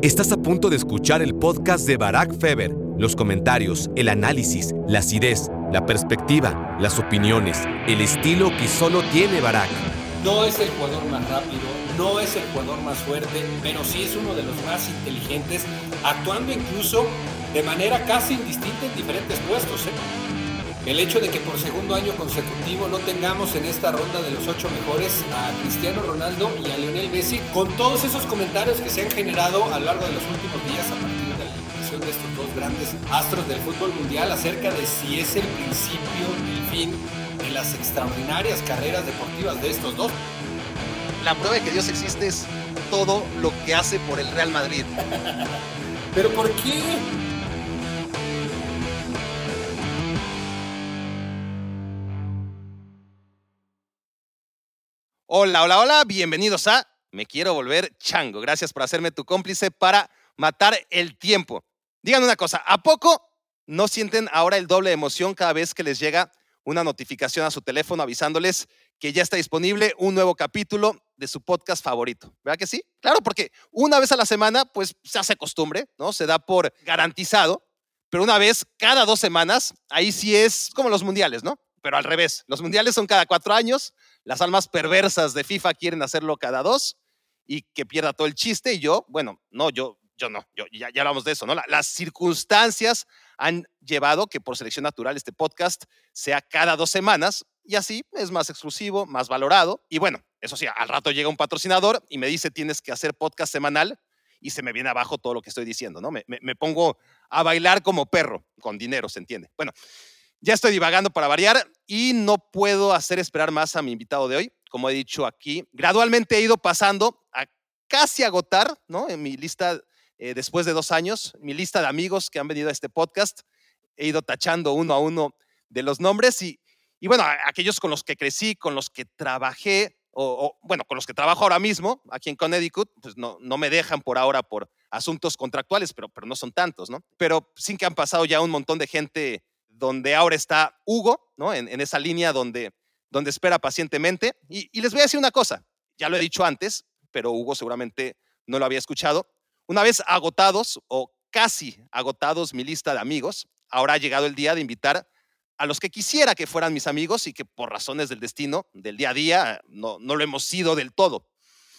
Estás a punto de escuchar el podcast de Barack Feber. Los comentarios, el análisis, la acidez, la perspectiva, las opiniones, el estilo que solo tiene Barack. No es el jugador más rápido, no es el jugador más fuerte, pero sí es uno de los más inteligentes, actuando incluso de manera casi indistinta en diferentes puestos. ¿eh? El hecho de que por segundo año consecutivo no tengamos en esta ronda de los ocho mejores a Cristiano Ronaldo y a Lionel Messi, con todos esos comentarios que se han generado a lo largo de los últimos días a partir de la eliminación de estos dos grandes astros del fútbol mundial acerca de si es el principio, el fin de las extraordinarias carreras deportivas de estos dos. La prueba de que Dios existe es todo lo que hace por el Real Madrid. ¿Pero por qué? Hola, hola, hola, bienvenidos a Me Quiero Volver Chango. Gracias por hacerme tu cómplice para matar el tiempo. Díganme una cosa, ¿a poco no sienten ahora el doble de emoción cada vez que les llega una notificación a su teléfono avisándoles que ya está disponible un nuevo capítulo de su podcast favorito? ¿Verdad que sí? Claro, porque una vez a la semana, pues se hace costumbre, ¿no? Se da por garantizado, pero una vez cada dos semanas, ahí sí es como los mundiales, ¿no? Pero al revés, los mundiales son cada cuatro años, las almas perversas de FIFA quieren hacerlo cada dos y que pierda todo el chiste. Y yo, bueno, no, yo, yo no, ya, ya hablamos de eso, ¿no? las circunstancias han llevado que por selección natural este podcast sea cada dos semanas y así es más exclusivo, más valorado. Y bueno, eso sí, al rato llega un patrocinador y me dice tienes que hacer podcast semanal y se me viene abajo todo lo que estoy diciendo, ¿no? Me, me pongo a bailar como perro, con dinero, ¿se entiende? Bueno, ya estoy divagando para variar y no puedo hacer esperar más a mi invitado de hoy. Como he dicho aquí, gradualmente he ido pasando a casi agotar, ¿no? En mi lista, eh, después de dos años, mi lista de amigos que han venido a este podcast, he ido tachando uno a uno de los nombres y, y bueno, aquellos con los que crecí, con los que trabajé, o, o, bueno, con los que trabajo ahora mismo aquí en Connecticut, pues no, no me dejan por ahora por asuntos contractuales, pero, pero no son tantos, ¿no? Pero sin que han pasado ya un montón de gente donde ahora está Hugo, ¿no? En, en esa línea donde, donde espera pacientemente. Y, y, les voy a decir una cosa, ya lo he dicho antes, pero Hugo seguramente no lo había escuchado. Una vez agotados o casi agotados mi lista de amigos, ahora ha llegado el día de invitar a los que quisiera que fueran mis amigos y que por razones del destino, del día a día, no, no lo hemos sido del todo.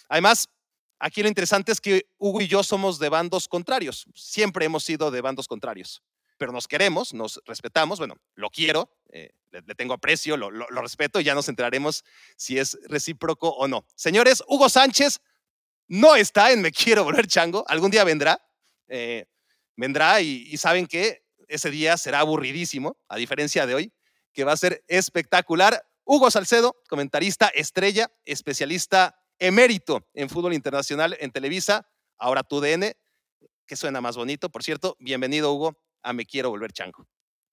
Además, aquí lo interesante es que Hugo y yo somos de bandos contrarios, siempre hemos sido de bandos contrarios pero nos queremos, nos respetamos, bueno, lo quiero, eh, le, tengo aprecio, lo, respeto y ya nos enteraremos si es recíproco o no. Señores, Hugo Sánchez no está en Me Quiero Volver Chango, algún día vendrá, eh, vendrá y, y saben que ese día será aburridísimo, a diferencia de hoy, que va a ser espectacular. Hugo Salcedo, comentarista estrella, especialista emérito en fútbol internacional en Televisa, ahora tu DN, que suena más bonito, por cierto. Bienvenido, Hugo, a Me Quiero Volver Chango.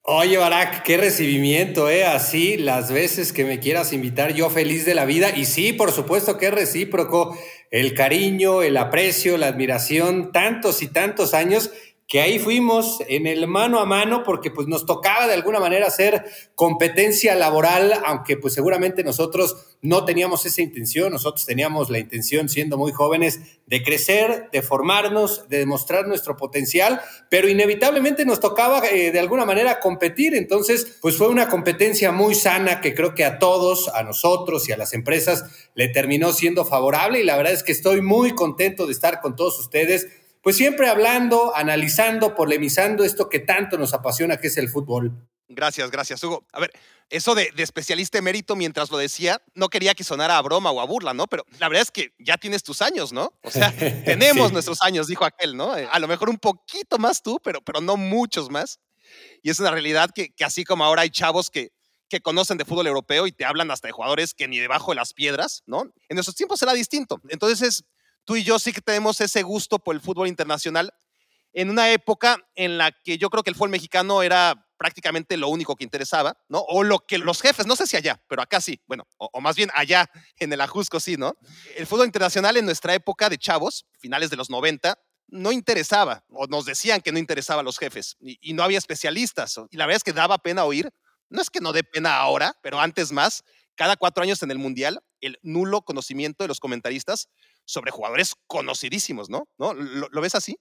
Oye, Barak, qué recibimiento, ¿eh? Así, las veces que me quieras invitar, yo feliz de la vida. Y sí, por supuesto que es recíproco el cariño, el aprecio, la admiración, tantos y tantos años que ahí fuimos en el mano a mano porque pues nos tocaba de alguna manera hacer competencia laboral, aunque pues seguramente nosotros no teníamos esa intención, nosotros teníamos la intención siendo muy jóvenes de crecer, de formarnos, de demostrar nuestro potencial, pero inevitablemente nos tocaba eh, de alguna manera competir, entonces pues fue una competencia muy sana que creo que a todos, a nosotros y a las empresas le terminó siendo favorable y la verdad es que estoy muy contento de estar con todos ustedes pues siempre hablando, analizando, polemizando esto que tanto nos apasiona, que es el fútbol. Gracias, gracias, Hugo. A ver, eso de, de, especialista emérito, mientras lo decía, no quería que sonara a broma o a burla, ¿no? Pero la verdad es que ya tienes tus años, ¿no? O sea, tenemos sí. nuestros años, dijo aquel, ¿no? A lo mejor un poquito más tú, pero, pero no muchos más. Y es una realidad que, que así como ahora hay chavos que, que conocen de fútbol europeo y te hablan hasta de jugadores que ni debajo de las piedras, ¿no? En nuestros tiempos era distinto. Entonces es tú y yo sí que tenemos ese gusto por el fútbol internacional en una época en la que yo creo que el fútbol mexicano era prácticamente lo único que interesaba, ¿no? O lo que los jefes, no sé si allá, pero acá sí, bueno, o, o, más bien allá en el Ajusco sí, ¿no? El fútbol internacional en nuestra época de chavos, finales de los 90, no interesaba, o nos decían que no interesaba a los jefes, y, y no había especialistas, y la verdad es que daba pena oír, no es que no dé pena ahora, pero antes más, cada cuatro años en el Mundial, el nulo conocimiento de los comentaristas sobre jugadores conocidísimos, ¿no? ¿No? ¿Lo, ves así?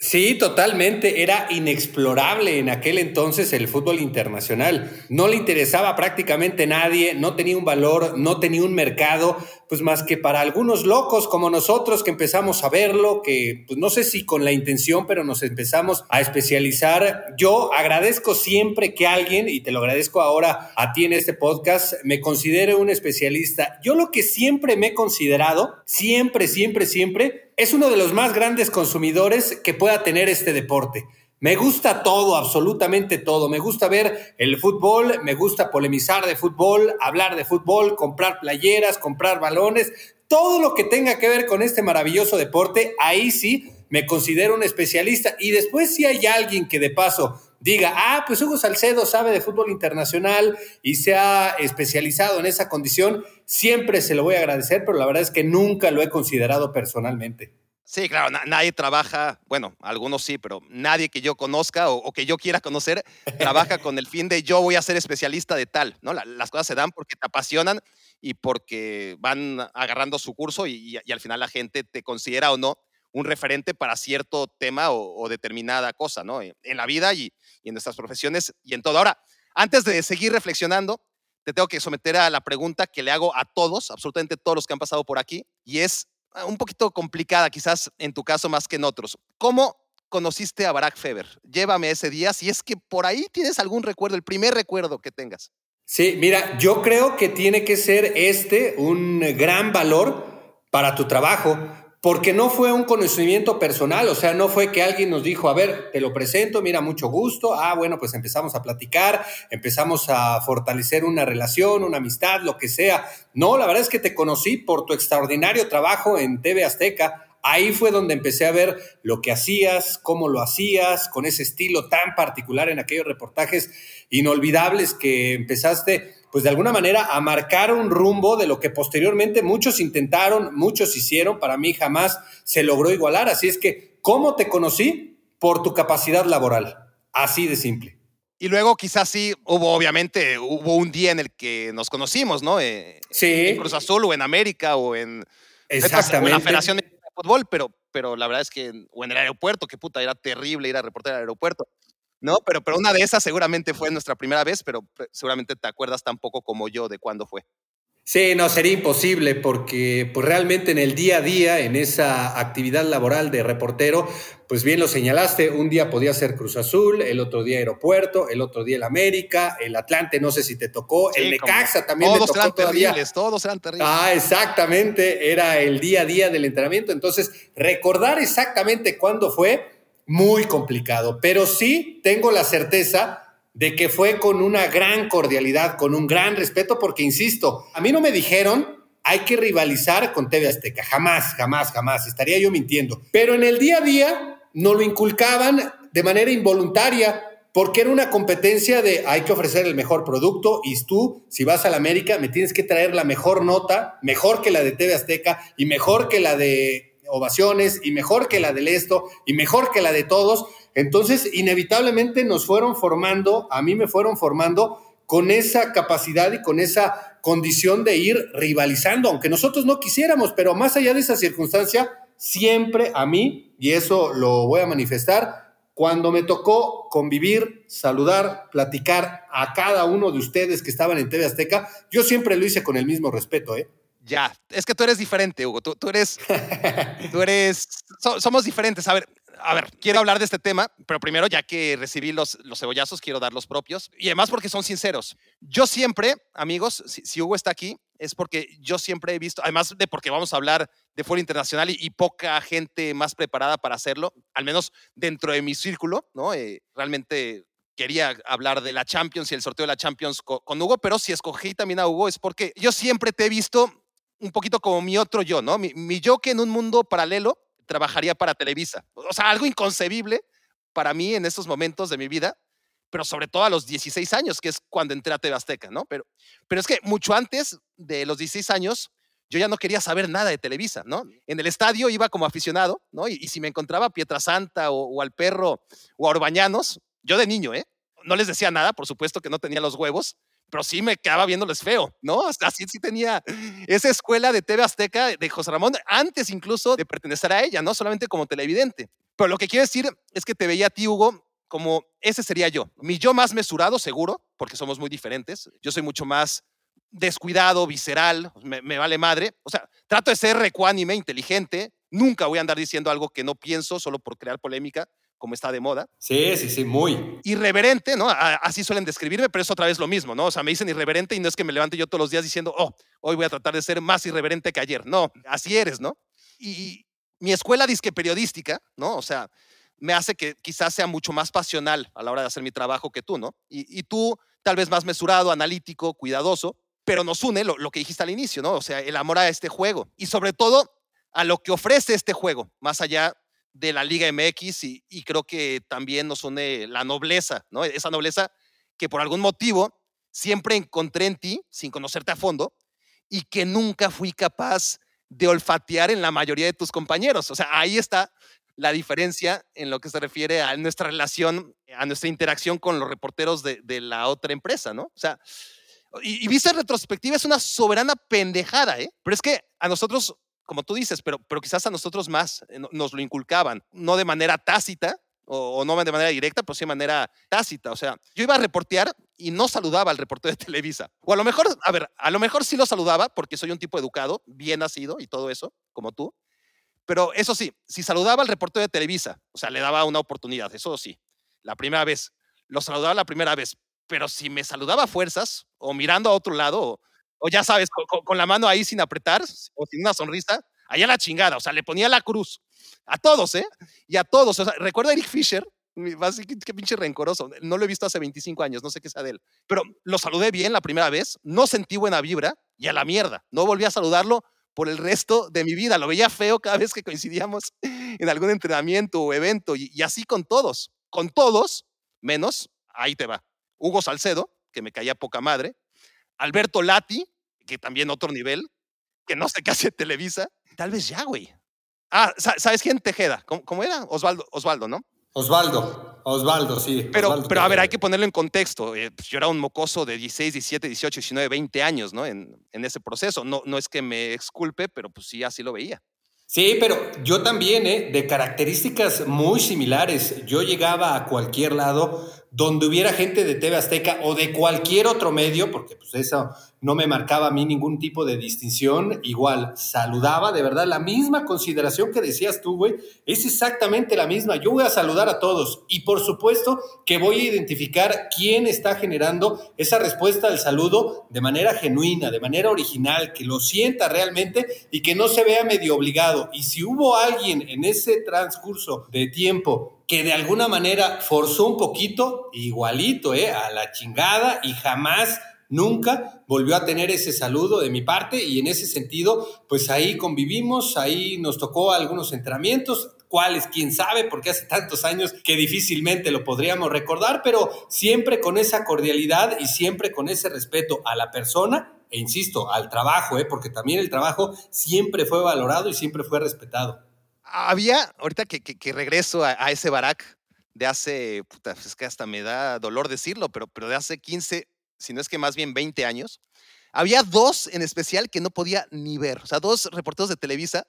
Sí, totalmente. Era inexplorable en aquel entonces el fútbol internacional. No le interesaba prácticamente nadie, no tenía un valor, no tenía un mercado, pues más que para algunos locos como nosotros que empezamos a verlo, que pues no sé si con la intención, pero nos empezamos a especializar. Yo agradezco siempre que alguien, y te lo agradezco ahora a ti en este podcast, me considere un especialista. Yo lo que siempre me he considerado, siempre, siempre, siempre, es uno de los más grandes consumidores que pueda tener este deporte. Me gusta todo, absolutamente todo. Me gusta ver el fútbol, me gusta polemizar de fútbol, hablar de fútbol, comprar playeras, comprar balones, todo lo que tenga que ver con este maravilloso deporte, ahí sí me considero un especialista. Y después si hay alguien que de paso diga, ah, pues Hugo Salcedo sabe de fútbol internacional y se ha especializado en esa condición, siempre se lo voy a agradecer, pero la verdad es que nunca lo he considerado personalmente. Sí, claro, nadie trabaja, bueno, algunos sí, pero nadie que yo conozca o, que yo quiera conocer trabaja con el fin de yo voy a ser especialista de tal, ¿no? las cosas se dan porque te apasionan y porque van agarrando su curso y, al final la gente te considera o no un referente para cierto tema o, determinada cosa, ¿no? En la vida y, y en nuestras profesiones y en todo. Ahora, antes de seguir reflexionando, te tengo que someter a la pregunta que le hago a todos, absolutamente todos los que han pasado por aquí, y es ah, un poquito complicada, quizás en tu caso más que en otros. ¿Cómo conociste a Barack Feber? Llévame ese día, si es que por ahí tienes algún recuerdo, el primer recuerdo que tengas. Sí, mira, yo creo que tiene que ser este un gran valor para tu trabajo, porque no fue un conocimiento personal, o sea, no fue que alguien nos dijo, a ver, te lo presento, mira, mucho gusto, ah, bueno, pues empezamos a platicar, empezamos a fortalecer una relación, una amistad, lo que sea. No, la verdad es que te conocí por tu extraordinario trabajo en TV Azteca. Ahí fue donde empecé a ver lo que hacías, cómo lo hacías, con ese estilo tan particular en aquellos reportajes inolvidables que empezaste pues de alguna manera a marcar un rumbo de lo que posteriormente muchos intentaron, muchos hicieron, para mí jamás se logró igualar. Así es que, ¿cómo te conocí? Por tu capacidad laboral. Así de simple. Y luego quizás sí hubo, obviamente, hubo un día en el que nos conocimos, ¿no? Eh, sí. En Cruz Azul o en América o en, Exactamente. la Federación de Fútbol, pero, pero la verdad es que, o en el aeropuerto, que puta, era terrible ir a reportar al aeropuerto. ¿No? Pero, pero una de esas seguramente fue nuestra primera vez, pero seguramente te acuerdas tan poco como yo de cuándo fue. Sí, no, sería imposible porque pues realmente en el día a día, en esa actividad laboral de reportero, pues bien lo señalaste, un día podía ser Cruz Azul, el otro día Aeropuerto, el otro día el América, el Atlante, no sé si te tocó, el Necaxa también todos me tocó eran Terribles, todos eran terribles. Ah, exactamente, era el día a día del entrenamiento, entonces recordar exactamente cuándo fue, muy complicado, pero sí tengo la certeza de que fue con una gran cordialidad, con un gran respeto, porque insisto, a mí no me dijeron hay que rivalizar con TV Azteca, jamás, jamás, jamás, estaría yo mintiendo, pero en el día a día no lo inculcaban de manera involuntaria, porque era una competencia de hay que ofrecer el mejor producto y tú, si vas a la América, me tienes que traer la mejor nota, mejor que la de TV Azteca y mejor que la de ovaciones y mejor que la del esto y mejor que la de todos. Entonces, inevitablemente nos fueron formando, a mí me fueron formando con esa capacidad y con esa condición de ir rivalizando, aunque nosotros no quisiéramos, pero más allá de esa circunstancia, siempre a mí, y eso lo voy a manifestar, cuando me tocó convivir, saludar, platicar a cada uno de ustedes que estaban en TV Azteca, yo siempre lo hice con el mismo respeto, ¿eh? Ya, es que tú eres diferente, Hugo. Tú, tú eres, tú eres, somos diferentes. A ver, a ver, quiero hablar de este tema, pero primero, ya que recibí los, los cebollazos, quiero dar los propios. Y además porque son sinceros. Yo siempre, amigos, si, Hugo está aquí, es porque yo siempre he visto, además de porque vamos a hablar de fútbol internacional y, poca gente más preparada para hacerlo, al menos dentro de mi círculo, ¿no? Eh, realmente quería hablar de la Champions y el sorteo de la Champions con, con Hugo, pero si escogí también a Hugo es porque yo siempre te he visto un poquito como mi otro yo, ¿no? Mi, yo que en un mundo paralelo trabajaría para Televisa. O sea, algo inconcebible para mí en estos momentos de mi vida, pero sobre todo a los 16 años, que es cuando entré a TV Azteca, ¿no? Pero, pero es que mucho antes de los 16 años, yo ya no quería saber nada de Televisa, ¿no? En el estadio iba como aficionado, ¿no? Y, si me encontraba a Pietrasanta o, o al perro o a Orbañanos, yo de niño, ¿eh? No les decía nada, por supuesto que no tenía los huevos, pero sí me quedaba viéndoles feo, ¿no? Así sí tenía esa escuela de TV Azteca de José Ramón, antes incluso de pertenecer a ella, no solamente como televidente. Pero lo que quiero decir es que te veía a ti, Hugo, como ese sería yo. Mi yo más mesurado, seguro, porque somos muy diferentes. Yo soy mucho más descuidado, visceral, me, vale madre. O sea, trato de ser recuánime, inteligente. Nunca voy a andar diciendo algo que no pienso solo por crear polémica como está de moda. Sí, sí, sí, muy. Irreverente, ¿no? Así suelen describirme, pero es otra vez lo mismo, ¿no? O sea, me dicen irreverente y no es que me levante yo todos los días diciendo, oh, hoy voy a tratar de ser más irreverente que ayer. No, así eres, ¿no? Y mi escuela disque periodística, ¿no? O sea, me hace que quizás sea mucho más pasional a la hora de hacer mi trabajo que tú, ¿no? Y, tú tal vez más mesurado, analítico, cuidadoso, pero nos une lo, lo que dijiste al inicio, ¿no? O sea, el amor a este juego y sobre todo a lo que ofrece este juego, más allá de la Liga MX y, creo que también nos une la nobleza, ¿no? Esa nobleza que por algún motivo siempre encontré en ti, sin conocerte a fondo, y que nunca fui capaz de olfatear en la mayoría de tus compañeros. O sea, ahí está la diferencia en lo que se refiere a nuestra relación, a nuestra interacción con los reporteros de, la otra empresa, ¿no? O sea, y, y vista retrospectiva es una soberana pendejada, ¿eh? Pero es que a nosotros como tú dices, pero, pero quizás a nosotros más eh, nos lo inculcaban, no de manera tácita, o, no de manera directa, pero sí de manera tácita. O sea, yo iba a reportear y no saludaba al reportero de Televisa. O a lo mejor, a ver, a lo mejor sí lo saludaba porque soy un tipo educado, bien nacido y todo eso, como tú. Pero eso sí, si saludaba al reportero de Televisa, o sea, le daba una oportunidad, eso sí, la primera vez, lo saludaba la primera vez. Pero si me saludaba a fuerzas o mirando a otro lado o ya sabes, con, la mano ahí sin apretar o sin una sonrisa, allá la chingada, o sea, le ponía la cruz a todos, ¿eh? Y a todos, o sea, recuerdo a Eric Fisher, qué, pinche rencoroso, no lo he visto hace 25 años, no sé qué sea de él, pero lo saludé bien la primera vez, no sentí buena vibra y a la mierda, no volví a saludarlo por el resto de mi vida, lo veía feo cada vez que coincidíamos en algún entrenamiento o evento y así con todos, con todos, menos, ahí te va, Hugo Salcedo, que me caía poca madre, Alberto Lati, que también otro nivel, que no sé qué hace Televisa. Tal vez ya, güey. Ah, ¿sabes quién? Tejeda. ¿Cómo, era? Osvaldo, Osvaldo, ¿no? Osvaldo, Osvaldo, sí. Pero, pero a ver, hay que ponerlo en contexto. Eh, pues, yo era un mocoso de 16, 17, 18, 19, 20 años, ¿no? En, en ese proceso. No, no es que me exculpe, pero pues sí, así lo veía. Sí, pero yo también, ¿eh? de características muy similares. Yo llegaba a cualquier lado donde hubiera gente de TV Azteca o de cualquier otro medio, porque pues eso no me marcaba a mí ningún tipo de distinción, igual saludaba, de verdad, la misma consideración que decías tú, güey, es exactamente la misma. Yo voy a saludar a todos y por supuesto que voy a identificar quién está generando esa respuesta al saludo de manera genuina, de manera original, que lo sienta realmente y que no se vea medio obligado. Y si hubo alguien en ese transcurso de tiempo que de alguna manera forzó un poquito, igualito, ¿eh? a la chingada y jamás nunca volvió a tener ese saludo de mi parte y en ese sentido, pues ahí convivimos, ahí nos tocó algunos entrenamientos, cuáles, quién sabe, porque hace tantos años que difícilmente lo podríamos recordar, pero siempre con esa cordialidad y siempre con ese respeto a la persona e insisto, al trabajo, ¿eh? porque también el trabajo siempre fue valorado y siempre fue respetado. Había, ahorita que, que, regreso a, a, ese barack de hace, puta, es que hasta me da dolor decirlo, pero, pero de hace 15, si no es que más bien 20 años, había dos en especial que no podía ni ver. O sea, dos reporteros de Televisa.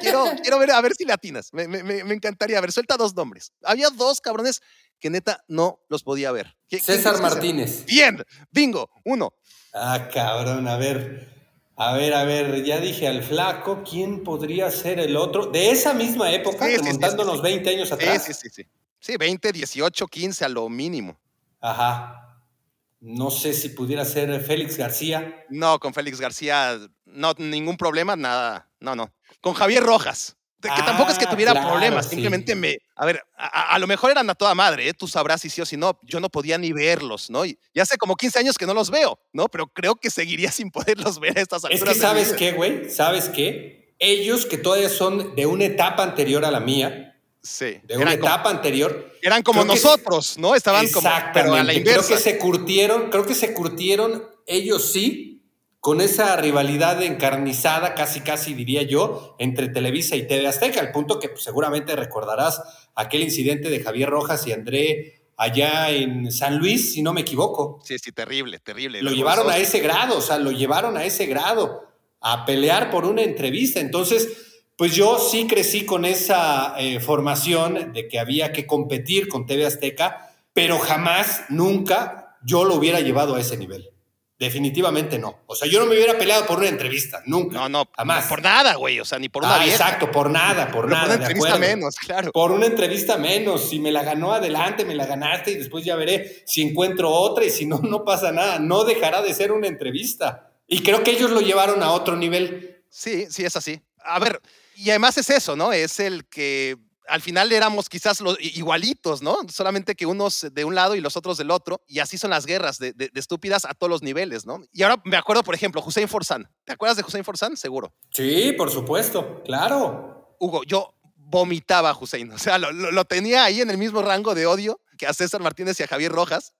quiero, quiero ver, a ver si latinas. Me, me, me, encantaría. A ver, suelta dos nombres. Había dos cabrones que neta no los podía ver. César Martínez. Bien, bingo, uno. Ah, cabrón, a ver. A ver, a ver, ya dije al flaco, ¿quién podría ser el otro? De esa misma época, remontándonos 20 años atrás. Sí, sí, sí. Sí, 20, 18, 15 a lo mínimo. Ajá. No sé si pudiera ser Félix García. No, con Félix García, no, ningún problema, nada. No, no. Con Javier Rojas. Que tampoco es que ah, tuviera problemas, simplemente me. A ver, a, lo mejor eran a toda madre, ¿eh? tú sabrás si sí o si no. Yo no podía ni verlos, ¿no? Y, hace como 15 años que no los veo, ¿no? Pero creo que seguiría sin poderlos ver a estas alturas. Es que, ¿sabes qué, güey? ¿Sabes qué? Ellos que todavía son de una etapa anterior a la mía, Sí. De una etapa anterior. Eran como nosotros, ¿no? Estaban como pero a la inversa. Creo que se curtieron, creo que se curtieron ellos sí, con esa rivalidad encarnizada, casi casi diría yo, entre Televisa y TV Azteca, al punto que pues, seguramente recordarás aquel incidente de Javier Rojas y André allá en San Luis, si no me equivoco. Sí, sí, terrible, terrible. Lo llevaron a ese grado, o sea, lo llevaron a ese grado, a pelear por una entrevista. Entonces, pues yo sí crecí con esa eh, formación de que había que competir con TV Azteca, pero jamás, nunca yo lo hubiera llevado a ese nivel. Definitivamente no. O sea, yo no me hubiera peleado por una entrevista, nunca. No, no, jamás. por nada, güey. O sea, ni por una ah, Exacto, por nada, por nada. Por una entrevista menos, claro. Por una entrevista menos. Si me la ganó adelante, me la ganaste y después ya veré si encuentro otra y si no, no pasa nada. No dejará de ser una entrevista. Y creo que ellos lo llevaron a otro nivel. Sí, sí, es así. A ver, y además es eso, ¿no? Es el que al final éramos quizás los igualitos, ¿no? Solamente que unos de un lado y los otros del otro. Y así son las guerras de, estúpidas a todos los niveles, ¿no? Y ahora me acuerdo, por ejemplo, Hussein Forzán. ¿Te acuerdas de Hussein Forzán? Seguro. Sí, por supuesto, claro. Hugo, yo vomitaba a Hussein. O sea, lo, tenía ahí en el mismo rango de odio que a César Martínez y a Javier Rojas.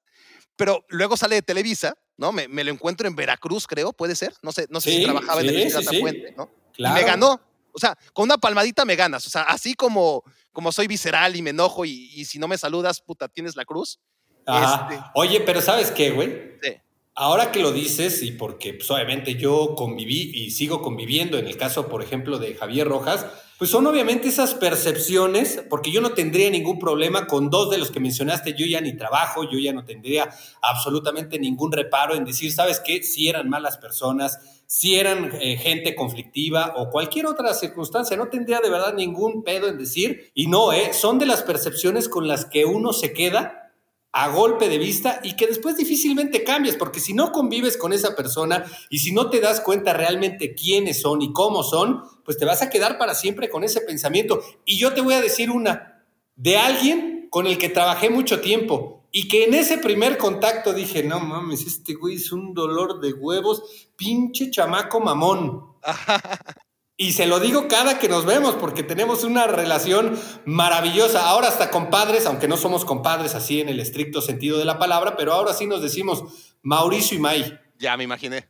Pero luego sale de Televisa, ¿no? Me, lo encuentro en Veracruz, creo, puede ser. No sé, no sé si trabajaba en Televisa sí, Fuente, ¿no? Y me ganó. O sea, con una palmadita me ganas. O sea, así como, como soy visceral y me enojo y, si no me saludas, puta, tienes la cruz. Este Oye, pero ¿sabes qué, güey? Sí. Ahora que lo dices, y porque pues, obviamente yo conviví y sigo conviviendo, en el caso, por ejemplo, de Javier Rojas, pues son obviamente esas percepciones, porque yo no tendría ningún problema con dos de los que mencionaste, yo ya ni trabajo, yo ya no tendría absolutamente ningún reparo en decir, ¿sabes qué? Si eran malas personas, si eran eh, gente conflictiva o cualquier otra circunstancia, no tendría de verdad ningún pedo en decir, y no, ¿eh? son de las percepciones con las que uno se queda a golpe de vista y que después difícilmente cambias, porque si no convives con esa persona y si no te das cuenta realmente quiénes son y cómo son, pues te vas a quedar para siempre con ese pensamiento. Y yo te voy a decir una, de alguien con el que trabajé mucho tiempo, y que en ese primer contacto dije, no mames, este güey es un dolor de huevos, pinche chamaco mamón. y se lo digo cada que nos vemos, porque tenemos una relación maravillosa. Ahora hasta compadres, aunque no somos compadres así en el estricto sentido de la palabra, pero ahora sí nos decimos Mauricio y May. Ya me imaginé.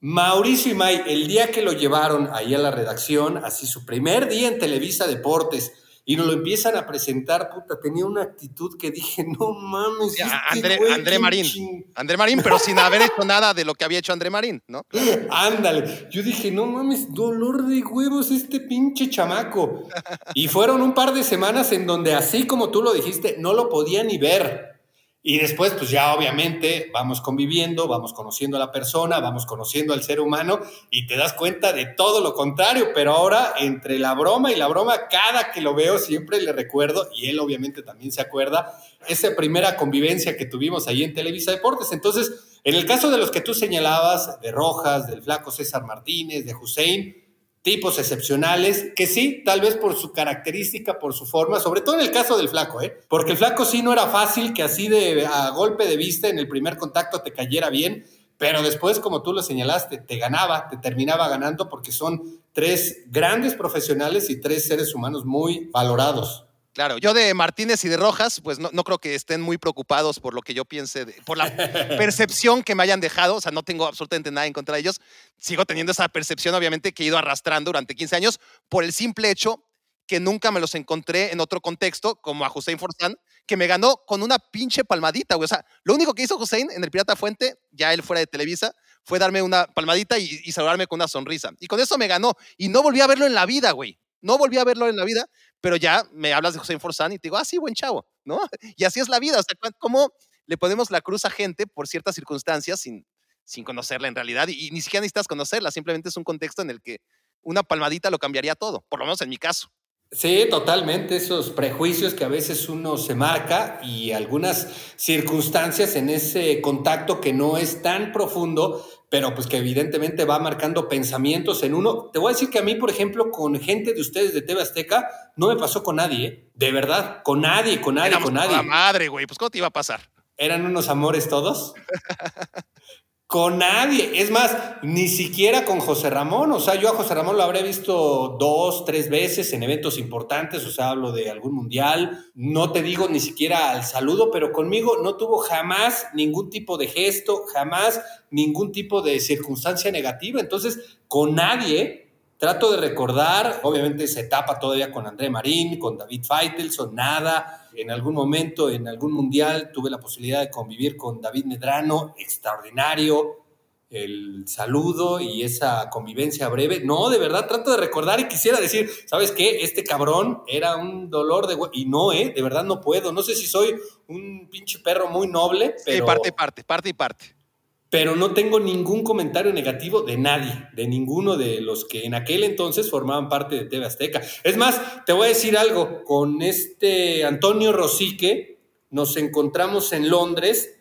Mauricio y May, el día que lo llevaron ahí a la redacción, así su primer día en Televisa Deportes, y nos lo empiezan a presentar, puta, tenía una actitud que dije, no mames. Este André, André Marín. André Marín, pero sin haber hecho nada de lo que había hecho André Marín, ¿no? Ándale. Yo dije, no mames, dolor de huevos este pinche chamaco. Y fueron un par de semanas en donde, así como tú lo dijiste, no lo podía ni ver. Y después, pues ya obviamente vamos conviviendo, vamos conociendo a la persona, vamos conociendo al ser humano y te das cuenta de todo lo contrario. Pero ahora, entre la broma y la broma, cada que lo veo siempre le recuerdo, y él obviamente también se acuerda, esa primera convivencia que tuvimos ahí en Televisa Deportes. Entonces, en el caso de los que tú señalabas, de Rojas, del flaco César Martínez, de Hussein, tipos excepcionales, que sí, tal vez por su característica, por su forma, sobre todo en el caso del flaco, ¿eh? Porque el flaco sí no era fácil que así de a golpe de vista en el primer contacto te cayera bien, pero después, como tú lo señalaste, te ganaba, te terminaba ganando porque son tres grandes profesionales y tres seres humanos muy valorados. Claro, yo de Martínez y de Rojas, pues no, creo que estén muy preocupados por lo que yo piense, por la percepción que me hayan dejado, o sea, no tengo absolutamente nada en contra de ellos. Sigo teniendo esa percepción, obviamente, que he ido arrastrando durante 15 años por el simple hecho que nunca me los encontré en otro contexto, como a Hussein Forzán, que me ganó con una pinche palmadita, güey. O sea, lo único que hizo Hussein en el Pirata Fuente, ya él fuera de Televisa, fue darme una palmadita y, y saludarme con una sonrisa. Y con eso me ganó. Y no volví a verlo en la vida, güey. No volví a verlo en la vida, pero ya me hablas de José Forzán y te digo, ah, sí, buen chavo, ¿no? Y así es la vida. O sea, ¿cómo le ponemos la cruz a gente por ciertas circunstancias sin, sin conocerla en realidad? Y, ni siquiera necesitas conocerla, simplemente es un contexto en el que una palmadita lo cambiaría todo, por lo menos en mi caso. Sí, totalmente, esos prejuicios que a veces uno se marca y algunas circunstancias en ese contacto que no es tan profundo, pero pues que evidentemente va marcando pensamientos en uno. Te voy a decir que a mí, por ejemplo, con gente de ustedes de TV Azteca, no me pasó con nadie, ¿eh? de verdad, con nadie, con nadie, con nadie. La madre, güey, pues ¿cómo te iba a pasar? ¿Eran unos amores todos? Con nadie. Es más, ni siquiera con José Ramón. O sea, yo a José Ramón lo habré visto dos, tres veces en eventos importantes. O sea, hablo de algún mundial. No te digo ni siquiera al saludo, pero conmigo no tuvo jamás ningún tipo de gesto, jamás ningún tipo de circunstancia negativa. Entonces, con nadie trato de recordar, obviamente esa etapa todavía con André Marín, con David Feitelson, nada. En algún momento, en algún mundial, tuve la posibilidad de convivir con David Medrano, extraordinario, el saludo y esa convivencia breve. No, de verdad trato de recordar y quisiera decir, ¿sabes qué? Este cabrón era un dolor de... Y no, ¿eh? De verdad no puedo. No sé si soy un pinche perro muy noble, pero... Sí, parte y parte, parte y parte. Pero no tengo ningún comentario negativo de nadie, de ninguno de los que en aquel entonces formaban parte de TV Azteca. Es más, te voy a decir algo, con este Antonio Rosique nos encontramos en Londres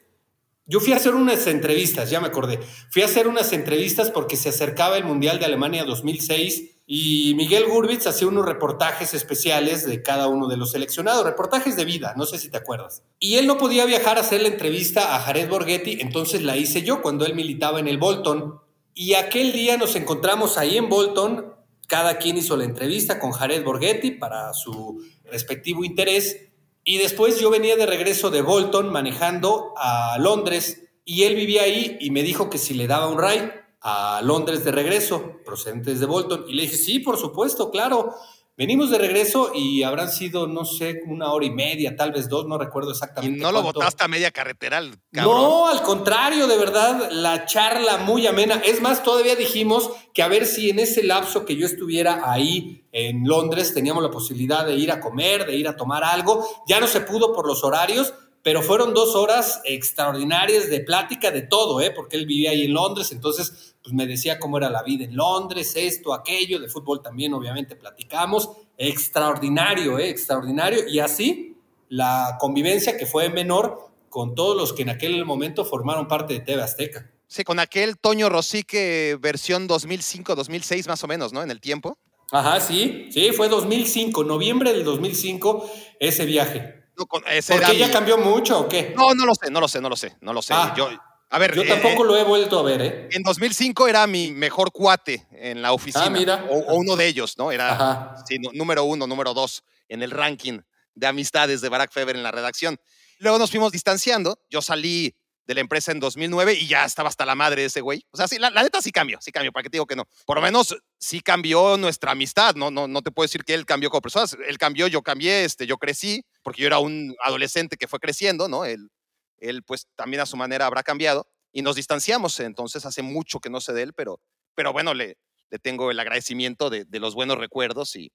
yo fui a hacer unas entrevistas, ya me acordé. Fui a hacer unas entrevistas porque se acercaba el Mundial de Alemania 2006 y Miguel Gurbitz hacía unos reportajes especiales de cada uno de los seleccionados, reportajes de vida, no sé si te acuerdas. Y él no podía viajar a hacer la entrevista a Jared Borghetti, entonces la hice yo cuando él militaba en el Bolton. Y aquel día nos encontramos ahí en Bolton, cada quien hizo la entrevista con Jared Borghetti para su respectivo interés y después yo venía de regreso de Bolton manejando a Londres y él vivía ahí y me dijo que si le daba un ride a Londres de regreso, procedentes de Bolton. Y le dije, sí, por supuesto, claro. Venimos de regreso y habrán sido, no sé, una hora y media, tal vez dos, no recuerdo exactamente. Y no lo botaste a media carretera, cabrón. No, al contrario, de verdad, la charla muy amena. Es más, todavía dijimos que a ver si en ese lapso que yo estuviera ahí en Londres teníamos la posibilidad de ir a comer, de ir a tomar algo. Ya no se pudo por los horarios, pero fueron dos horas extraordinarias de plática de todo, ¿eh? porque él vivía ahí en Londres, entonces pues me decía cómo era la vida en Londres, esto, aquello, de fútbol también obviamente platicamos, extraordinario, ¿eh? extraordinario, y así la convivencia que fue menor con todos los que en aquel momento formaron parte de TV Azteca. Sí, con aquel Toño Rosique versión 2005-2006 más o menos, ¿no? En el tiempo. Ajá, sí, sí, fue 2005, noviembre del 2005 ese viaje. ¿Por qué ya cambió mucho o qué? No, no lo sé, no lo sé, no lo sé, no lo sé. Ah, yo, a ver, yo tampoco eh, lo he vuelto a ver, ¿eh? En 2005 era mi mejor cuate en la oficina. Ah, mira. O, uno de ellos, ¿no? Era número uno, número dos en el ranking de amistades de Barack Feber en la redacción. Luego nos fuimos distanciando. Yo salí de la empresa en 2009 y ya estaba hasta la madre de ese güey. O sea, sí, la, neta sí cambió, sí cambió, para que te digo que no. Por lo menos sí cambió nuestra amistad, no, no, no te puedo decir que él cambió como persona. Él cambió, yo cambié, este, yo crecí, porque yo era un adolescente que fue creciendo, ¿no? Él, él pues también a su manera habrá cambiado y nos distanciamos, entonces hace mucho que no sé de él, pero, pero bueno, le, le tengo el agradecimiento de, de los buenos recuerdos y,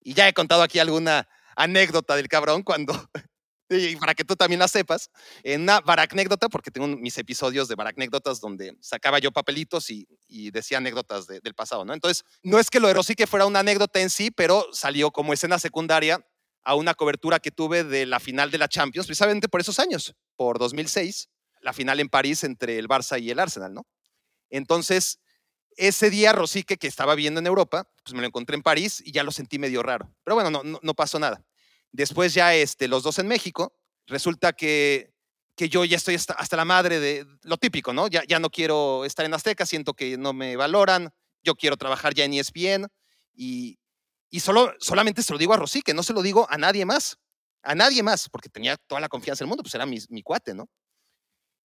y ya he contado aquí alguna anécdota del cabrón cuando y para que tú también la sepas, en una baracnécdota, porque tengo mis episodios de baracnécdotas donde sacaba yo papelitos y, decía anécdotas del pasado, ¿no? Entonces, no es que lo de Rosique fuera una anécdota en sí, pero salió como escena secundaria a una cobertura que tuve de la final de la Champions, precisamente por esos años, por 2006, la final en París entre el Barça y el Arsenal, ¿no? Entonces, ese día Rosique, que estaba viendo en Europa, pues me lo encontré en París y ya lo sentí medio raro. Pero bueno, no, no pasó nada. Después ya este, los dos en México, resulta que, que yo ya estoy hasta, la madre de lo típico, ¿no? Ya, ya no quiero estar en Azteca, siento que no me valoran, yo quiero trabajar ya en ESPN y, y solo, solamente se lo digo a Rosy, que no se lo digo a nadie más, a nadie más, porque tenía toda la confianza del mundo, pues era mi, mi cuate, ¿no?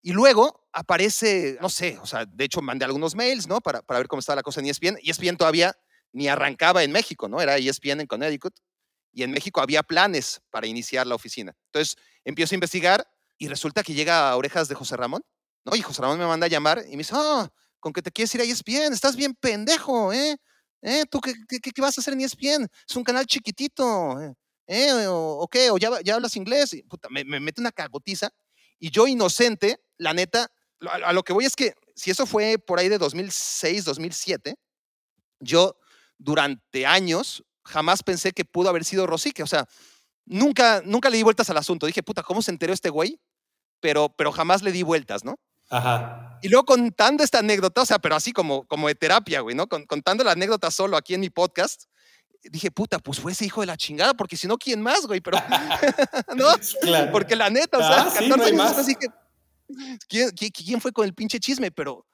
Y luego aparece, no sé, o sea, de hecho mandé algunos mails, ¿no? Para, para ver cómo estaba la cosa en ESPN. ESPN todavía ni arrancaba en México, ¿no? Era ESPN en Connecticut y en México había planes para iniciar la oficina. Entonces empiezo a investigar y resulta que llega a orejas de José Ramón, ¿no? Y José Ramón me manda a llamar y me dice, ah, con que te quieres ir a ESPN, estás bien pendejo, ¿eh? ¿Eh? ¿Tú qué, qué, vas a hacer en ESPN? Es un canal chiquitito, ¿eh? ¿Eh? ¿O, qué? ¿O ya, ya hablas inglés? Y, puta, me, mete una cagotiza y yo inocente, la neta, a, a lo que voy es que si eso fue por ahí de 2006, 2007, yo durante años jamás pensé que pudo haber sido Rosique. O sea, nunca, nunca le di vueltas al asunto. Dije, puta, ¿cómo se enteró este güey? Pero, pero jamás le di vueltas, ¿no? Ajá. Y luego contando esta anécdota, o sea, pero así como, como de terapia, güey, ¿no? contando la anécdota solo aquí en mi podcast, dije, puta, pues fue ese hijo de la chingada, porque si no, ¿quién más, güey? Pero, ¿no? Claro. Porque la neta, o sea, ah, dije, ¿quién, ¿quién, fue con el pinche chisme? Pero,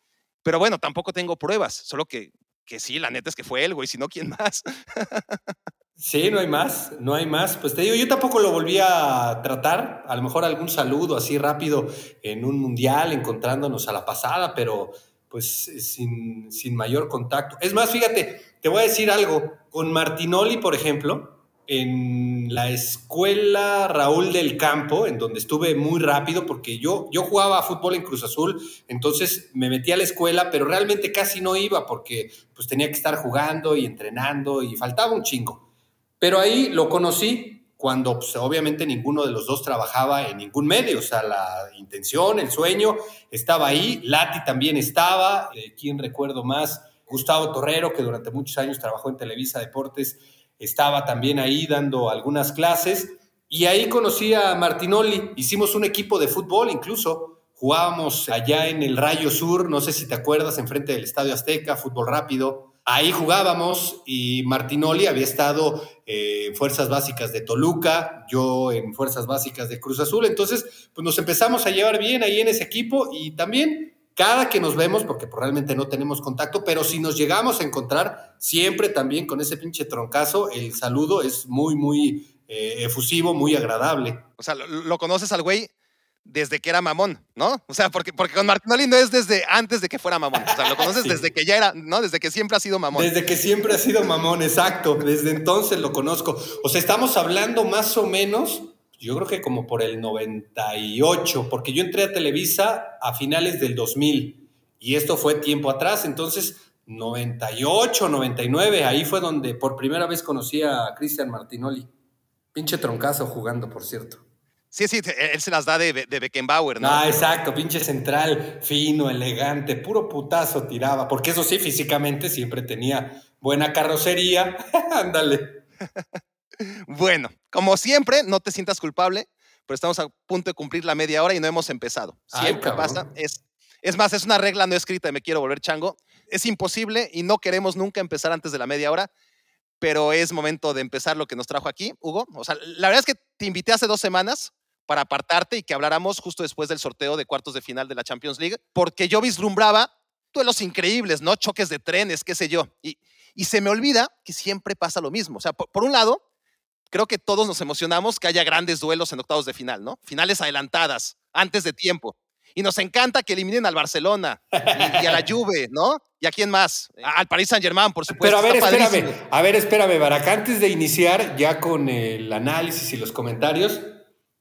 pero bueno, tampoco tengo pruebas, solo que que sí, la neta es que fue él, güey, si no, ¿quién más? Sí, no hay más, no hay más. Pues te digo, yo tampoco lo volví a tratar, a lo mejor algún saludo así rápido en un mundial, encontrándonos a la pasada, pero pues sin, sin mayor contacto. Es más, fíjate, te voy a decir algo. Con Martinoli, por ejemplo, en la escuela Raúl del Campo, en donde estuve muy rápido, porque yo, yo jugaba fútbol en Cruz Azul, entonces me metí a la escuela, pero realmente casi no iba porque pues tenía que estar jugando y entrenando y faltaba un chingo. Pero ahí lo conocí cuando pues, obviamente ninguno de los dos trabajaba en ningún medio, o sea, la intención, el sueño estaba ahí, Lati también estaba, eh, ¿quién recuerdo más? Gustavo Torrero, que durante muchos años trabajó en Televisa Deportes, estaba también ahí dando algunas clases y ahí conocí a Martinoli, hicimos un equipo de fútbol incluso, jugábamos allá en el Rayo Sur, no sé si te acuerdas, enfrente del Estadio Azteca, fútbol rápido. Ahí jugábamos y Martinoli había estado eh, en Fuerzas Básicas de Toluca, yo en Fuerzas Básicas de Cruz Azul, entonces pues nos empezamos a llevar bien ahí en ese equipo y también cada que nos vemos, porque pues, realmente no tenemos contacto, pero si nos llegamos a encontrar, siempre también con ese pinche troncazo, el saludo es muy, muy eh, efusivo, muy agradable. O sea, lo, conoces al güey desde que era mamón, ¿no? O sea, porque, porque con Martinoli no es desde antes de que fuera mamón. O sea, lo conoces desde que ya era, ¿no? Desde que siempre ha sido mamón. Desde que siempre ha sido mamón, exacto. Desde entonces lo conozco. O sea, estamos hablando más o menos yo creo que como por el 98, porque yo entré a Televisa a finales del 2000 y esto fue tiempo atrás, entonces 98, 99, ahí fue donde por primera vez conocí a Cristian Martinoli. Pinche troncazo jugando, por cierto. Sí, sí, él se las da de, de Beckenbauer, ¿no? Ah, exacto, pinche central, fino, elegante, puro putazo tiraba, porque eso sí, físicamente siempre tenía buena carrocería. Ándale. Bueno, como siempre, no te sientas culpable, pero estamos a punto de cumplir la media hora y no hemos empezado. Siempre pasa. Es, es más, es una regla no escrita, me quiero volver chango. Es imposible y no queremos nunca empezar antes de la media hora, pero es momento de empezar lo que nos trajo aquí, Hugo. O sea, la verdad es que te invité hace dos semanas para apartarte y que habláramos justo después del sorteo de cuartos de final de la Champions League, porque yo vislumbraba duelos increíbles, ¿no? Choques de trenes, qué sé yo. Y, y se me olvida que siempre pasa lo mismo. O sea, por un lado, creo que todos nos emocionamos que haya grandes duelos en octavos de final, ¿no? Finales adelantadas, antes de tiempo. Y nos encanta que eliminen al Barcelona y, a la Juve, ¿no? ¿Y a quién más? Al Paris Saint-Germain, por supuesto. Pero a ver, espérame, a ver, espérame, Barak. Antes de iniciar ya con el análisis y los comentarios,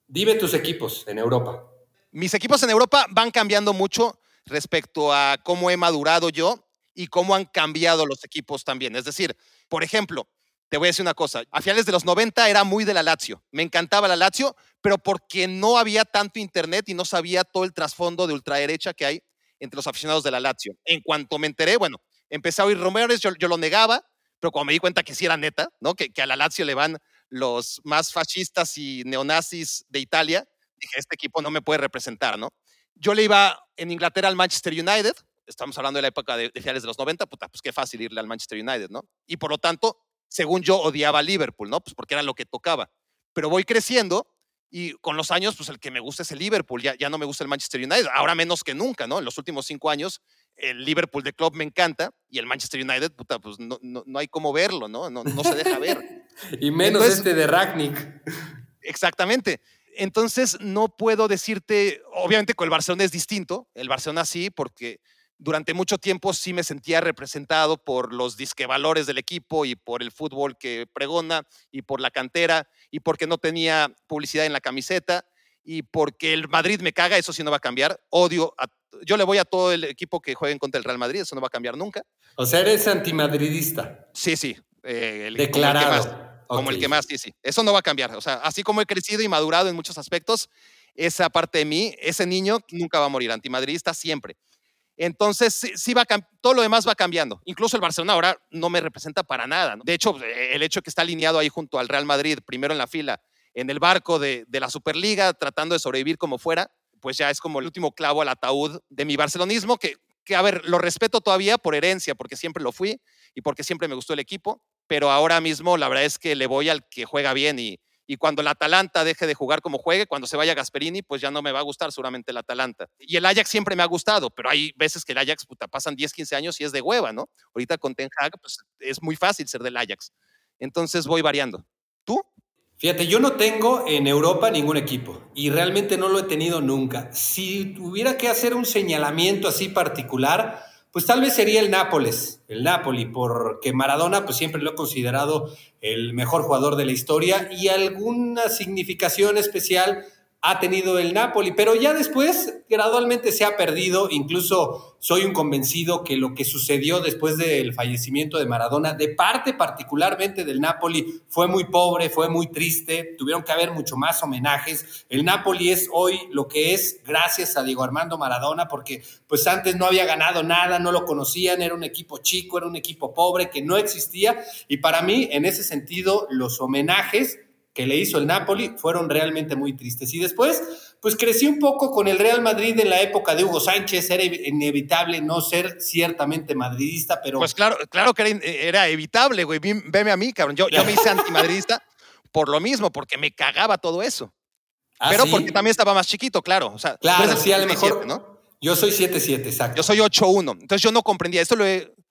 dime tus equipos en Europa. Mis equipos en Europa van cambiando mucho respecto a cómo he madurado yo y cómo han cambiado los equipos también. Es decir, por ejemplo, te voy a decir una cosa, a finales de los 90 era muy de la Lazio, me encantaba la Lazio, pero porque no había tanto internet y no sabía todo el trasfondo de ultraderecha que hay entre los aficionados de la Lazio. En cuanto me enteré, bueno, empecé a oír rumores, yo, lo negaba, pero cuando me di cuenta que sí era neta, ¿no? Que, a la Lazio le van los más fascistas y neonazis de Italia, dije, este equipo no me puede representar, ¿no? Yo le iba en Inglaterra al Manchester United, estamos hablando de la época de, de finales de los 90, puta, pues qué fácil irle al Manchester United, ¿no? Y por lo tanto, según yo, odiaba a Liverpool, ¿no? Pues porque era lo que tocaba. Pero voy creciendo y con los años, pues el que me gusta es el Liverpool, ya, ya no me gusta el Manchester United, ahora menos que nunca, ¿no? En los últimos cinco años, el Liverpool de club me encanta y el Manchester United, puta, pues no, no, hay cómo verlo, ¿no? No, no se deja ver. y menos este de Ragnick. Exactamente. Entonces, no puedo decirte, obviamente con el Barcelona es distinto, el Barcelona sí, porque durante mucho tiempo sí me sentía representado por los disquevalores del equipo y por el fútbol que pregona y por la cantera y porque no tenía publicidad en la camiseta y porque el Madrid me caga, eso sí no va a cambiar. Odio, yo le voy a todo el equipo que jueguen contra el Real Madrid, eso no va a cambiar nunca. O sea, eres antimadridista. Sí, sí. Eh, Declarado. Como el que más, sí, sí. Eso no va a cambiar. O sea, así como he crecido y madurado en muchos aspectos, esa parte de mí, ese niño nunca va a morir, antimadridista siempre. Entonces, sí, va todo lo demás va cambiando. Incluso el Barcelona ahora no me representa para nada. De hecho, eh, el hecho que está alineado ahí junto al Real Madrid, primero en la fila, en el barco de, la Superliga, tratando de sobrevivir como fuera, pues ya es como el último clavo al ataúd de mi barcelonismo, que, que, a ver, lo respeto todavía por herencia, porque siempre lo fui y porque siempre me gustó el equipo, pero ahora mismo la verdad es que le voy al que juega bien y, y cuando el Atalanta deje de jugar como juegue, cuando se vaya Gasperini, pues ya no me va a gustar seguramente el Atalanta. Y el Ajax siempre me ha gustado, pero hay veces que el Ajax puta, pasan 10, 15 años y es de hueva, ¿no? Ahorita con Ten Hag, pues es muy fácil ser del Ajax. Entonces voy variando. ¿Tú? Fíjate, yo no tengo en Europa ningún equipo y realmente no lo he tenido nunca. Si tuviera que hacer un señalamiento así particular, pues tal vez sería el Nápoles, el Napoli, porque Maradona pues siempre lo he considerado el mejor jugador de la historia y alguna significación especial ha tenido el Napoli, pero ya después gradualmente se ha perdido, incluso soy un convencido que lo que sucedió después del fallecimiento de Maradona, de parte particularmente del Napoli, fue muy pobre, fue muy triste, tuvieron que haber mucho más homenajes. El Napoli es hoy lo que es gracias a Diego Armando Maradona, porque pues antes no había ganado nada, no lo conocían, era un equipo chico, era un equipo pobre que no existía, y para mí en ese sentido los homenajes que le hizo el Napoli fueron realmente muy tristes. Y después, pues crecí un poco con el Real Madrid en la época de Hugo Sánchez. Era inevitable no ser ciertamente madridista, pero. Pues claro, claro que era, evitable, güey. Veme a mí, cabrón. Yo, yo me hice antimadridista por lo mismo, porque me cagaba todo eso. ¿Ah, pero porque también estaba más chiquito, claro. O sea, claro, sí, a lo mejor. ¿no? Yo soy 7-7, exacto. Yo soy 8-1. Entonces yo no comprendía. Esto lo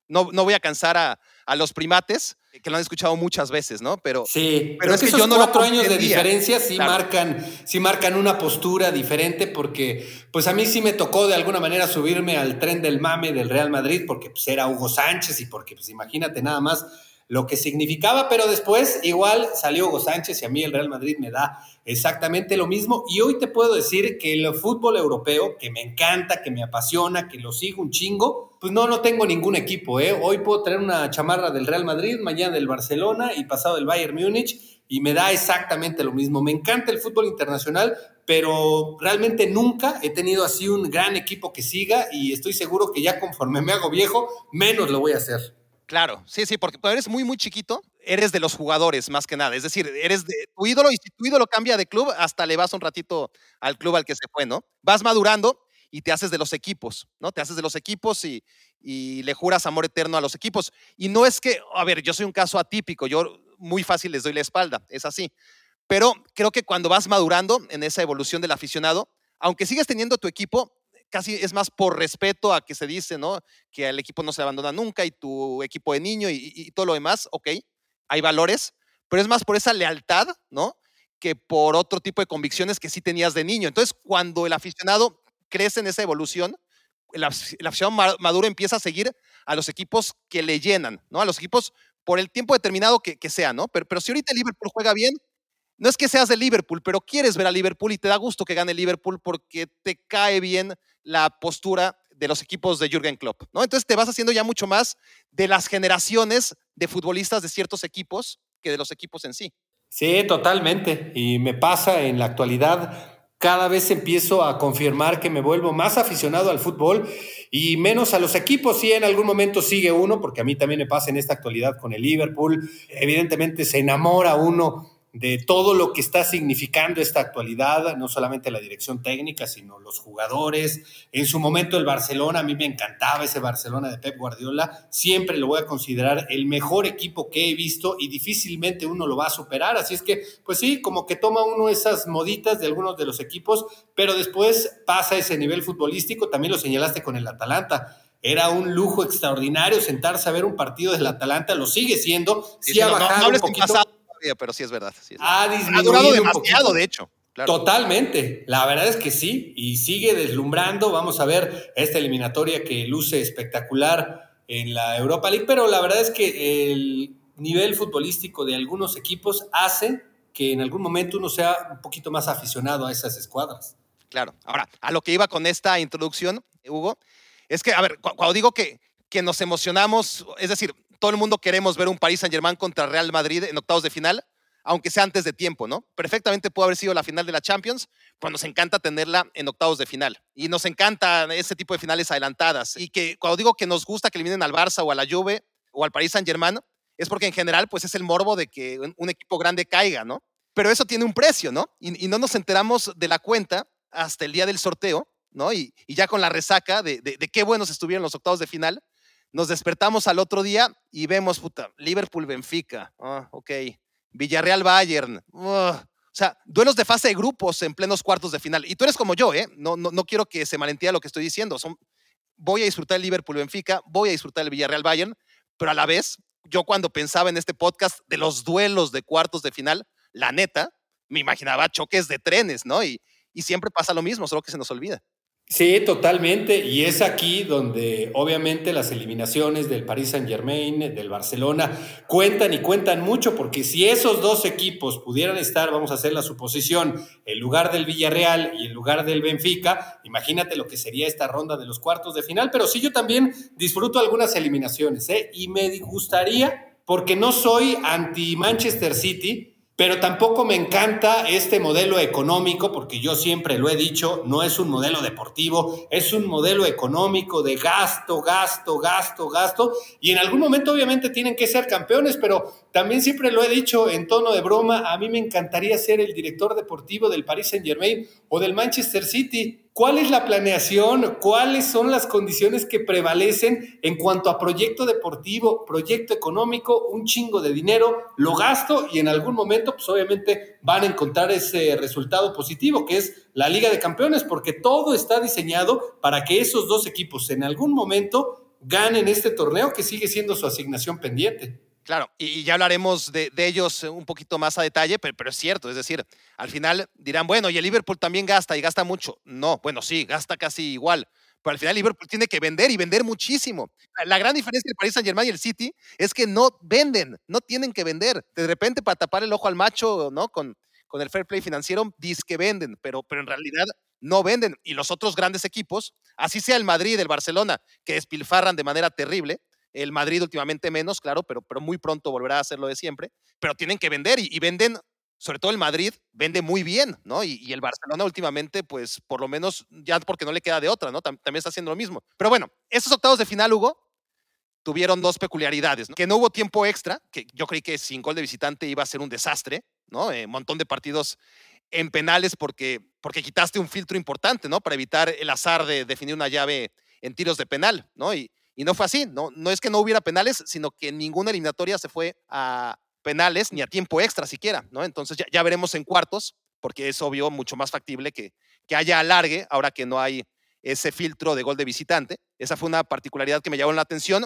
no, no voy a cansar a, a los primates que lo han escuchado muchas veces, ¿no? Pero sí, pero, es, que, yo no cuatro años de diferencia sí marcan, sí marcan una postura diferente porque, pues a mí sí me tocó de alguna manera subirme al tren del mame del Real Madrid porque pues, era Hugo Sánchez y porque, pues imagínate nada más lo que significaba, pero después igual salió Hugo Sánchez y a mí el Real Madrid me da exactamente lo mismo. Y hoy te puedo decir que el fútbol europeo, que me encanta, que me apasiona, que lo sigo un chingo, pues no, no tengo ningún equipo. ¿eh? Hoy puedo traer una chamarra del Real Madrid, mañana del Barcelona y pasado del Bayern Múnich y me da exactamente lo mismo. Me encanta el fútbol internacional, pero realmente nunca he tenido así un gran equipo que siga y estoy seguro que ya conforme me hago viejo, menos lo voy a hacer. Claro, sí, sí, porque eres muy, muy chiquito, eres de los jugadores más que nada. Es decir, eres de tu ídolo y si tu ídolo cambia de club, hasta le vas un ratito al club al que se fue, ¿no? Vas madurando y te haces de los equipos, ¿no? Te haces de los equipos y, y le juras amor eterno a los equipos. Y no es que, a ver, yo soy un caso atípico, yo muy fácil les doy la espalda, es así. Pero creo que cuando vas madurando en esa evolución del aficionado, aunque sigues teniendo tu equipo, casi es más por respeto a que se dice, ¿no? Que el equipo no se abandona nunca y tu equipo de niño y, todo lo demás, ok, hay valores, pero es más por esa lealtad, ¿no? Que por otro tipo de convicciones que sí tenías de niño. Entonces, cuando el aficionado crece en esa evolución, el, aficionado maduro empieza a seguir a los equipos que le llenan, ¿no? A los equipos por el tiempo determinado que, sea, ¿no? Pero, si ahorita Liverpool juega bien, no es que seas de Liverpool, pero quieres ver a Liverpool y te da gusto que gane Liverpool porque te cae bien la postura de los equipos de Jürgen Klopp, ¿no? Entonces te vas haciendo ya mucho más de las generaciones de futbolistas de ciertos equipos que de los equipos en sí. Sí, totalmente. Y me pasa en la actualidad, cada vez empiezo a confirmar que me vuelvo más aficionado al fútbol y menos a los equipos. Sí, en algún momento sigue uno, porque a mí también me pasa en esta actualidad con el Liverpool. Evidentemente se enamora uno de todo lo que está significando esta actualidad, no solamente la dirección técnica, sino los jugadores. En su momento el Barcelona, a mí me encantaba ese Barcelona de Pep Guardiola, siempre lo voy a considerar el mejor equipo que he visto y difícilmente uno lo va a superar. Así es que, pues sí, como que toma uno esas moditas de algunos de los equipos, pero después pasa ese nivel futbolístico, también lo señalaste con el Atalanta. Era un lujo extraordinario sentarse a ver un partido del Atalanta, lo sigue siendo. Sí, ha bajado un poquito pero sí es verdad. Ha, durado demasiado, de hecho. Totalmente, la verdad es que sí, y sigue deslumbrando. Vamos a ver esta eliminatoria que luce espectacular en la Europa League, pero la verdad es que el nivel futbolístico de algunos equipos hace que en algún momento uno sea un poquito más aficionado a esas escuadras. Claro, ahora, a lo que iba con esta introducción, Hugo, es que, a ver, cuando digo que, que nos emocionamos, es decir, todo el mundo queremos ver un Paris Saint-Germain contra Real Madrid en octavos de final, aunque sea antes de tiempo, ¿no? Perfectamente pudo haber sido la final de la Champions, pero nos encanta tenerla en octavos de final. Y nos encanta ese tipo de finales adelantadas. Y que cuando digo que nos gusta que eliminen al Barça o a la Juve o al Paris Saint-Germain, es porque en general pues es el morbo de que un equipo grande caiga, ¿no? Pero eso tiene un precio, ¿no? Y, no nos enteramos de la cuenta hasta el día del sorteo, ¿no? Y, ya con la resaca de, de, de qué buenos estuvieron los octavos de final, nos despertamos al otro día y vemos, puta, Liverpool-Benfica, ah, ok, Villarreal-Bayern, o sea, duelos de fase de grupos en plenos cuartos de final. Y tú eres como yo, ¿eh? No, no, no quiero que se malentienda lo que estoy diciendo. Voy a disfrutar el Liverpool-Benfica, voy a disfrutar el Villarreal-Bayern, pero a la vez, yo cuando pensaba en este podcast de los duelos de cuartos de final, la neta, me imaginaba choques de trenes, ¿no? Y, y siempre pasa lo mismo, solo que se nos olvida. Sí, totalmente. Y es aquí donde obviamente las eliminaciones del Paris Saint Germain, del Barcelona, cuentan y cuentan mucho, porque si esos dos equipos pudieran estar, vamos a hacer la suposición, en lugar del Villarreal y en lugar del Benfica, imagínate lo que sería esta ronda de los cuartos de final. Pero sí, yo también disfruto algunas eliminaciones, ¿eh? Y me gustaría, porque no soy anti Manchester City, pero tampoco me encanta este modelo económico, porque yo siempre lo he dicho, no es un modelo deportivo, es un modelo económico de gasto, gasto, gasto, gasto. Y en algún momento obviamente tienen que ser campeones, pero también siempre lo he dicho en tono de broma, a mí me encantaría ser el director deportivo del Paris Saint Germain o del Manchester City ¿Cuál es la planeación? ¿Cuáles son las condiciones que prevalecen en cuanto a proyecto deportivo, proyecto económico, un chingo de dinero, lo gasto y en algún momento pues obviamente van a encontrar ese resultado positivo que es la Liga de Campeones porque todo está diseñado para que esos dos equipos en algún momento ganen este torneo que sigue siendo su asignación pendiente. Claro, y, ya hablaremos de, ellos un poquito más a detalle, pero, es cierto, es decir, al final dirán, bueno, y el Liverpool también gasta y gasta mucho. No, bueno, sí, gasta casi igual, pero al final Liverpool tiene que vender y vender muchísimo. La, gran diferencia del Paris Saint Germain y el City es que no venden, no tienen que vender. De repente para tapar el ojo al macho, ¿no? Con, con el fair play financiero, dice que venden, pero, pero en realidad no venden. Y los otros grandes equipos, así sea el Madrid, el Barcelona, que despilfarran de manera terrible, el Madrid últimamente menos, claro, pero, pero muy pronto volverá a hacer lo de siempre. Pero tienen que vender y, venden, sobre todo el Madrid, vende muy bien, ¿no? Y, el Barcelona últimamente, pues por lo menos ya porque no le queda de otra, ¿no? también está haciendo lo mismo. Pero bueno, esos octavos de final, Hugo, tuvieron dos peculiaridades, que no hubo tiempo extra, que yo creí que sin gol de visitante iba a ser un desastre, ¿no? Eh, montón de partidos en penales porque, porque quitaste un filtro importante, ¿no? Para evitar el azar de definir una llave en tiros de penal, ¿no? Y, y no fue así, no, no es que no hubiera penales, sino que ninguna eliminatoria se fue a penales ni a tiempo extra siquiera, ¿no? Entonces ya, veremos en cuartos, porque es obvio mucho más factible que, que haya alargue ahora que no hay ese filtro de gol de visitante. Esa fue una particularidad que me llamó la atención.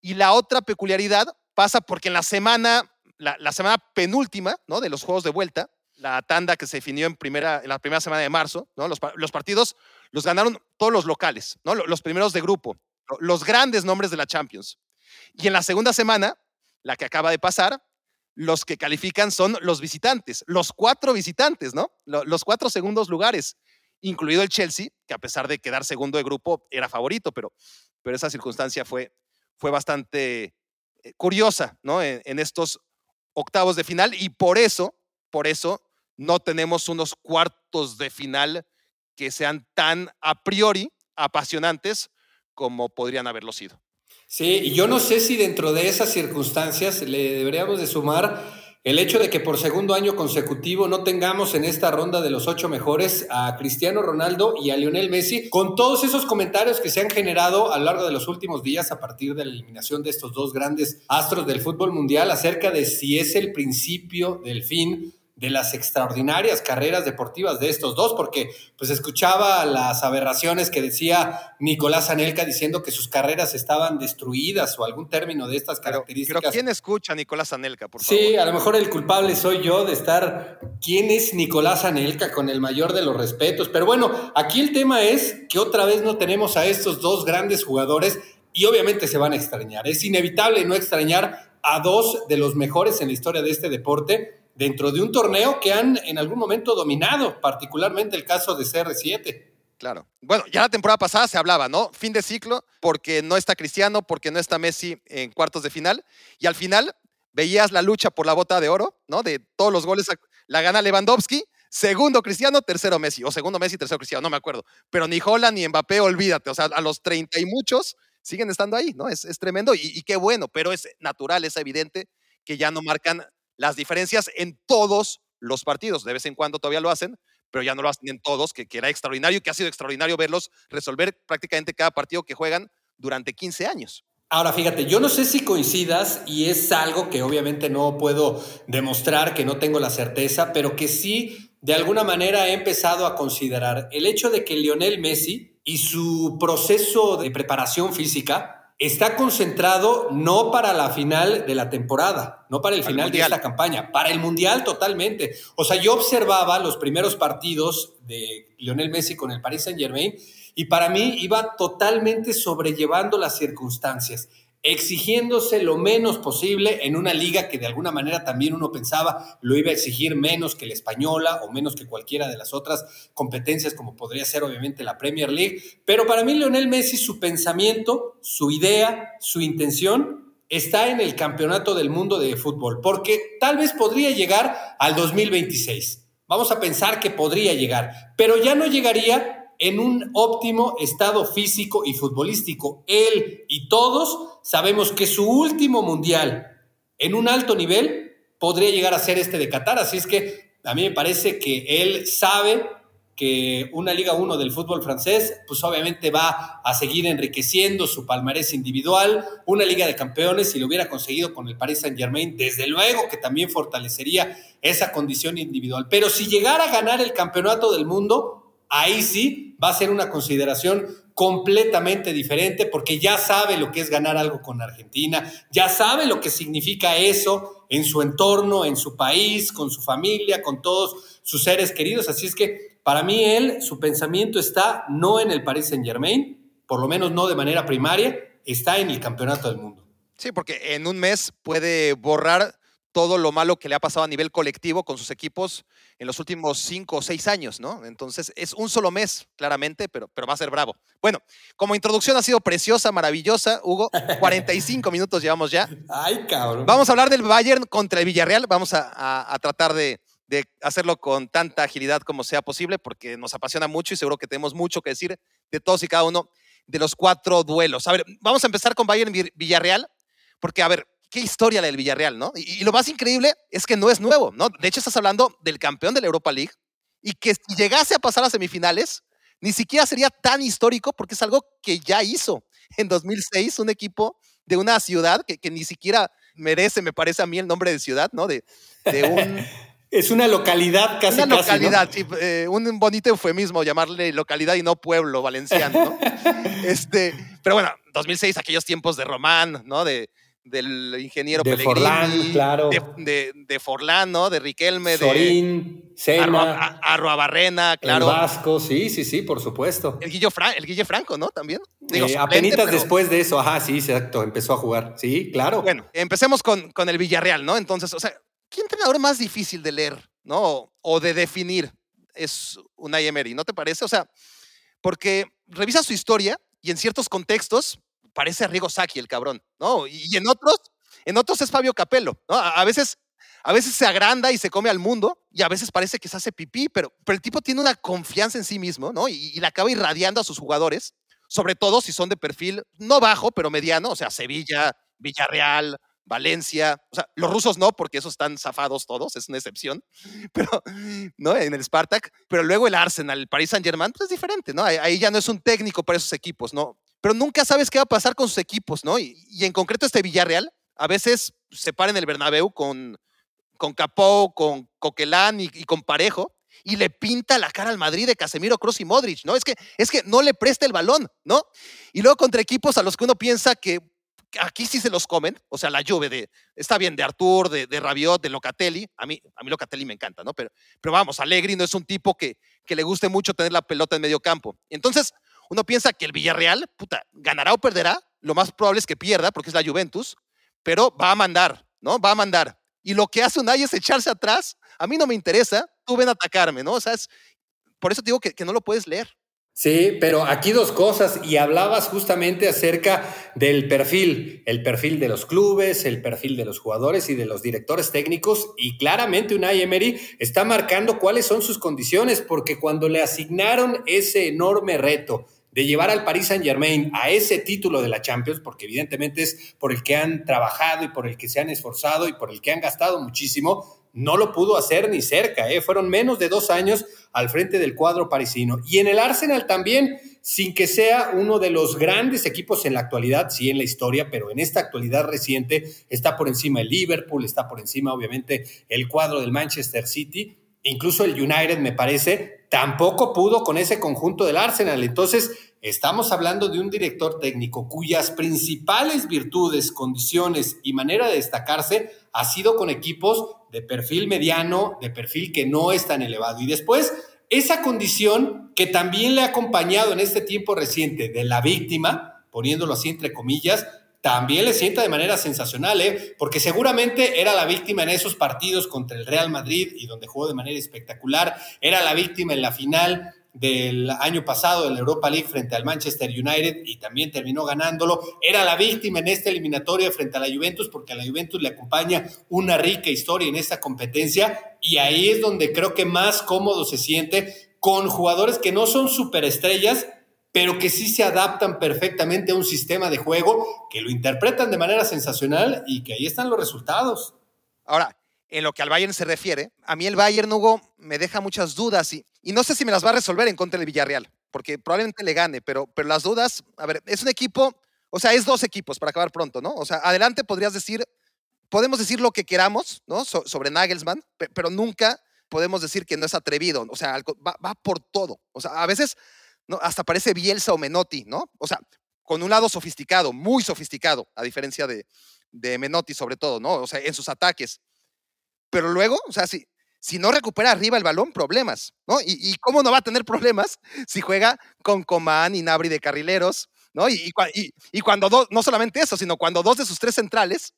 Y la otra peculiaridad pasa porque en la semana, la, semana penúltima, ¿no? De los juegos de vuelta, la tanda que se definió en, primera, en la primera semana de marzo, ¿no? Los, los partidos los ganaron todos los locales, ¿no? Los primeros de grupo los grandes nombres de la Champions. Y en la segunda semana, la que acaba de pasar, los que califican son los visitantes, los cuatro visitantes, ¿no? Los cuatro segundos lugares, incluido el Chelsea, que a pesar de quedar segundo de grupo era favorito, pero, pero esa circunstancia fue, fue bastante eh, curiosa, ¿no? En, en estos octavos de final y por eso, por eso no tenemos unos cuartos de final que sean tan a priori apasionantes como podrían haberlo sido. Sí, y yo no sé si dentro de esas circunstancias le deberíamos de sumar el hecho de que por segundo año consecutivo no tengamos en esta ronda de los ocho mejores a Cristiano Ronaldo y a Lionel Messi, con todos esos comentarios que se han generado a lo largo de los últimos días a partir de la eliminación de estos dos grandes astros del fútbol mundial acerca de si es el principio del fin de las extraordinarias carreras deportivas de estos dos, porque pues escuchaba las aberraciones que decía Nicolás Anelka diciendo que sus carreras estaban destruidas o algún término de estas características. Pero, ¿quién escucha a Nicolás Anelka, por favor? Sí, a lo mejor el culpable soy yo de estar, ¿quién es Nicolás Anelka? Con el mayor de los respetos. Pero bueno, aquí el tema es que otra vez no tenemos a estos dos grandes jugadores y obviamente se van a extrañar. Es inevitable no extrañar a dos de los mejores en la historia de este deporte dentro de un torneo que han en algún momento dominado, particularmente el caso de CR7. Claro. Bueno, ya la temporada pasada se hablaba, ¿no? Fin de ciclo, porque no está Cristiano, porque no está Messi en cuartos de final. Y al final veías la lucha por la bota de oro, ¿no? De todos los goles, la gana Lewandowski, segundo Cristiano, tercero Messi, o segundo Messi, tercero Cristiano, no me acuerdo. Pero ni Holland ni Mbappé, olvídate, o sea, a los 30 y muchos siguen estando ahí, ¿no? Es, tremendo y, y qué bueno, pero es natural, es evidente que ya no marcan las diferencias en todos los partidos. De vez en cuando todavía lo hacen, pero ya no lo hacen en todos, que, era extraordinario y que ha sido extraordinario verlos resolver prácticamente cada partido que juegan durante 15 años. Ahora, fíjate, yo no sé si coincidas y es algo que obviamente no puedo demostrar, que no tengo la certeza, pero que sí, de alguna manera he empezado a considerar el hecho de que Lionel Messi y su proceso de preparación física está concentrado no para la final de la temporada, no para el final de esta campaña, para el Mundial totalmente. O sea, yo observaba los primeros partidos de Lionel Messi con el Paris Saint Germain y para mí iba totalmente sobrellevando las circunstancias exigiéndose lo menos posible en una liga que de alguna manera también uno pensaba lo iba a exigir menos que la española o menos que cualquiera de las otras competencias como podría ser obviamente la Premier League. Pero para mí Lionel Messi, su pensamiento, su idea, su intención está en el Campeonato del Mundo de Fútbol, porque tal vez podría llegar al 2026. Vamos a pensar que podría llegar, pero ya no llegaría en un óptimo estado físico y futbolístico. Él y todos sabemos que su último mundial en un alto nivel podría llegar a ser este de Qatar. Así es que a mí me parece que él sabe que una Liga 1 del fútbol francés, pues obviamente va a seguir enriqueciendo su palmarés individual. Una Liga de Campeones, si lo hubiera conseguido con el Paris Saint Germain, desde luego que también fortalecería esa condición individual. Pero si llegara a ganar el campeonato del mundo, ahí sí va a ser una consideración completamente diferente porque ya sabe lo que es ganar algo con Argentina, ya sabe lo que significa eso en su entorno, en su país, con su familia, con todos sus seres queridos. Así es que para mí él, su pensamiento está no en el Paris Saint Germain, por lo menos no de manera primaria, está en el Campeonato del Mundo. Sí, porque en un mes puede borrar todo lo malo que le ha pasado a nivel colectivo con sus equipos en los últimos cinco o seis años, ¿no? Entonces es un solo mes, claramente, pero, pero va a ser bravo. Bueno, como introducción ha sido preciosa, maravillosa, Hugo. 45 minutos llevamos ya. Ay, cabrón. Vamos a hablar del Bayern contra el Villarreal. Vamos a, tratar de, de hacerlo con tanta agilidad como sea posible, porque nos apasiona mucho y seguro que tenemos mucho que decir de todos y cada uno de los cuatro duelos. A ver, vamos a empezar con Bayern Villarreal, porque, a ver, qué historia la del Villarreal, ¿no? Y, lo más increíble es que no es nuevo, ¿no? De hecho, estás hablando del campeón de la Europa League y que si llegase a pasar a semifinales, ni siquiera sería tan histórico porque es algo que ya hizo en 2006 un equipo de una ciudad que, que ni siquiera merece, me parece a mí, el nombre de ciudad, ¿no? De, de un... Es una localidad casi. Una localidad, sí, eh, un bonito eufemismo llamarle localidad y no pueblo valenciano, ¿no? este, pero bueno, 2006, aquellos tiempos de Román, ¿no? De, del ingeniero de Forlán, claro. De, de, Forlán, ¿no? De Riquelme, Sorín, Sena, Arroabarrena, claro. El Vasco, sí, sí, sí, por supuesto. El Guillo, el Franco, ¿no? También. Digo, eh, después de eso, ajá, sí, exacto, empezó a jugar. Sí, claro. Bueno, empecemos con, con el Villarreal, ¿no? Entonces, o sea, ¿qué entrenador más difícil de leer, ¿no? O de definir es una Emery, ¿no te parece? O sea, porque revisa su historia y en ciertos contextos parece Rigo Saki el cabrón, ¿no? Y en otros, en otros es Fabio Capello, ¿no? A, veces, a veces se agranda y se come al mundo y a veces parece que se hace pipí, pero, pero el tipo tiene una confianza en sí mismo, ¿no? Y, y la acaba irradiando a sus jugadores, sobre todo si son de perfil no bajo, pero mediano, o sea, Sevilla, Villarreal, Valencia, o sea, los rusos no, porque esos están zafados todos, es una excepción, pero, ¿no? En el Spartak, pero luego el Arsenal, el Paris Saint Germain, pues es diferente, ¿no? Ahí ya no es un técnico para esos equipos, ¿no? pero nunca sabes qué va a pasar con sus equipos, ¿no? Y, en concreto este Villarreal, a veces se para en el Bernabéu con, con Capó, con Coquelán y, con Parejo, y le pinta la cara al Madrid de Casemiro, Cruz y Modric, ¿no? Es que, es que no le presta el balón, ¿no? Y luego contra equipos a los que uno piensa que aquí sí se los comen, o sea, la lluvia de, está bien, de Artur, de, de Rabiot, de Locatelli, a mí, a mí Locatelli me encanta, ¿no? Pero, pero vamos, Allegri no es un tipo que, que le guste mucho tener la pelota en medio campo. Entonces, uno piensa que el Villarreal, puta, ganará o perderá. Lo más probable es que pierda porque es la Juventus, pero va a mandar, ¿no? Va a mandar. Y lo que hace Unai es echarse atrás. A mí no me interesa, tú ven a atacarme, ¿no? O sea, es, por eso te digo que, que no lo puedes leer. Sí, pero aquí dos cosas, y hablabas justamente acerca del perfil, el perfil de los clubes, el perfil de los jugadores y de los directores técnicos, y claramente Unai Emery está marcando cuáles son sus condiciones, porque cuando le asignaron ese enorme reto de llevar al Paris Saint Germain a ese título de la Champions, porque evidentemente es por el que han trabajado y por el que se han esforzado y por el que han gastado muchísimo, no lo pudo hacer ni cerca. ¿eh? Fueron menos de dos años al frente del cuadro parisino. Y en el Arsenal también, sin que sea uno de los grandes equipos en la actualidad, sí en la historia, pero en esta actualidad reciente está por encima el Liverpool, está por encima obviamente el cuadro del Manchester City incluso el United me parece, tampoco pudo con ese conjunto del Arsenal. Entonces, estamos hablando de un director técnico cuyas principales virtudes, condiciones y manera de destacarse ha sido con equipos de perfil mediano, de perfil que no es tan elevado. Y después, esa condición que también le ha acompañado en este tiempo reciente de la víctima, poniéndolo así entre comillas, también le sienta de manera sensacional, ¿eh? porque seguramente era la víctima en esos partidos contra el Real Madrid y donde jugó de manera espectacular, era la víctima en la final del año pasado de la Europa League frente al Manchester United y también terminó ganándolo. Era la víctima en esta eliminatoria frente a la Juventus porque a la Juventus le acompaña una rica historia en esta competencia y ahí es donde creo que más cómodo se siente con jugadores que no son superestrellas, pero que sí se adaptan perfectamente a un sistema de juego, que lo interpretan de manera sensacional y que ahí están los resultados. Ahora, en lo que al Bayern se refiere, a mí el Bayern, Hugo, me deja muchas dudas y, no sé si me las va a resolver en contra del Villarreal, porque probablemente le gane, pero, pero las dudas, a ver, es un equipo, o sea, es dos equipos para acabar pronto, ¿no? O sea, adelante podrías decir, podemos decir lo que queramos, ¿no? sobre Nagelsmann, pero nunca podemos decir que no es atrevido, o sea, va, va por todo. O sea, a veces hasta parece Bielsa o Menotti, ¿no? O sea, con un lado sofisticado, muy sofisticado, a diferencia de, Menotti sobre todo, ¿no? O sea, en sus ataques. Pero luego, o sea, si, si no recupera arriba el balón, problemas, ¿no? Y, cómo no va a tener problemas si juega con Coman y Nabri de carrileros, ¿no? Y, y, cuando dos, no solamente eso, sino cuando dos de sus tres centrales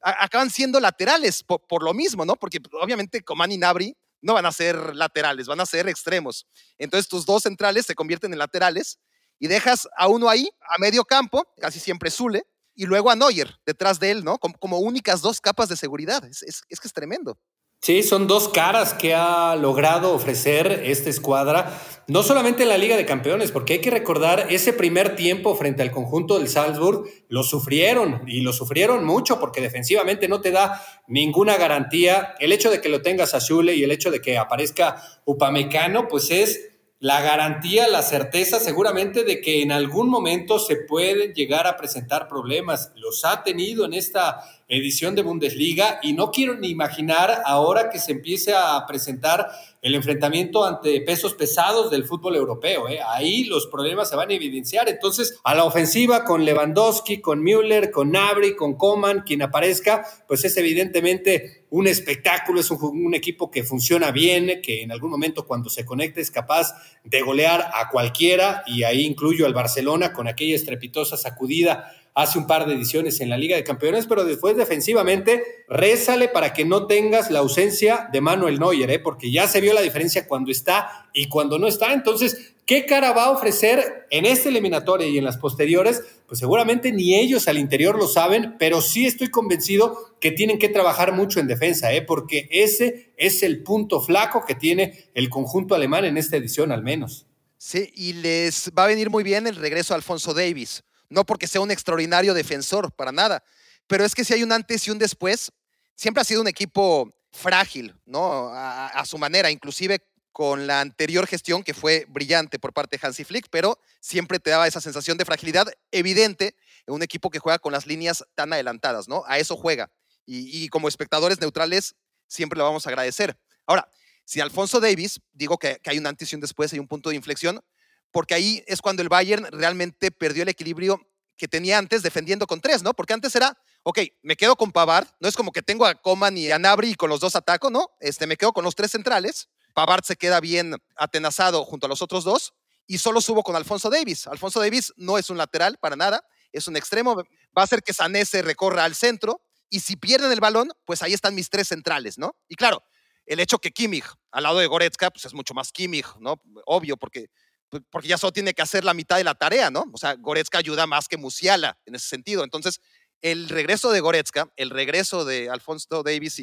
acaban siendo laterales por, lo mismo, ¿no? Porque obviamente Coman y Nabri no van a ser laterales, van a ser extremos. Entonces tus dos centrales se convierten en laterales y dejas a uno ahí, a medio campo, casi siempre Zule, y luego a Neuer detrás de él, ¿no? Como, únicas dos capas de seguridad. Es, es, es que es tremendo. Sí, son dos caras que ha logrado ofrecer esta escuadra, no solamente en la Liga de Campeones, porque hay que recordar ese primer tiempo frente al conjunto del Salzburg, lo sufrieron y lo sufrieron mucho porque defensivamente no te da ninguna garantía. El hecho de que lo tengas a Zule y el hecho de que aparezca Upamecano, pues es la garantía, la certeza seguramente de que en algún momento se pueden llegar a presentar problemas. Los ha tenido en esta edición de Bundesliga y no quiero ni imaginar ahora que se empiece a presentar el enfrentamiento ante pesos pesados del fútbol europeo. ¿eh? Ahí los problemas se van a evidenciar. Entonces, a la ofensiva con Lewandowski, con Müller, con Nabri, con Coman, quien aparezca, pues es evidentemente un espectáculo, es un, equipo que funciona bien, que en algún momento cuando se conecta es capaz de golear a cualquiera y ahí incluyo al Barcelona con aquella estrepitosa sacudida hace un par de ediciones en la Liga de Campeones, pero después defensivamente, rézale para que no tengas la ausencia de Manuel Neuer, ¿eh? porque ya se vio la diferencia cuando está y cuando no está. Entonces, ¿qué cara va a ofrecer en esta eliminatoria y en las posteriores? Pues seguramente ni ellos al interior lo saben, pero sí estoy convencido que tienen que trabajar mucho en defensa, ¿eh? porque ese es el punto flaco que tiene el conjunto alemán en esta edición al menos. Sí, y les va a venir muy bien el regreso a Alfonso Davis no porque sea un extraordinario defensor, para nada. Pero es que si hay un antes y un después, siempre ha sido un equipo frágil, ¿no? A, su manera, inclusive con la anterior gestión que fue brillante por parte de Hansi Flick, pero siempre te daba esa sensación de fragilidad evidente en un equipo que juega con las líneas tan adelantadas, ¿no? A eso juega. Y, como espectadores neutrales siempre lo vamos a agradecer. Ahora, si Alfonso Davis, digo que, que hay un antes y un después, hay un punto de inflexión, porque ahí es cuando el Bayern realmente perdió el equilibrio que tenía antes defendiendo con tres, ¿no? Porque antes era, ok, me quedo con Pavard, no es como que tengo a Coman y a Nabri y con los dos ataco, ¿no? Este, me quedo con los tres centrales, Pavard se queda bien atenazado junto a los otros dos y solo subo con Alfonso Davis. Alfonso Davis no es un lateral para nada, es un extremo, va a hacer que Sané se recorra al centro y si pierden el balón, pues ahí están mis tres centrales, ¿no? Y claro, el hecho que Kimmich al lado de Goretzka, pues es mucho más Kimmich, ¿no? Obvio, porque porque ya solo tiene que hacer la mitad de la tarea, ¿no? O sea, Goretzka ayuda más que Musiala en ese sentido. Entonces, el regreso de Goretzka, el regreso de Alfonso Davis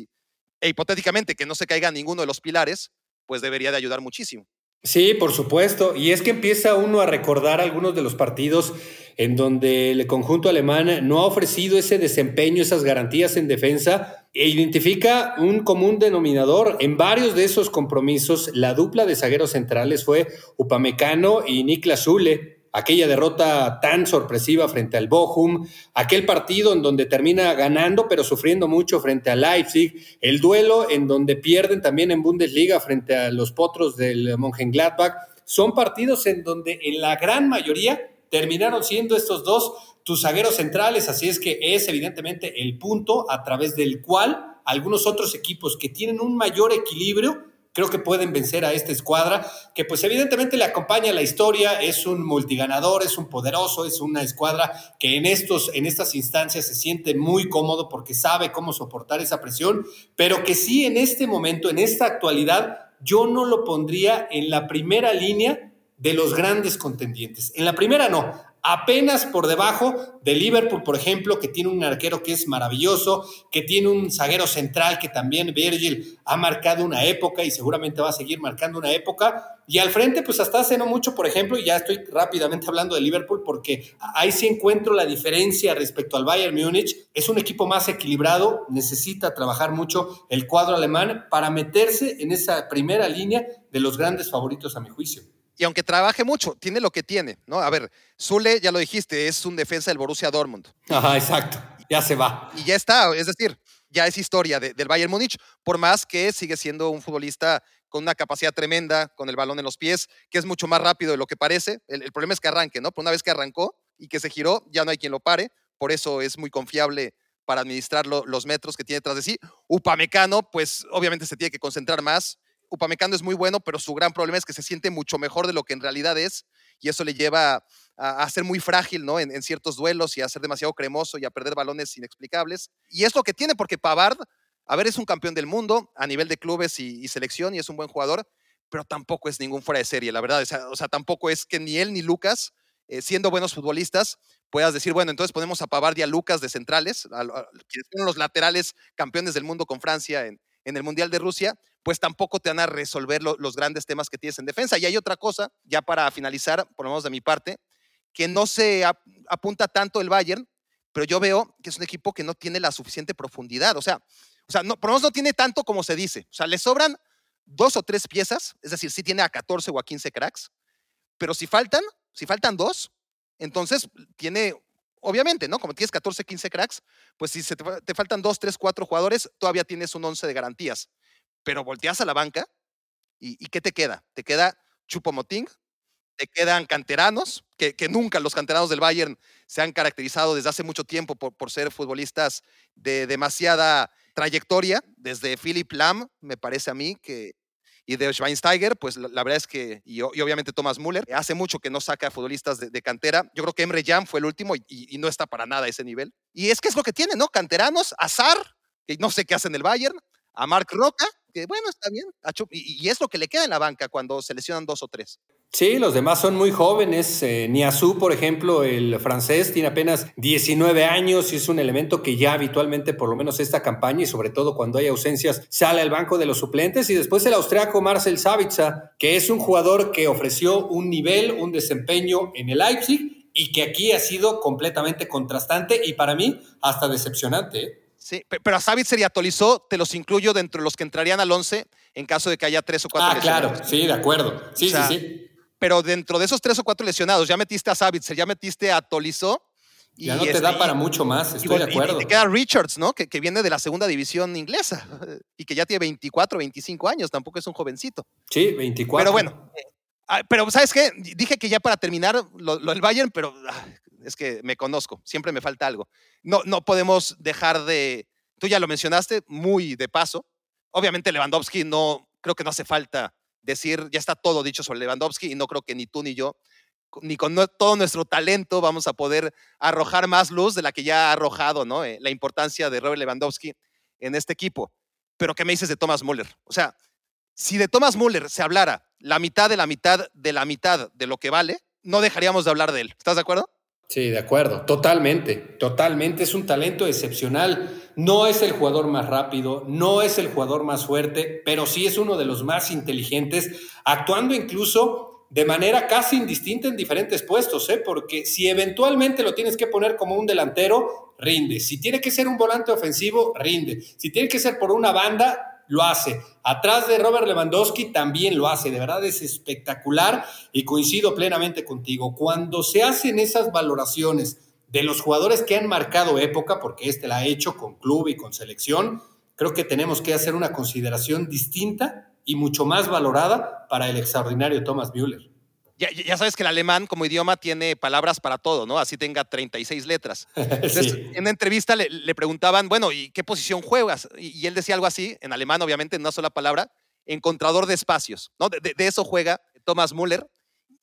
e hipotéticamente que no se caiga ninguno de los pilares, pues debería de ayudar muchísimo. Sí, por supuesto. Y es que empieza uno a recordar algunos de los partidos en donde el conjunto alemán no ha ofrecido ese desempeño, esas garantías en defensa, e identifica un común denominador. En varios de esos compromisos, la dupla de zagueros centrales fue Upamecano y Niklas Zule. aquella derrota tan sorpresiva frente al Bochum, aquel partido en donde termina ganando pero sufriendo mucho frente al Leipzig, el duelo en donde pierden también en Bundesliga frente a los Potros del Mönchengladbach, son partidos en donde en la gran mayoría terminaron siendo estos dos tus zagueros centrales, así es que es evidentemente el punto a través del cual algunos otros equipos que tienen un mayor equilibrio creo que pueden vencer a esta escuadra, que pues evidentemente le acompaña la historia, es un multiganador, es un poderoso, es una escuadra que en, estos, en estas instancias se siente muy cómodo porque sabe cómo soportar esa presión, pero que sí en este momento, en esta actualidad, yo no lo pondría en la primera línea de los grandes contendientes. En la primera no, apenas por debajo de Liverpool, por ejemplo, que tiene un arquero que es maravilloso, que tiene un zaguero central que también Virgil ha marcado una época y seguramente va a seguir marcando una época. Y al frente, pues hasta hace no mucho, por ejemplo, y ya estoy rápidamente hablando de Liverpool porque ahí sí encuentro la diferencia respecto al Bayern Múnich. Es un equipo más equilibrado, necesita trabajar mucho el cuadro alemán para meterse en esa primera línea de los grandes favoritos a mi juicio y aunque trabaje mucho, tiene lo que tiene, ¿no? A ver, Zule, ya lo dijiste, es un defensa del Borussia Dortmund. Ajá, exacto. Ya se va. Y ya está, es decir, ya es historia del Bayern Múnich, por más que sigue siendo un futbolista con una capacidad tremenda, con el balón en los pies, que es mucho más rápido de lo que parece. El, problema es que arranque, ¿no? Pero una vez que arrancó y que se giró, ya no hay quien lo pare, por eso es muy confiable para administrar los metros que tiene tras de sí. Upamecano, pues obviamente se tiene que concentrar más, Upamecano es muy bueno, pero su gran problema es que se siente mucho mejor de lo que en realidad es y eso le lleva a, ser muy frágil ¿no? En, ciertos duelos y a ser demasiado cremoso y a perder balones inexplicables. Y es lo que tiene porque Pavard, a ver, es un campeón del mundo a nivel de clubes y, selección y es un buen jugador, pero tampoco es ningún fuera de serie, la verdad. O sea, tampoco es que ni él ni Lucas, eh, siendo buenos futbolistas, puedas decir, bueno, entonces ponemos a Pavard y a Lucas de centrales, quienes fueron los laterales campeones del mundo con Francia en el Mundial de Rusia, pues tampoco te van a resolver los grandes temas que tienes en defensa. Y hay otra cosa, ya para finalizar, por lo menos de mi parte, que no se apunta tanto el Bayern, pero yo veo que es un equipo que no tiene la suficiente profundidad. O sea, o sea no, por lo menos no tiene tanto como se dice. O sea, le sobran dos o tres piezas, es decir, sí tiene a 14 o a 15 cracks, pero si faltan, si faltan dos, entonces tiene, obviamente, ¿no? Como tienes 14, 15 cracks, pues si te, te, faltan dos, tres, cuatro jugadores, todavía tienes un 11 de garantías pero volteas a la banca y, ¿qué te queda? Te queda Chupomoting, te quedan canteranos, que, nunca los canteranos del Bayern se han caracterizado desde hace mucho tiempo por, ser futbolistas de demasiada trayectoria, desde Philip Lam, me parece a mí, que, y de Schweinsteiger, pues la, verdad es que, y, obviamente Thomas Müller, hace mucho que no saca futbolistas de, cantera. Yo creo que Emre Jan fue el último y, no está para nada a ese nivel. Y es que es lo que tiene, ¿no? Canteranos, Azar, que no sé qué hace en el Bayern, a Mark Roca, que bueno, está bien, y, es lo que le queda en la banca cuando se lesionan dos o tres. Sí, los demás son muy jóvenes. Eh, por ejemplo, el francés, tiene apenas 19 años y es un elemento que ya habitualmente, por lo menos esta campaña y sobre todo cuando hay ausencias, sale al banco de los suplentes. Y después el austriaco Marcel Savitza, que es un jugador que ofreció un nivel, un desempeño en el Leipzig y que aquí ha sido completamente contrastante y para mí hasta decepcionante. ¿eh? Sí, pero a Savitzer y a Tolizó te los incluyo dentro de los que entrarían al 11 en caso de que haya tres o cuatro ah, claro, sí, de acuerdo. Sí, sí, sí. Pero dentro de esos tres o cuatro lesionados, ya metiste a Savitzer, ya metiste a Tolizó. Ya no te da este, para mucho más, estoy de acuerdo. Y te queda Richards, ¿no? Que, que, viene de la segunda división inglesa y que ya tiene 24, 25 años, tampoco es un jovencito. Sí, 24. Pero bueno, eh, ah, pero ¿sabes qué? Dije que ya para terminar lo, lo del Bayern, pero ah, es que me conozco, siempre me falta algo. No, no podemos dejar de, tú ya lo mencionaste, muy de paso. Obviamente Lewandowski no, creo que no hace falta decir, ya está todo dicho sobre Lewandowski y no creo que ni tú ni yo, ni con todo nuestro talento vamos a poder arrojar más luz de la que ya ha arrojado, ¿no? Eh, la importancia de Robert Lewandowski en este equipo. Pero ¿qué me dices de Thomas Müller? O sea, si de Thomas Müller se hablara la mitad de la mitad de la mitad de lo que vale, no dejaríamos de hablar de él. ¿Estás de acuerdo? Sí, de acuerdo, totalmente, totalmente. Es un talento excepcional. No es el jugador más rápido, no es el jugador más fuerte, pero sí es uno de los más inteligentes, actuando incluso de manera casi indistinta en diferentes puestos, ¿eh? porque si eventualmente lo tienes que poner como un delantero, rinde. Si tiene que ser un volante ofensivo, rinde. Si tiene que ser por una banda, lo hace. Atrás de Robert Lewandowski también lo hace. De verdad es espectacular y coincido plenamente contigo. Cuando se hacen esas valoraciones de los jugadores que han marcado época, porque este la ha hecho con club y con selección, creo que tenemos que hacer una consideración distinta y mucho más valorada para el extraordinario Thomas Müller. Ya, sabes que el alemán como idioma tiene palabras para todo, ¿no? Así tenga 36 letras. Entonces, en una entrevista le, preguntaban, bueno, ¿y qué posición juegas? Y, él decía algo así, en alemán, obviamente, en una sola palabra, encontrador de espacios, ¿no? De, eso juega Thomas Müller.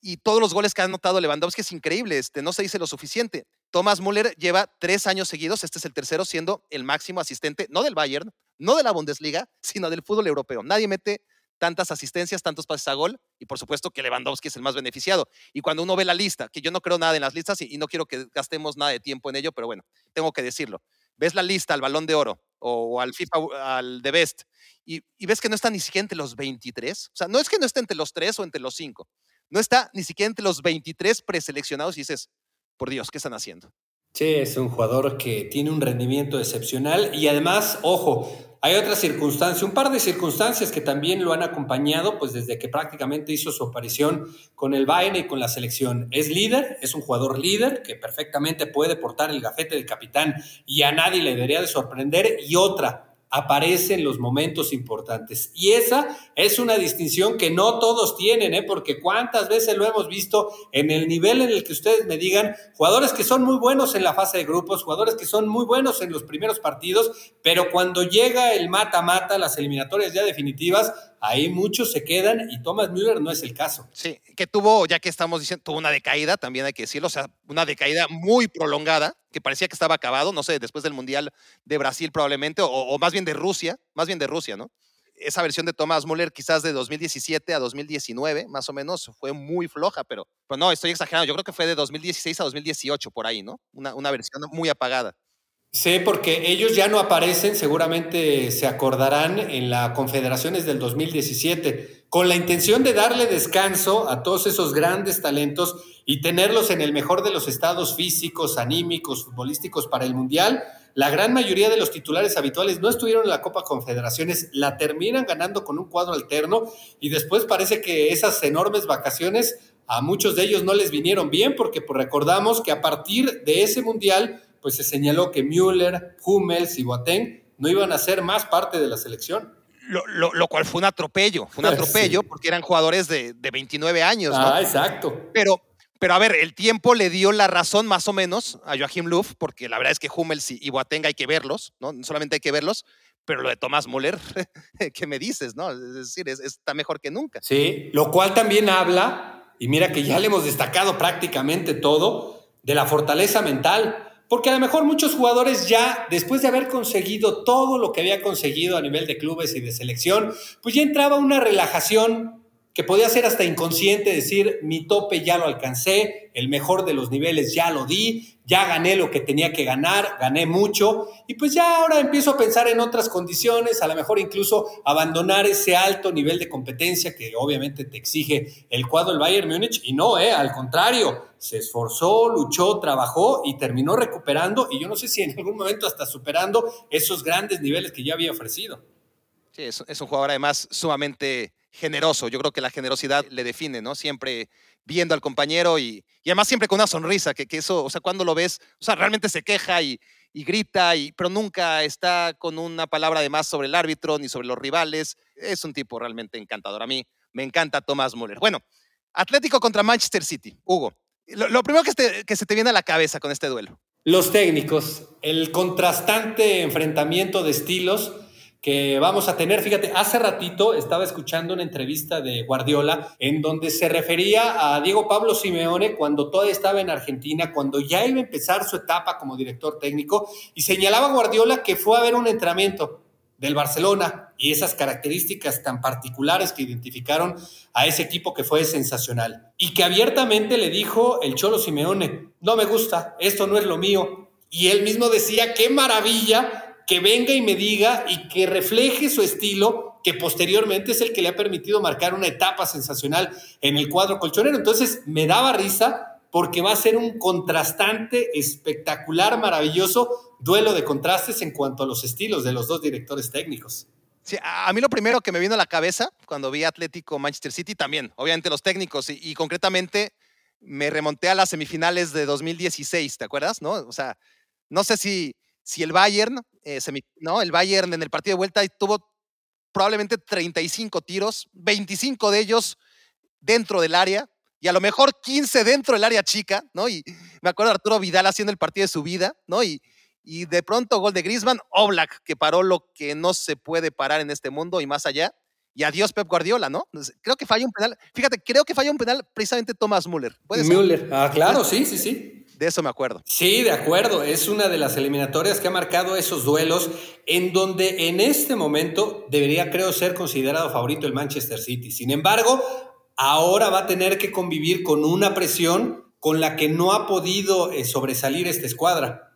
Y todos los goles que ha anotado Lewandowski es increíble, este, no se dice lo suficiente. Thomas Müller lleva tres años seguidos, este es el tercero, siendo el máximo asistente, no del Bayern, no de la Bundesliga, sino del fútbol europeo. Nadie mete tantas asistencias, tantos pases a gol, y por supuesto que Lewandowski es el más beneficiado. Y cuando uno ve la lista, que yo no creo nada en las listas y, no quiero que gastemos nada de tiempo en ello, pero bueno, tengo que decirlo. Ves la lista al balón de oro o, al FIFA, al de Best, y, ves que no está ni siquiera entre los 23. O sea, no es que no esté entre los 3 o entre los 5. No está ni siquiera entre los 23 preseleccionados y dices, por Dios, ¿qué están haciendo? Sí, es un jugador que tiene un rendimiento excepcional y además, ojo, hay otra circunstancia, un par de circunstancias que también lo han acompañado, pues desde que prácticamente hizo su aparición con el Bayern y con la selección. Es líder, es un jugador líder que perfectamente puede portar el gafete de capitán y a nadie le debería de sorprender. Y otra, aparece en los momentos importantes. Y esa es una distinción que no todos tienen, ¿eh? porque cuántas veces lo hemos visto en el nivel en el que ustedes me digan, jugadores que son muy buenos en la fase de grupos, jugadores que son muy buenos en los primeros partidos, pero cuando llega el mata-mata, las eliminatorias ya definitivas, ahí muchos se quedan y Thomas Müller no es el caso. Sí, que tuvo, ya que estamos diciendo, tuvo una decaída, también hay que decirlo, o sea, una decaída muy prolongada, parecía que estaba acabado, no sé, después del Mundial de Brasil probablemente, o, más bien de Rusia, más bien de Rusia, ¿no? Esa versión de Thomas Müller quizás de 2017 a 2019, más o menos, fue muy floja, pero, pero no, estoy exagerando, yo creo que fue de 2016 a 2018 por ahí, ¿no? Una, una versión muy apagada. Sí, porque ellos ya no aparecen, seguramente se acordarán en la Confederaciones del 2017, con la intención de darle descanso a todos esos grandes talentos y tenerlos en el mejor de los estados físicos, anímicos, futbolísticos para el Mundial. La gran mayoría de los titulares habituales no estuvieron en la Copa Confederaciones, la terminan ganando con un cuadro alterno y después parece que esas enormes vacaciones a muchos de ellos no les vinieron bien porque pues, recordamos que a partir de ese Mundial pues se señaló que Müller, Hummels y Boateng no iban a ser más parte de la selección. Lo, cual fue un atropello, fue un atropello porque eran jugadores de, 29 años. Ah, exacto. Pero, pero a ver, el tiempo le dio la razón más o menos a Joachim Löw, porque la verdad es que Hummels y, Boateng hay que verlos, ¿no? Solamente hay que verlos, pero lo de Tomás Müller, ¿qué me dices, no? Es decir, está mejor que nunca. Sí, lo cual también habla, y mira que ya le hemos destacado prácticamente todo, de la fortaleza mental porque a lo mejor muchos jugadores ya, después de haber conseguido todo lo que había conseguido a nivel de clubes y de selección, pues ya entraba una relajación que podía ser hasta inconsciente, decir, mi tope ya lo alcancé, el mejor de los niveles ya lo di, ya gané lo que tenía que ganar, gané mucho, y pues ya ahora empiezo a pensar en otras condiciones, a lo mejor incluso abandonar ese alto nivel de competencia que obviamente te exige el cuadro del Bayern Múnich, y no, eh, al contrario, se esforzó, luchó, trabajó y terminó recuperando, y yo no sé si en algún momento hasta superando esos grandes niveles que ya había ofrecido. Sí, es, es un jugador además sumamente generoso. Yo creo que la generosidad le define, ¿no? Siempre viendo al compañero y, además siempre con una sonrisa, que, eso, o sea, cuando lo ves, o sea, realmente se queja y, grita, y, pero nunca está con una palabra de más sobre el árbitro ni sobre los rivales. Es un tipo realmente encantador. A mí me encanta Tomás Müller. Bueno, Atlético contra Manchester City. Hugo, lo, primero que, que se te viene a la cabeza con este duelo. Los técnicos, el contrastante enfrentamiento de estilos que vamos a tener. Fíjate, hace ratito estaba escuchando una entrevista de Guardiola en donde se refería a Diego Pablo Simeone cuando todavía estaba en Argentina, cuando ya iba a empezar su etapa como director técnico, y señalaba Guardiola que fue a ver un entrenamiento del Barcelona y esas características tan particulares que identificaron a ese equipo que fue sensacional. Y que abiertamente le dijo el Cholo Simeone, no me gusta, esto no es lo mío. Y él mismo decía, qué maravilla que venga y me diga y que refleje su estilo, que posteriormente es el que le ha permitido marcar una etapa sensacional en el cuadro colchonero. Entonces me daba risa porque va a ser un contrastante espectacular, maravilloso duelo de contrastes en cuanto a los estilos de los dos directores técnicos. Sí, a mí lo primero que me vino a la cabeza cuando vi Atlético Manchester City también, obviamente los técnicos y, concretamente me remonté a las semifinales de 2016, ¿te acuerdas? ¿No? O sea, no sé si, si el Bayern, eh, no, el Bayern en el partido de vuelta tuvo probablemente 35 tiros, 25 de ellos dentro del área y a lo mejor 15 dentro del área chica, ¿no? Y me acuerdo de Arturo Vidal haciendo el partido de su vida, ¿no? Y, y de pronto gol de Griezmann, Oblak, que paró lo que no se puede parar en este mundo y más allá. Y adiós Pep Guardiola, ¿no? Creo que falla un penal. Fíjate, creo que falla un penal precisamente Thomas Müller. Müller, ah, claro, sí, sí, sí. De eso me acuerdo. Sí, de acuerdo. Es una de las eliminatorias que ha marcado esos duelos en donde en este momento debería, creo, ser considerado favorito el Manchester City. Sin embargo, ahora va a tener que convivir con una presión con la que no ha podido eh, sobresalir esta escuadra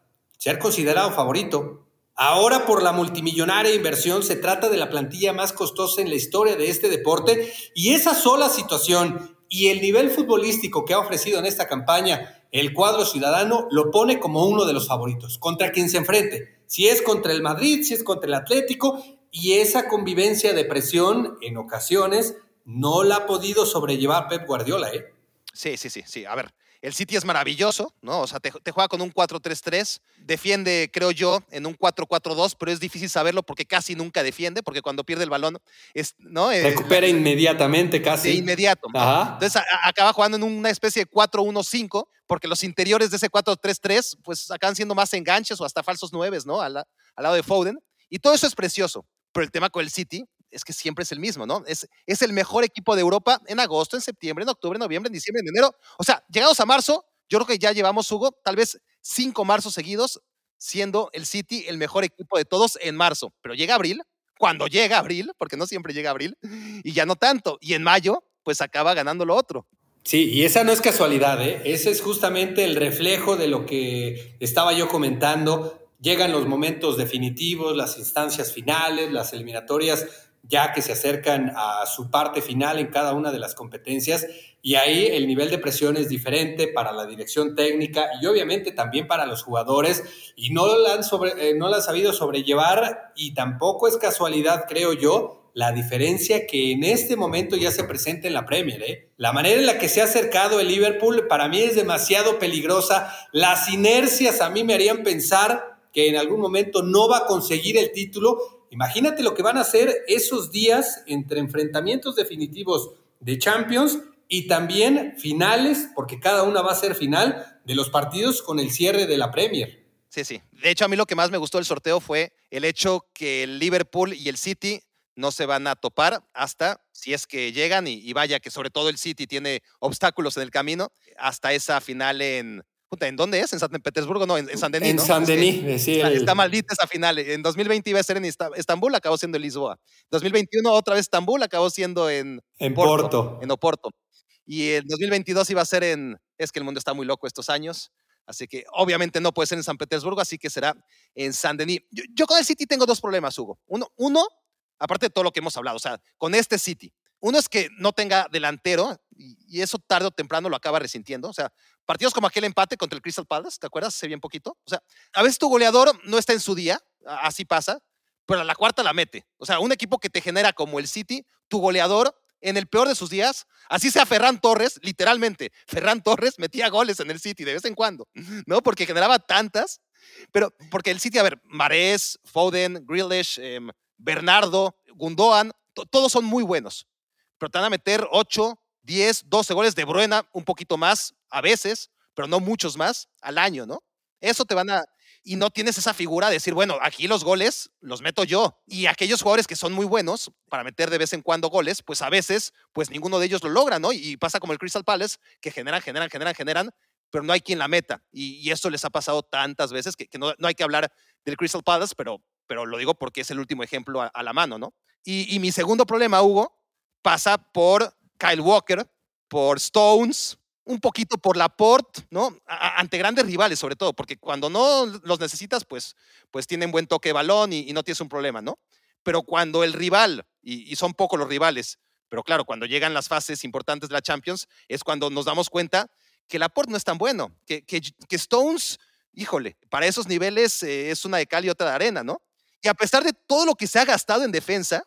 ser considerado favorito. Ahora por la multimillonaria inversión se trata de la plantilla más costosa en la historia de este deporte y esa sola situación y el nivel futbolístico que ha ofrecido en esta campaña el cuadro ciudadano lo pone como uno de los favoritos, contra quien se enfrente, si es contra el Madrid, si es contra el Atlético y esa convivencia de presión en ocasiones no la ha podido sobrellevar Pep Guardiola, ¿eh? Sí, sí, sí, sí. A ver, el City es maravilloso, ¿no? O sea, te, juega con un 4-3-3, defiende, creo yo, en un 4-4-2, pero es difícil saberlo porque casi nunca defiende, porque cuando pierde el balón, es, ¿no? Eh, Recupera inmediatamente, casi. De inmediato. Entonces acaba jugando en una especie de 4-1-5, porque los interiores de ese 4-3-3, pues acaban siendo más enganches o hasta falsos nueves, ¿no? Al, al lado de Foden. Y todo eso es precioso. Pero el tema con el City es que siempre es el mismo, ¿no? Es, es el mejor equipo de Europa en agosto, en septiembre, en octubre, en noviembre, en diciembre, en enero. O sea, llegados a marzo, yo creo que ya llevamos, Hugo, tal vez cinco marzos seguidos siendo el City el mejor equipo de todos en marzo. Pero llega abril, cuando llega abril, porque no siempre llega abril, y ya no tanto. Y en mayo, pues acaba ganando lo otro. Sí, y esa no es casualidad, ¿eh? ese es justamente el reflejo de lo que estaba yo comentando. Llegan los momentos definitivos, las instancias finales, las eliminatorias ya que se acercan a su parte final en cada una de las competencias y ahí el nivel de presión es diferente para la dirección técnica y obviamente también para los jugadores y no la han, sobre, eh, no la han sabido sobrellevar y tampoco es casualidad, creo yo, la diferencia que en este momento ya se presenta en la Premier. ¿eh? La manera en la que se ha acercado el Liverpool para mí es demasiado peligrosa. Las inercias a mí me harían pensar que en algún momento no va a conseguir el título Imagínate lo que van a hacer esos días entre enfrentamientos definitivos de Champions y también finales, porque cada una va a ser final de los partidos con el cierre de la Premier. Sí, sí. De hecho, a mí lo que más me gustó del sorteo fue el hecho que el Liverpool y el City no se van a topar hasta si es que llegan y, y, vaya que sobre todo el City tiene obstáculos en el camino hasta esa final en, ¿En dónde es? ¿En San Petersburgo? No, en, San Denis. En San Denis, sí. Está, maldita esa final. En 2020 iba a ser en Estambul, acabó siendo en Lisboa. 2021 otra vez Estambul, acabó siendo en, en Porto, En Oporto. Y en 2022 iba a ser en... Es que el mundo está muy loco estos años. Así que obviamente no puede ser en San Petersburgo, así que será en San Denis. Yo, con el City tengo dos problemas, Hugo. Uno, uno, aparte de todo lo que hemos hablado, o sea, con este City. Uno es que no tenga delantero y eso tarde o temprano lo acaba resintiendo. O sea, partidos como aquel empate contra el Crystal Palace, ¿te acuerdas? Se bien poquito. O sea, a veces tu goleador no está en su día, así pasa, pero a la cuarta la mete. O sea, un equipo que te genera como el City, tu goleador en el peor de sus días, así sea Ferran Torres, literalmente, Ferran Torres metía goles en el City de vez en cuando, ¿no? Porque generaba tantas, pero porque el City, a ver, Marés, Foden, Grealish, em, Bernardo, Gundogan, todos son muy buenos pero te van a meter 8, 10, 12 goles de Bruena, un poquito más a veces, pero no muchos más al año, ¿no? Eso te van a... Y no tienes esa figura de decir, bueno, aquí los goles los meto yo. Y aquellos jugadores que son muy buenos para meter de vez en cuando goles, pues a veces, pues ninguno de ellos lo logra, ¿no? Y pasa como el Crystal Palace, que generan, generan, generan, generan, pero no hay quien la meta. Y, eso les ha pasado tantas veces que, no, hay que hablar del Crystal Palace, pero, pero lo digo porque es el último ejemplo a, la mano, ¿no? Y, y mi segundo problema, Hugo, pasa por Kyle Walker, por Stones, un poquito por Laporte, ¿no? ante grandes rivales, sobre todo, porque cuando no los necesitas, pues, pues tienen buen toque de balón y, no tienes un problema, ¿no? Pero cuando el rival, y, son pocos los rivales, pero claro, cuando llegan las fases importantes de la Champions, es cuando nos damos cuenta que Laporte no es tan bueno, que, que, Stones, híjole, para esos niveles eh, es una de cal y otra de arena, ¿no? Y a pesar de todo lo que se ha gastado en defensa,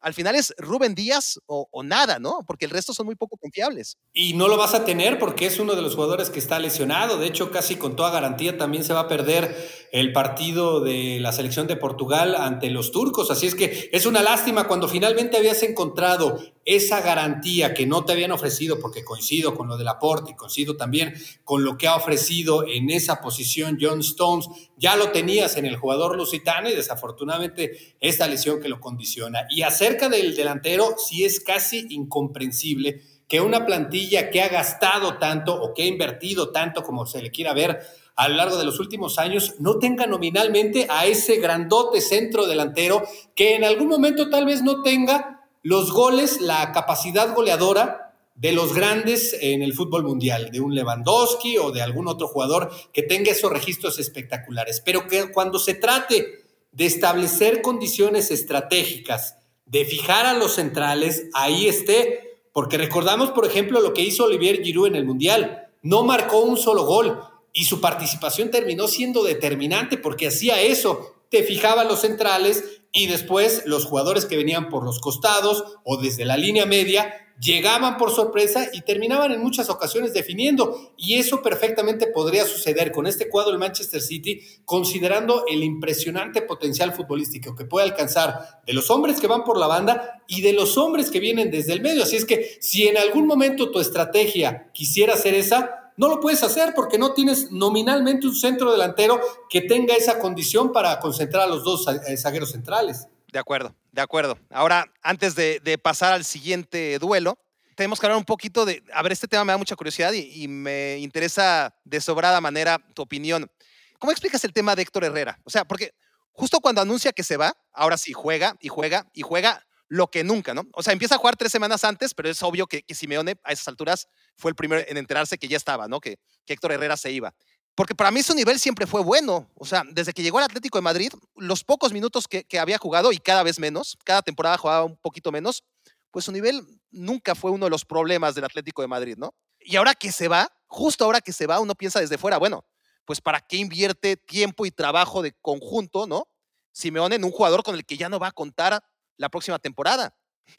al final es Rubén Díaz o, nada, ¿no? Porque el resto son muy poco confiables. Y no lo vas a tener porque es uno de los jugadores que está lesionado. De hecho, casi con toda garantía también se va a perder el partido de la selección de Portugal ante los turcos. Así es que es una lástima cuando finalmente habías encontrado esa garantía que no te habían ofrecido, porque coincido con lo del aporte y coincido también con lo que ha ofrecido en esa posición John Stones, ya lo tenías en el jugador lusitano y desafortunadamente esta lesión que lo condiciona. Y acerca del delantero, sí es casi incomprensible que una plantilla que ha gastado tanto o que ha invertido tanto como se le quiera ver a lo largo de los últimos años no tenga nominalmente a ese grandote centro delantero que en algún momento tal vez no tenga los goles, la capacidad goleadora de los grandes en el fútbol mundial, de un Lewandowski o de algún otro jugador que tenga esos registros espectaculares. Pero que cuando se trate de establecer condiciones estratégicas, de fijar a los centrales, ahí esté. Porque recordamos, por ejemplo, lo que hizo Olivier Giroud en el Mundial. No marcó un solo gol y su participación terminó siendo determinante porque hacía eso. Te fijaba los centrales, y después los jugadores que venían por los costados o desde la línea media llegaban por sorpresa y terminaban en muchas ocasiones definiendo. Y eso perfectamente podría suceder con este cuadro del Manchester City, considerando el impresionante potencial futbolístico que puede alcanzar de los hombres que van por la banda y de los hombres que vienen desde el medio. Así es que si en algún momento tu estrategia quisiera ser esa, no lo puedes hacer porque no tienes nominalmente un centro delantero que tenga esa condición para concentrar a los dos zagueros centrales. De acuerdo, de acuerdo. Ahora, antes de, pasar al siguiente duelo, tenemos que hablar un poquito de, a ver, este tema me da mucha curiosidad y, me interesa de sobrada manera tu opinión. ¿Cómo explicas el tema de Héctor Herrera? O sea, porque justo cuando anuncia que se va, ahora sí juega y juega y juega lo que nunca, ¿no? O sea, empieza a jugar tres semanas antes, pero es obvio que, Simeone a esas alturas fue el primero en enterarse que ya estaba, ¿no? Que, que Héctor Herrera se iba. Porque para mí su nivel siempre fue bueno. O sea, desde que llegó al Atlético de Madrid, los pocos minutos que, que había jugado y cada vez menos, cada temporada jugaba un poquito menos, pues su nivel nunca fue uno de los problemas del Atlético de Madrid, ¿no? Y ahora que se va, justo ahora que se va, uno piensa desde fuera, bueno, pues para qué invierte tiempo y trabajo de conjunto, ¿no? Simeone en un jugador con el que ya no va a contar la próxima temporada.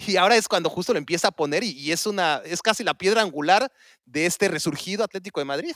Y ahora es cuando justo lo empieza a poner y, es una es casi la piedra angular de este resurgido Atlético de Madrid.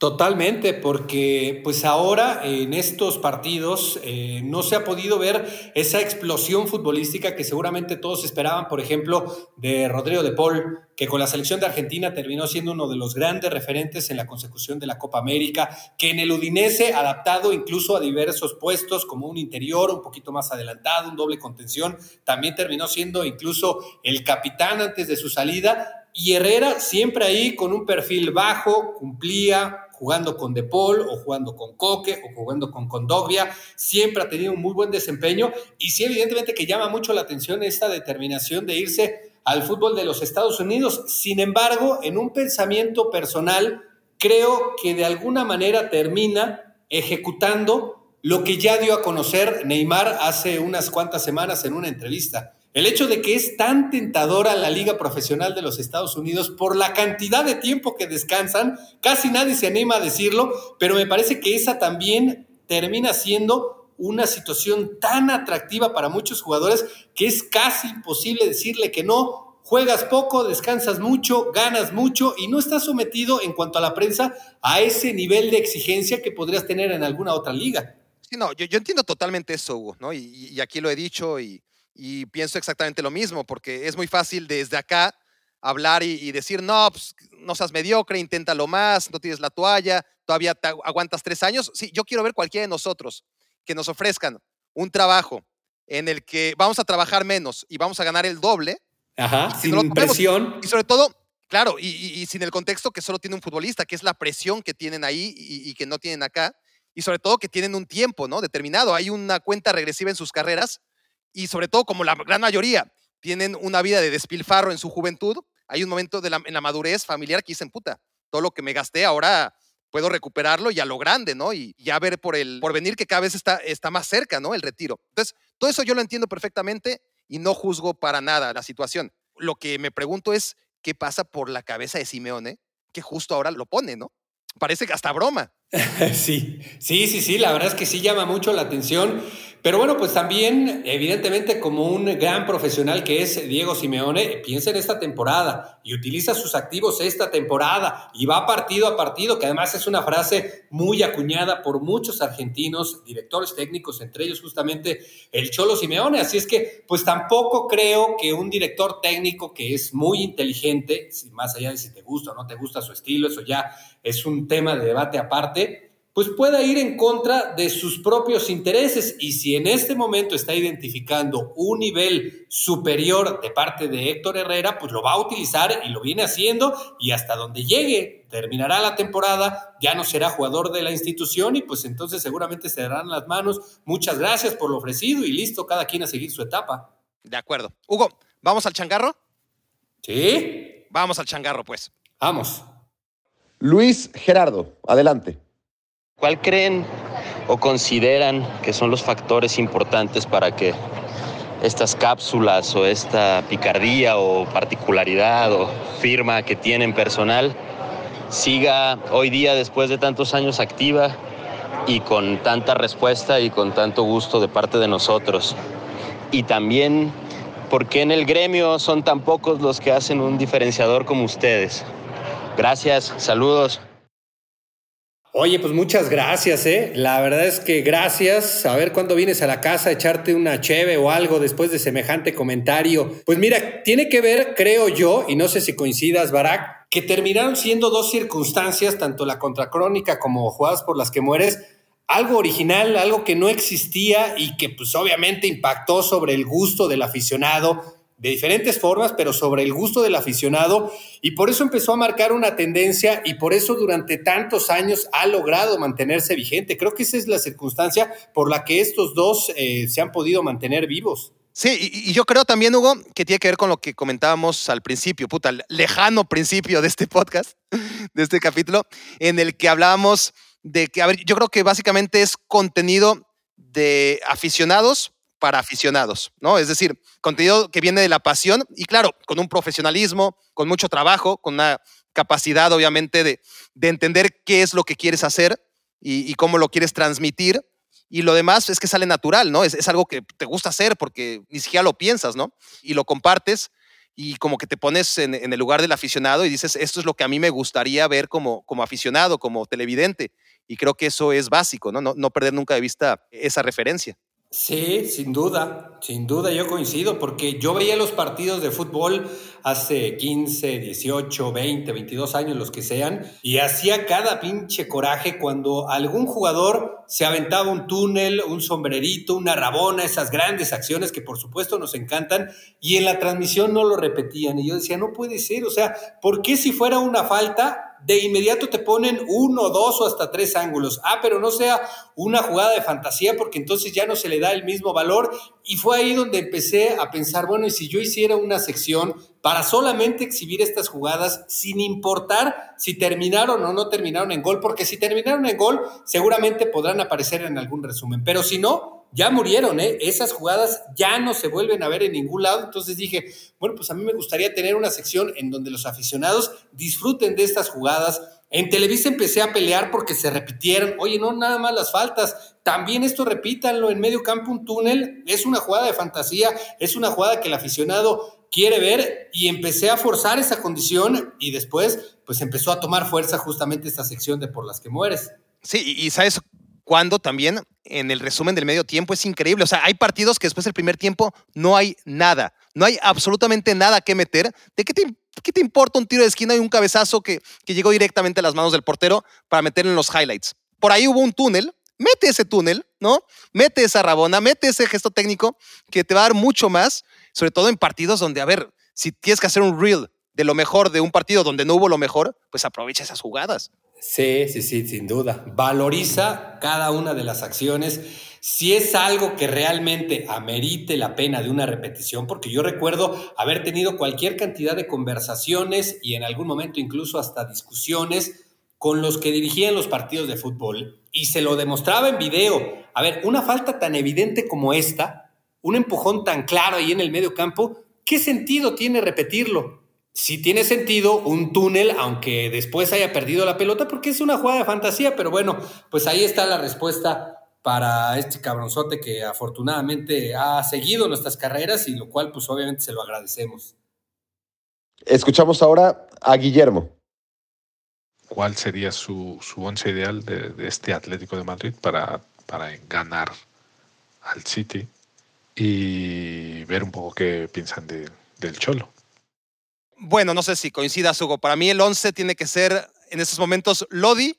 Totalmente, porque pues ahora en estos partidos eh, no se ha podido ver esa explosión futbolística que seguramente todos esperaban, por ejemplo, de Rodrigo de Paul, que con la selección de Argentina terminó siendo uno de los grandes referentes en la consecución de la Copa América, que en el Udinese, adaptado incluso a diversos puestos, como un interior un poquito más adelantado, un doble contención, también terminó siendo incluso el capitán antes de su salida. Y Herrera siempre ahí con un perfil bajo, cumplía, jugando con De Paul o jugando con Coque o jugando con Condogbia, siempre ha tenido un muy buen desempeño y sí evidentemente que llama mucho la atención esta determinación de irse al fútbol de los Estados Unidos. Sin embargo, en un pensamiento personal, creo que de alguna manera termina ejecutando lo que ya dio a conocer Neymar hace unas cuantas semanas en una entrevista. El hecho de que es tan tentadora la Liga Profesional de los Estados Unidos por la cantidad de tiempo que descansan, casi nadie se anima a decirlo, pero me parece que esa también termina siendo una situación tan atractiva para muchos jugadores que es casi imposible decirle que no. Juegas poco, descansas mucho, ganas mucho y no estás sometido en cuanto a la prensa a ese nivel de exigencia que podrías tener en alguna otra liga. Sí, no, yo, entiendo totalmente eso, Hugo, ¿no? y aquí lo he dicho y, y pienso exactamente lo mismo, porque es muy fácil desde acá hablar y, decir, no, pues, no seas mediocre, inténtalo más, no tienes la toalla, todavía aguantas tres años. Sí, yo quiero ver cualquiera de nosotros que nos ofrezcan un trabajo en el que vamos a trabajar menos y vamos a ganar el doble. Ajá, sin presión. Y sobre todo, claro, y, sin el contexto que solo tiene un futbolista, que es la presión que tienen ahí y, que no tienen acá. Y sobre todo que tienen un tiempo, ¿no? Determinado. Hay una cuenta regresiva en sus carreras y sobre todo como la gran mayoría tienen una vida de despilfarro en su juventud, hay un momento en la madurez familiar que dicen, puta, todo lo que me gasté ahora puedo recuperarlo y a lo grande, ¿no? Y ya ver por el venir que cada vez está, está más cerca, ¿no? El retiro. Entonces, todo eso yo lo entiendo perfectamente y no juzgo para nada la situación. Lo que me pregunto es, ¿qué pasa por la cabeza de Simeone? Que justo ahora lo pone, ¿no? Parece que hasta broma. Sí, sí, sí, sí, la verdad es que sí llama mucho la atención Pero bueno, pues también, evidentemente, como un gran profesional que es Diego Simeone, piensa en esta temporada y utiliza sus activos esta temporada y va partido a partido, que además es una frase muy acuñada por muchos argentinos, directores técnicos, entre ellos justamente el Cholo Simeone. Así es que, pues tampoco creo que un director técnico que es muy inteligente, más allá de si te gusta o no te gusta su estilo, eso ya es un tema de debate aparte pues pueda ir en contra de sus propios intereses. Y si en este momento está identificando un nivel superior de parte de Héctor Herrera, pues lo va a utilizar y lo viene haciendo y hasta donde llegue, terminará la temporada, ya no será jugador de la institución y pues entonces seguramente se darán las manos. Muchas gracias por lo ofrecido y listo, cada quien a seguir su etapa. De acuerdo. Hugo, ¿vamos al changarro? Sí. Vamos al changarro, pues. Vamos. Luis Gerardo, adelante. ¿Cuál creen o consideran que son los factores importantes para que estas cápsulas o esta picardía o particularidad o firma que tienen personal siga hoy día después de tantos años activa y con tanta respuesta y con tanto gusto de parte de nosotros? Y también, ¿por qué en el gremio son tan pocos los que hacen un diferenciador como ustedes? Gracias, saludos. Oye, pues muchas gracias, ¿eh? La verdad es que gracias. A ver cuándo vienes a la casa a echarte una cheve o algo después de semejante comentario. Pues mira, tiene que ver, creo yo, y no sé si coincidas, Barak, que terminaron siendo dos circunstancias, tanto la contracrónica como jugadas por las que mueres, algo original, algo que no existía y que pues obviamente impactó sobre el gusto del aficionado de diferentes formas, pero sobre el gusto del aficionado, y por eso empezó a marcar una tendencia y por eso durante tantos años ha logrado mantenerse vigente. Creo que esa es la circunstancia por la que estos dos eh, se han podido mantener vivos. Sí, y, yo creo también, Hugo, que tiene que ver con lo que comentábamos al principio, puta, lejano principio de este podcast, de este capítulo, en el que hablábamos de que, a ver, yo creo que básicamente es contenido de aficionados para aficionados, ¿no? Es decir, contenido que viene de la pasión y claro, con un profesionalismo, con mucho trabajo, con una capacidad obviamente de, entender qué es lo que quieres hacer y, cómo lo quieres transmitir. Y lo demás es que sale natural, ¿no? Es, algo que te gusta hacer porque ni siquiera lo piensas, ¿no? Y lo compartes y como que te pones en, el lugar del aficionado y dices, esto es lo que a mí me gustaría ver como, como aficionado, como televidente. Y creo que eso es básico, ¿no? No, no perder nunca de vista esa referencia. Sí, sin duda, sin duda yo coincido, porque yo veía los partidos de fútbol hace 15, 18, 20, 22 años, los que sean, y hacía cada pinche coraje cuando algún jugador se aventaba un túnel, un sombrerito, una rabona, esas grandes acciones que por supuesto nos encantan, y en la transmisión no lo repetían. Y yo decía, no puede ser, o sea, ¿por qué si fuera una falta de inmediato te ponen uno, dos o hasta tres ángulos. Ah, pero no sea una jugada de fantasía porque entonces ya no se le da el mismo valor. Y fue ahí donde empecé a pensar, bueno, y si yo hiciera una sección para solamente exhibir estas jugadas sin importar si terminaron o no terminaron en gol, porque si terminaron en gol seguramente podrán aparecer en algún resumen, pero si no, ya murieron, ¿eh? Esas jugadas ya no se vuelven a ver en ningún lado. Entonces dije, bueno, pues a mí me gustaría tener una sección en donde los aficionados disfruten de estas jugadas. En Televisa empecé a pelear porque se repitieron. Oye, no nada más las faltas. También esto repítanlo en medio campo, un túnel. Es una jugada de fantasía, es una jugada que el aficionado quiere ver y empecé a forzar esa condición y después pues empezó a tomar fuerza justamente esta sección de por las que mueres. Sí, y sabes cuando también en el resumen del medio tiempo es increíble. O sea, hay partidos que después del primer tiempo no hay nada, no hay absolutamente nada que meter. ¿De qué te, qué te importa un tiro de esquina y un cabezazo que, que llegó directamente a las manos del portero para meter en los highlights? Por ahí hubo un túnel, mete ese túnel, ¿no? Mete esa rabona, mete ese gesto técnico que te va a dar mucho más, sobre todo en partidos donde, a ver, si tienes que hacer un reel de lo mejor de un partido donde no hubo lo mejor, pues aprovecha esas jugadas. Sí, sí, sí, sin duda. Valoriza cada una de las acciones. Si es algo que realmente amerite la pena de una repetición, porque yo recuerdo haber tenido cualquier cantidad de conversaciones y en algún momento incluso hasta discusiones con los que dirigían los partidos de fútbol y se lo demostraba en video. A ver, una falta tan evidente como esta, un empujón tan claro ahí en el medio campo, ¿qué sentido tiene repetirlo? Sí tiene sentido un túnel, aunque después haya perdido la pelota, porque es una jugada de fantasía, pero bueno, pues ahí está la respuesta para este cabronzote que afortunadamente ha seguido nuestras carreras y lo cual pues obviamente se lo agradecemos. Escuchamos ahora a Guillermo. ¿Cuál sería su, su once ideal de, este Atlético de Madrid para, para ganar al City y ver un poco qué piensan del Cholo? Bueno, no sé si coincidas, Hugo. Para mí el 11 tiene que ser en estos momentos Lodi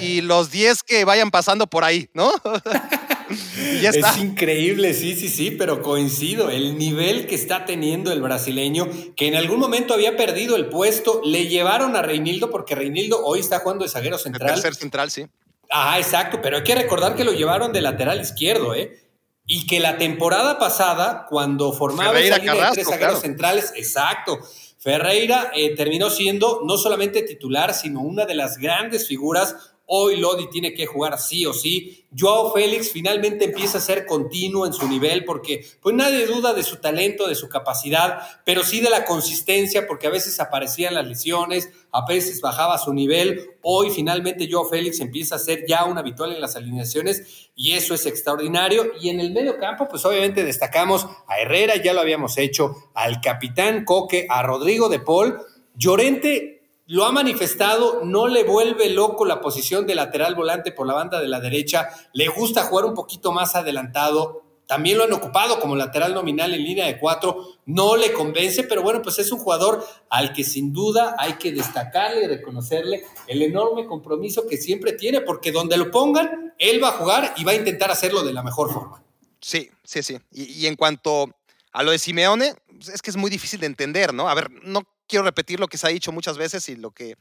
y los 10 que vayan pasando por ahí, ¿no? ya está. Es increíble, sí, sí, sí, pero coincido. El nivel que está teniendo el brasileño, que en algún momento había perdido el puesto, le llevaron a Reinildo, porque Reinildo hoy está jugando de zaguero central. El tercer central, sí. Ah, exacto, pero hay que recordar que lo llevaron de lateral izquierdo, ¿eh? Y que la temporada pasada, cuando formaba línea de tres zagueros centrales, exacto, Ferreira eh, terminó siendo no solamente titular, sino una de las grandes figuras Hoy Lodi tiene que jugar sí o sí. Joao Félix finalmente empieza a ser continuo en su nivel porque pues nadie duda de su talento, de su capacidad, pero sí de la consistencia porque a veces aparecían las lesiones, a veces bajaba su nivel. Hoy finalmente Joao Félix empieza a ser ya un habitual en las alineaciones y eso es extraordinario. Y en el medio campo pues obviamente destacamos a Herrera, ya lo habíamos hecho, al capitán Coque, a Rodrigo de Paul. Llorente lo ha manifestado, no le vuelve loco la posición de lateral volante por la banda de la derecha, le gusta jugar un poquito más adelantado, también lo han ocupado como lateral nominal en línea de cuatro, no le convence, pero bueno, pues es un jugador al que sin duda hay que destacarle y reconocerle el enorme compromiso que siempre tiene, porque donde lo pongan, él va a jugar y va a intentar hacerlo de la mejor forma. Sí, sí, sí. Y, y en cuanto a lo de Simeone, es que es muy difícil de entender, ¿no? A ver, no quiero repetir lo que se ha dicho muchas veces y lo que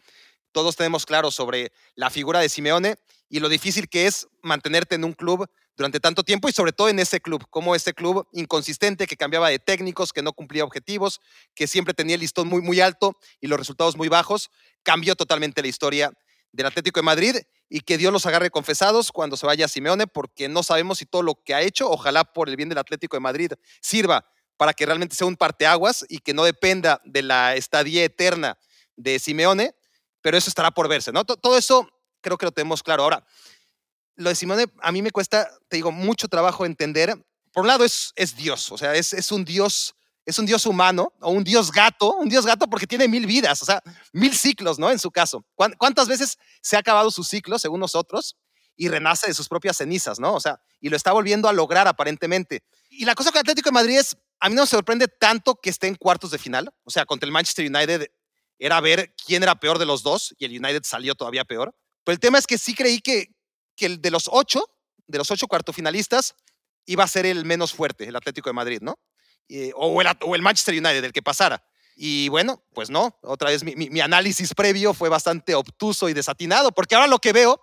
todos tenemos claro sobre la figura de Simeone y lo difícil que es mantenerte en un club durante tanto tiempo y sobre todo en ese club, como ese club inconsistente que cambiaba de técnicos, que no cumplía objetivos, que siempre tenía el listón muy, muy alto y los resultados muy bajos, cambió totalmente la historia del Atlético de Madrid y que Dios los agarre confesados cuando se vaya Simeone, porque no sabemos si todo lo que ha hecho, ojalá por el bien del Atlético de Madrid, sirva para que realmente sea un parteaguas y que no dependa de la estadía eterna de Simeone, pero eso estará por verse, ¿no? Todo eso creo que lo tenemos claro. Ahora, lo de Simeone a mí me cuesta, te digo, mucho trabajo entender. Por un lado es, es Dios, o sea, es, es un Dios es un dios humano o un dios gato, un dios gato porque tiene mil vidas, o sea, mil ciclos, ¿no? En su caso. ¿Cuántas veces se ha acabado su ciclo, según nosotros, y renace de sus propias cenizas, ¿no? O sea, y lo está volviendo a lograr aparentemente. Y la cosa con Atlético de Madrid es, a mí no me sorprende tanto que esté en cuartos de final. O sea, contra el Manchester United era ver quién era peor de los dos y el United salió todavía peor. Pero el tema es que sí creí que, que el de los ocho, de los ocho finalistas, iba a ser el menos fuerte, el Atlético de Madrid, ¿no? o, el, el, Manchester United, el que pasara. Y bueno, pues no, otra vez mi, mi, análisis previo fue bastante obtuso y desatinado, porque ahora lo que veo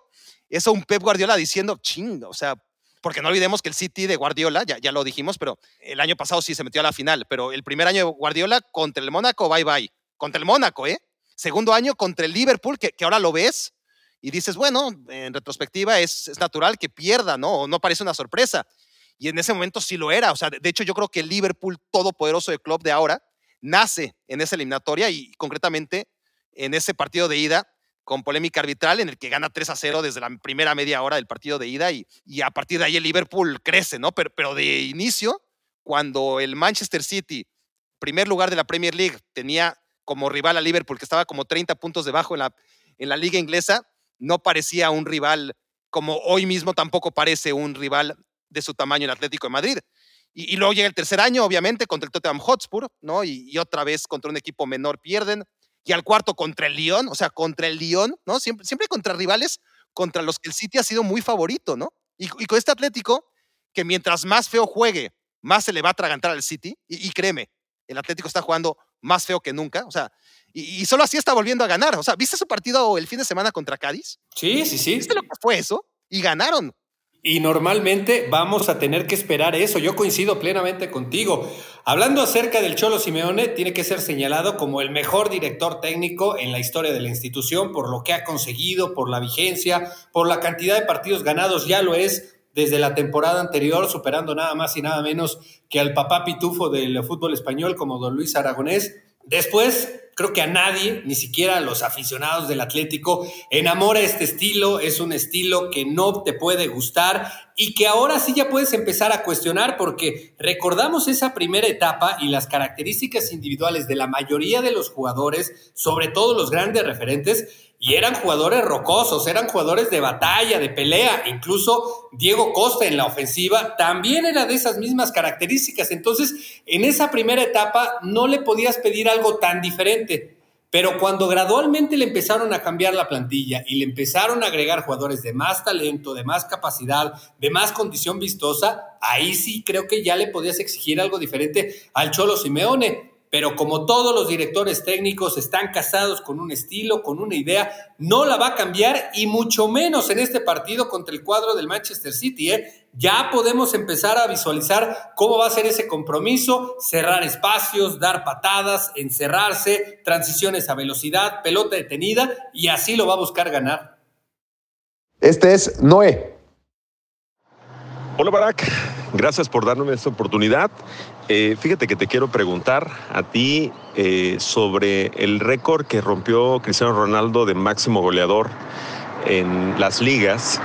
es a un Pep Guardiola diciendo, ching, o sea, porque no olvidemos que el City de Guardiola, ya, ya lo dijimos, pero el año pasado sí se metió a la final, pero el primer año de Guardiola contra el Mónaco, bye bye. Contra el Mónaco, ¿eh? Segundo año contra el Liverpool, que, que ahora lo ves y dices, bueno, en retrospectiva es, es, natural que pierda, ¿no? O no parece una sorpresa. Y en ese momento sí lo era. O sea, de, hecho, yo creo que el Liverpool todopoderoso de club de ahora nace en esa eliminatoria y concretamente en ese partido de ida con polémica arbitral en el que gana 3 a 0 desde la primera media hora del partido de ida y, a partir de ahí el Liverpool crece, ¿no? Pero, de inicio, cuando el Manchester City, primer lugar de la Premier League, tenía como rival a Liverpool, que estaba como 30 puntos debajo en la, liga inglesa, no parecía un rival como hoy mismo tampoco parece un rival de su tamaño el Atlético de Madrid. Y, y luego llega el tercer año, obviamente, contra el Tottenham Hotspur, ¿no? Y, otra vez contra un equipo menor pierden y al cuarto contra el Lyon, o sea, contra el Lyon, ¿no? Siempre, siempre contra rivales contra los que el City ha sido muy favorito, ¿no? Y, y con este Atlético, que mientras más feo juegue, más se le va a atragantar al City, y, y créeme, el Atlético está jugando más feo que nunca, o sea, y, y, solo así está volviendo a ganar. O sea, ¿viste su partido el fin de semana contra Cádiz? Sí, sí, sí. ¿Viste lo que fue eso? Y ganaron. Y normalmente vamos a tener que esperar eso. Yo coincido plenamente contigo. Hablando acerca del Cholo Simeone, tiene que ser señalado como el mejor director técnico en la historia de la institución por lo que ha conseguido, por la vigencia, por la cantidad de partidos ganados. Ya lo es desde la temporada anterior, superando nada más y nada menos que al papá pitufo del fútbol español como don Luis Aragonés. Después, Creo que a nadie, ni siquiera a los aficionados del Atlético, enamora este estilo. Es un estilo que no te puede gustar y que ahora sí ya puedes empezar a cuestionar porque recordamos esa primera etapa y las características individuales de la mayoría de los jugadores, sobre todo los grandes referentes, y eran jugadores rocosos, eran jugadores de batalla, de pelea, incluso Diego Costa en la ofensiva también era de esas mismas características. Entonces, en esa primera etapa no le podías pedir algo tan diferente. Pero cuando gradualmente le empezaron a cambiar la plantilla y le empezaron a agregar jugadores de más talento, de más capacidad, de más condición vistosa, ahí sí creo que ya le podías exigir algo diferente al Cholo Simeone pero como todos los directores técnicos están casados con un estilo, con una idea, no la va a cambiar y mucho menos en este partido contra el cuadro del Manchester City. ¿eh? Ya podemos empezar a visualizar cómo va a ser ese compromiso, cerrar espacios, dar patadas, encerrarse, transiciones a velocidad, pelota detenida y así lo va a buscar ganar. Este es Noé. Hola Barack, gracias por darme esta oportunidad. Eh, fíjate que te quiero preguntar a ti eh, sobre el récord que rompió Cristiano Ronaldo de máximo goleador en las ligas.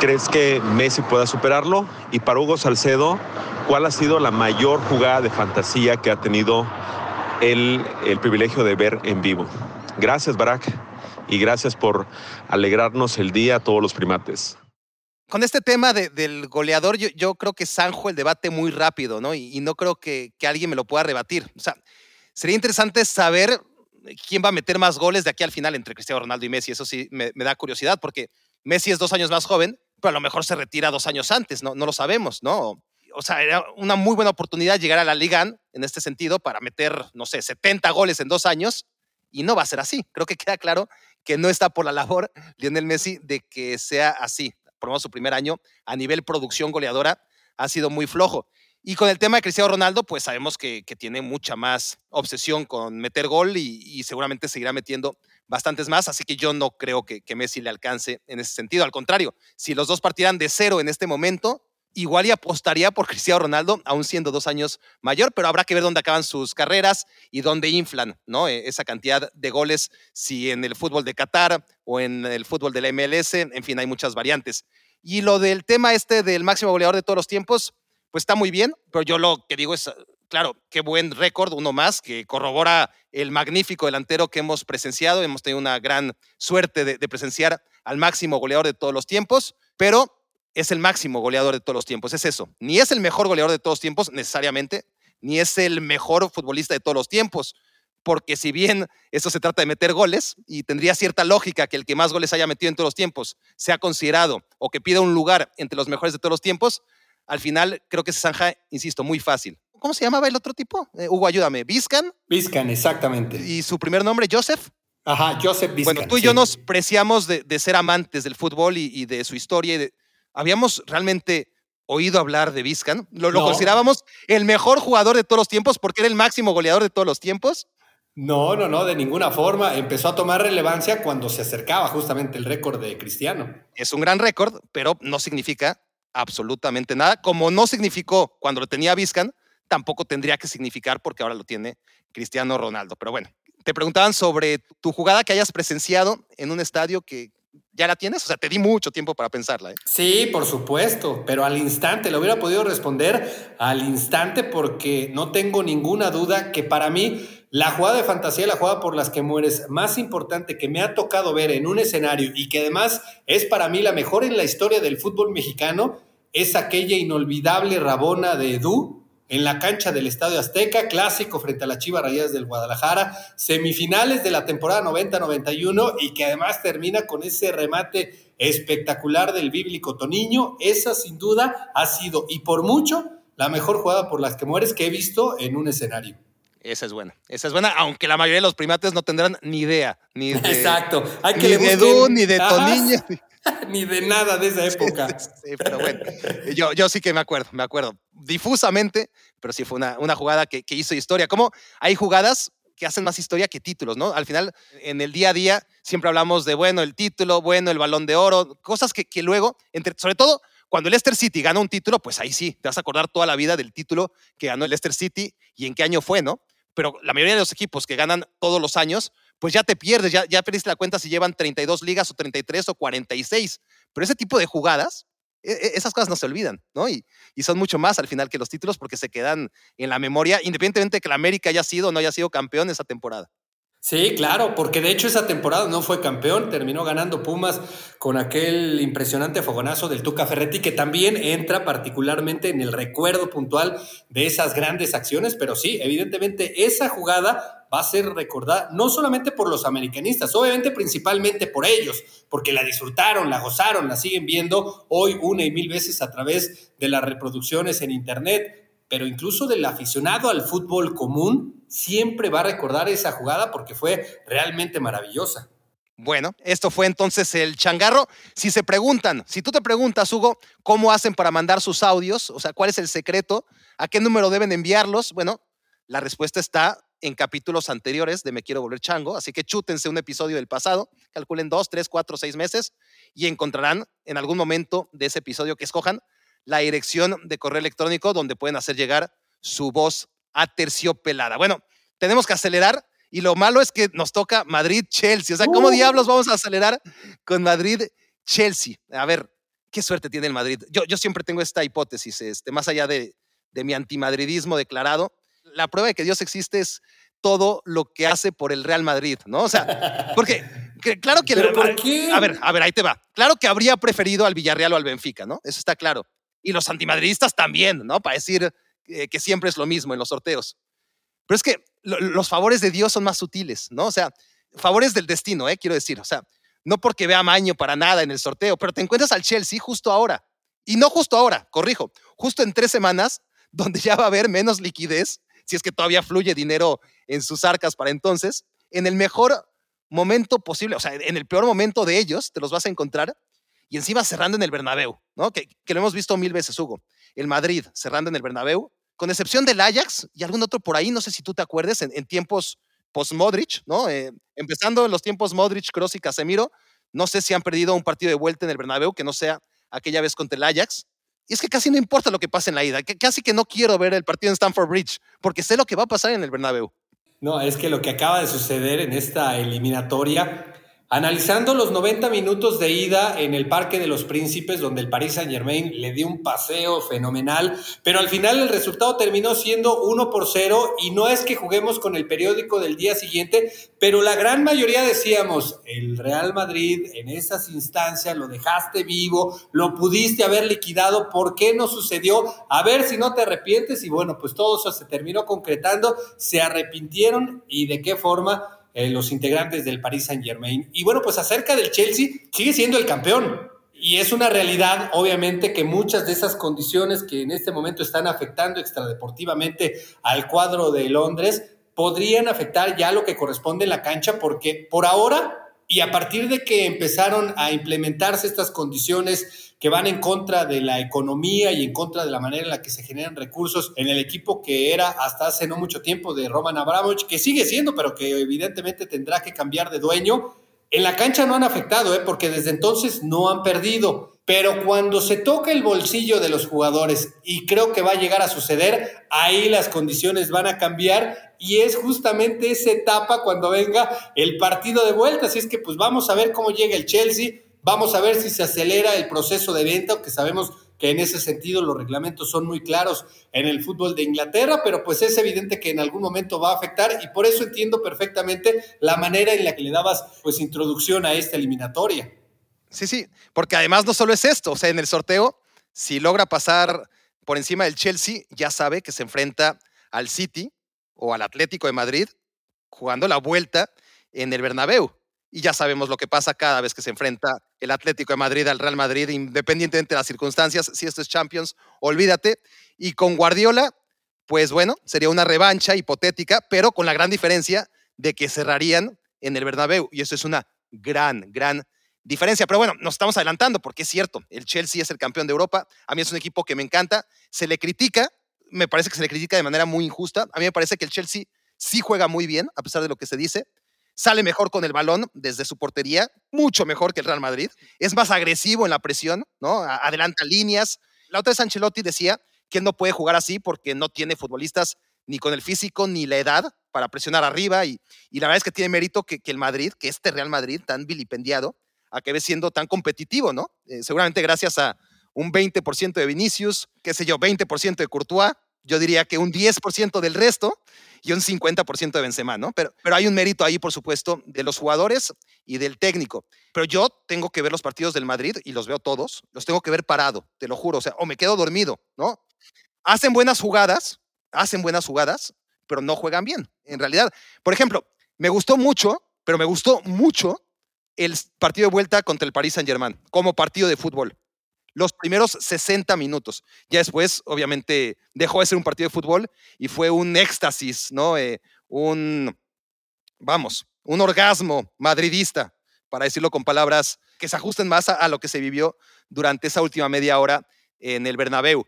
¿Crees que Messi pueda superarlo? Y para Hugo Salcedo, ¿cuál ha sido la mayor jugada de fantasía que ha tenido el, el privilegio de ver en vivo? Gracias Barack y gracias por alegrarnos el día a todos los primates con este tema del goleador, yo, creo que zanjo el debate muy rápido, ¿no? Y, no creo que, alguien me lo pueda rebatir. O sea, sería interesante saber quién va a meter más goles de aquí al final entre Cristiano Ronaldo y Messi. Eso sí me, da curiosidad, porque Messi es dos años más joven, pero a lo mejor se retira dos años antes, ¿no? No lo sabemos, ¿no? O sea, era una muy buena oportunidad llegar a la Liga en este sentido para meter, no sé, 70 goles en dos años y no va a ser así. Creo que queda claro que no está por la labor Lionel Messi de que sea así por su primer año, a nivel producción goleadora, ha sido muy flojo. Y con el tema de Cristiano Ronaldo, pues sabemos que, tiene mucha más obsesión con meter gol y, seguramente seguirá metiendo bastantes más, así que yo no creo que, que, Messi le alcance en ese sentido. Al contrario, si los dos partieran de cero en este momento, igual y apostaría por Cristiano Ronaldo, aún siendo dos años mayor, pero habrá que ver dónde acaban sus carreras y dónde inflan ¿no? E, esa cantidad de goles, si en el fútbol de Qatar o en el fútbol de la MLS, en fin, hay muchas variantes. Y lo del tema este del máximo goleador de todos los tiempos, pues está muy bien, pero yo lo que digo es, claro, qué buen récord, uno más, que corrobora el magnífico delantero que hemos presenciado, hemos tenido una gran suerte de, de presenciar al máximo goleador de todos los tiempos, pero es el máximo goleador de todos los tiempos, es eso. Ni es el mejor goleador de todos los tiempos necesariamente, ni es el mejor futbolista de todos los tiempos, porque si bien eso se trata de meter goles y tendría cierta lógica que el que más goles haya metido en todos los tiempos sea considerado o que pida un lugar entre los mejores de todos los tiempos, al final creo que se zanja, insisto, muy fácil. ¿Cómo se llamaba el otro tipo? Eh, Hugo, ayúdame. ¿Viscan? Viscan, exactamente. ¿Y su primer nombre, Joseph? Ajá, Joseph Viscan. Bueno, tú y yo nos preciamos de, ser amantes del fútbol y, y de su historia y de, habíamos realmente oído hablar de Vizcan. Lo, considerábamos el mejor jugador de todos los tiempos porque era el máximo goleador de todos los tiempos. No, no, no, de ninguna forma. Empezó a tomar relevancia cuando se acercaba justamente el récord de Cristiano. Es un gran récord, pero no significa absolutamente nada. Como no significó cuando lo tenía Vizcan, tampoco tendría que significar porque ahora lo tiene Cristiano Ronaldo. Pero bueno, te preguntaban sobre tu jugada que hayas presenciado en un estadio que, ¿Ya la tienes? O sea, te di mucho tiempo para pensarla. ¿eh? Sí, por supuesto, pero al instante, lo hubiera podido responder al instante porque no tengo ninguna duda que para mí la jugada de fantasía, la jugada por las que mueres más importante que me ha tocado ver en un escenario y que además es para mí la mejor en la historia del fútbol mexicano, es aquella inolvidable Rabona de Edu en la cancha del Estadio Azteca, clásico frente a las Chivas Rayadas del Guadalajara, semifinales de la temporada 90-91 y que además termina con ese remate espectacular del bíblico Toniño. Esa sin duda ha sido y por mucho la mejor jugada por las que mueres que he visto en un escenario. Esa es buena, esa es buena, aunque la mayoría de los primates no tendrán ni idea, ni de, Exacto. Hay que ni de Edu, ni de Toniño. Ni de nada de esa época. sí, pero bueno, yo, yo sí que me acuerdo, me acuerdo. Difusamente, pero sí fue una, una jugada que, que hizo historia. Como hay jugadas que hacen más historia que títulos, ¿no? Al final, en el día a día, siempre hablamos de, bueno, el título, bueno, el balón de oro, cosas que, que luego, entre, sobre todo cuando el Leicester City gana un título, pues ahí sí, te vas a acordar toda la vida del título que ganó el Leicester City y en qué año fue, ¿no? pero la mayoría de los equipos que ganan todos los años, pues ya te pierdes, ya, ya perdiste la cuenta si llevan 32 ligas o 33 o 46. Pero ese tipo de jugadas, e, e, esas cosas no se olvidan, ¿no? Y, y, son mucho más al final que los títulos porque se quedan en la memoria, independientemente de que la América haya sido o no haya sido campeón esa temporada. Sí, claro, porque de hecho esa temporada no fue campeón, terminó ganando Pumas con aquel impresionante fogonazo del Tuca Ferretti, que también entra particularmente en el recuerdo puntual de esas grandes acciones, pero sí, evidentemente esa jugada va a ser recordada no solamente por los americanistas, obviamente principalmente por ellos, porque la disfrutaron, la gozaron, la siguen viendo hoy una y mil veces a través de las reproducciones en Internet, pero incluso del aficionado al fútbol común siempre va a recordar esa jugada porque fue realmente maravillosa. Bueno, esto fue entonces el changarro. Si se preguntan, si tú te preguntas, Hugo, ¿cómo hacen para mandar sus audios? O sea, ¿cuál es el secreto? ¿A qué número deben enviarlos? Bueno, la respuesta está en capítulos anteriores de Me Quiero Volver Chango, así que chútense un episodio del pasado, calculen dos, tres, cuatro, seis meses y encontrarán en algún momento de ese episodio que escojan la dirección de correo electrónico donde pueden hacer llegar su voz aterciopelada. Bueno, tenemos que acelerar y lo malo es que nos toca Madrid-Chelsea. O sea, ¿cómo uh. diablos vamos a acelerar con Madrid-Chelsea? A ver, qué suerte tiene el Madrid. Yo, yo siempre tengo esta hipótesis, este, más allá de, de mi antimadridismo declarado. La prueba de que Dios existe es todo lo que hace por el Real Madrid, ¿no? O sea, porque claro que... ¿Pero por qué? A ver, a ver, ahí te va. Claro que habría preferido al Villarreal o al Benfica, ¿no? Eso está claro y los antimadridistas también, ¿no? Para decir eh, que siempre es lo mismo en los sorteos. Pero es que los favores de Dios son más sutiles, ¿no? O sea, favores del destino, ¿eh? Quiero decir, o sea, no porque vea Maño para nada en el sorteo, pero te encuentras al Chelsea justo ahora. Y no justo ahora, corrijo, justo en tres semanas, donde ya va a haber menos liquidez, si es que todavía fluye dinero en sus arcas para entonces, en el mejor momento posible, o sea, en el peor momento de ellos, te los vas a encontrar y encima cerrando en el Bernabéu, ¿no? Que, lo hemos visto mil veces, Hugo. El Madrid cerrando en el Bernabéu, con excepción del Ajax y algún otro por ahí, no sé si tú te acuerdes, en, tiempos post-Modric, ¿no? Eh, empezando en los tiempos Modric, Kroos y Casemiro, no sé si han perdido un partido de vuelta en el Bernabéu que no sea aquella vez contra el Ajax. Y es que casi no importa lo que pase en la ida, que casi que no quiero ver el partido en Stamford Bridge, porque sé lo que va a pasar en el Bernabéu. No, es que lo que acaba de suceder en esta eliminatoria Analizando los 90 minutos de ida en el Parque de los Príncipes, donde el Paris Saint Germain le dio un paseo fenomenal, pero al final el resultado terminó siendo 1 por 0 y no es que juguemos con el periódico del día siguiente, pero la gran mayoría decíamos, el Real Madrid en esas instancias lo dejaste vivo, lo pudiste haber liquidado, ¿por qué no sucedió? A ver si no te arrepientes y bueno, pues todo eso se terminó concretando, se arrepintieron y de qué forma eh, los integrantes del Paris Saint Germain. Y bueno, pues acerca del Chelsea, sigue siendo el campeón. Y es una realidad, obviamente, que muchas de esas condiciones que en este momento están afectando extradeportivamente al cuadro de Londres podrían afectar ya lo que corresponde en la cancha, porque por ahora y a partir de que empezaron a implementarse estas condiciones que van en contra de la economía y en contra de la manera en la que se generan recursos en el equipo que era hasta hace no mucho tiempo de Roman Abramovich, que sigue siendo, pero que evidentemente tendrá que cambiar de dueño, en la cancha no han afectado, ¿eh? porque desde entonces no han perdido. Pero cuando se toca el bolsillo de los jugadores, y creo que va a llegar a suceder, ahí las condiciones van a cambiar y es justamente esa etapa cuando venga el partido de vuelta. Así es que pues vamos a ver cómo llega el Chelsea, vamos a ver si se acelera el proceso de venta, que sabemos que en ese sentido los reglamentos son muy claros en el fútbol de Inglaterra, pero pues es evidente que en algún momento va a afectar y por eso entiendo perfectamente la manera en la que le dabas pues introducción a esta eliminatoria. Sí, sí, porque además no solo es esto, o sea, en el sorteo, si logra pasar por encima del Chelsea, ya sabe que se enfrenta al City o al Atlético de Madrid jugando la vuelta en el Bernabéu. Y ya sabemos lo que pasa cada vez que se enfrenta el Atlético de Madrid al Real Madrid, independientemente de las circunstancias. Si esto es Champions, olvídate. Y con Guardiola, pues bueno, sería una revancha hipotética, pero con la gran diferencia de que cerrarían en el Bernabéu. Y eso es una gran, gran diferencia. Pero bueno, nos estamos adelantando porque es cierto, el Chelsea es el campeón de Europa. A mí es un equipo que me encanta. Se le critica, me parece que se le critica de manera muy injusta. A mí me parece que el Chelsea sí juega muy bien, a pesar de lo que se dice. Sale mejor con el balón desde su portería, mucho mejor que el Real Madrid. Es más agresivo en la presión, ¿no? Adelanta líneas. La otra vez Ancelotti decía que no puede jugar así porque no tiene futbolistas ni con el físico ni la edad para presionar arriba y, y la verdad es que tiene mérito que, que, el Madrid, que este Real Madrid tan vilipendiado, acabe siendo tan competitivo, ¿no? Eh, seguramente gracias a un 20% de Vinicius, qué sé yo, 20% de Courtois, yo diría que un 10% del resto y un 50% de Benzema, ¿no? Pero, pero hay un mérito ahí, por supuesto, de los jugadores y del técnico. Pero yo tengo que ver los partidos del Madrid y los veo todos, los tengo que ver parado, te lo juro, o sea, o me quedo dormido, ¿no? Hacen buenas jugadas, hacen buenas jugadas, pero no juegan bien. En realidad, por ejemplo, me gustó mucho, pero me gustó mucho el partido de vuelta contra el Paris Saint-Germain como partido de fútbol los primeros 60 minutos. Ya después, obviamente, dejó de ser un partido de fútbol y fue un éxtasis, ¿no? Eh, un, vamos, un orgasmo madridista, para decirlo con palabras que se ajusten más a, a lo que se vivió durante esa última media hora en el Bernabéu.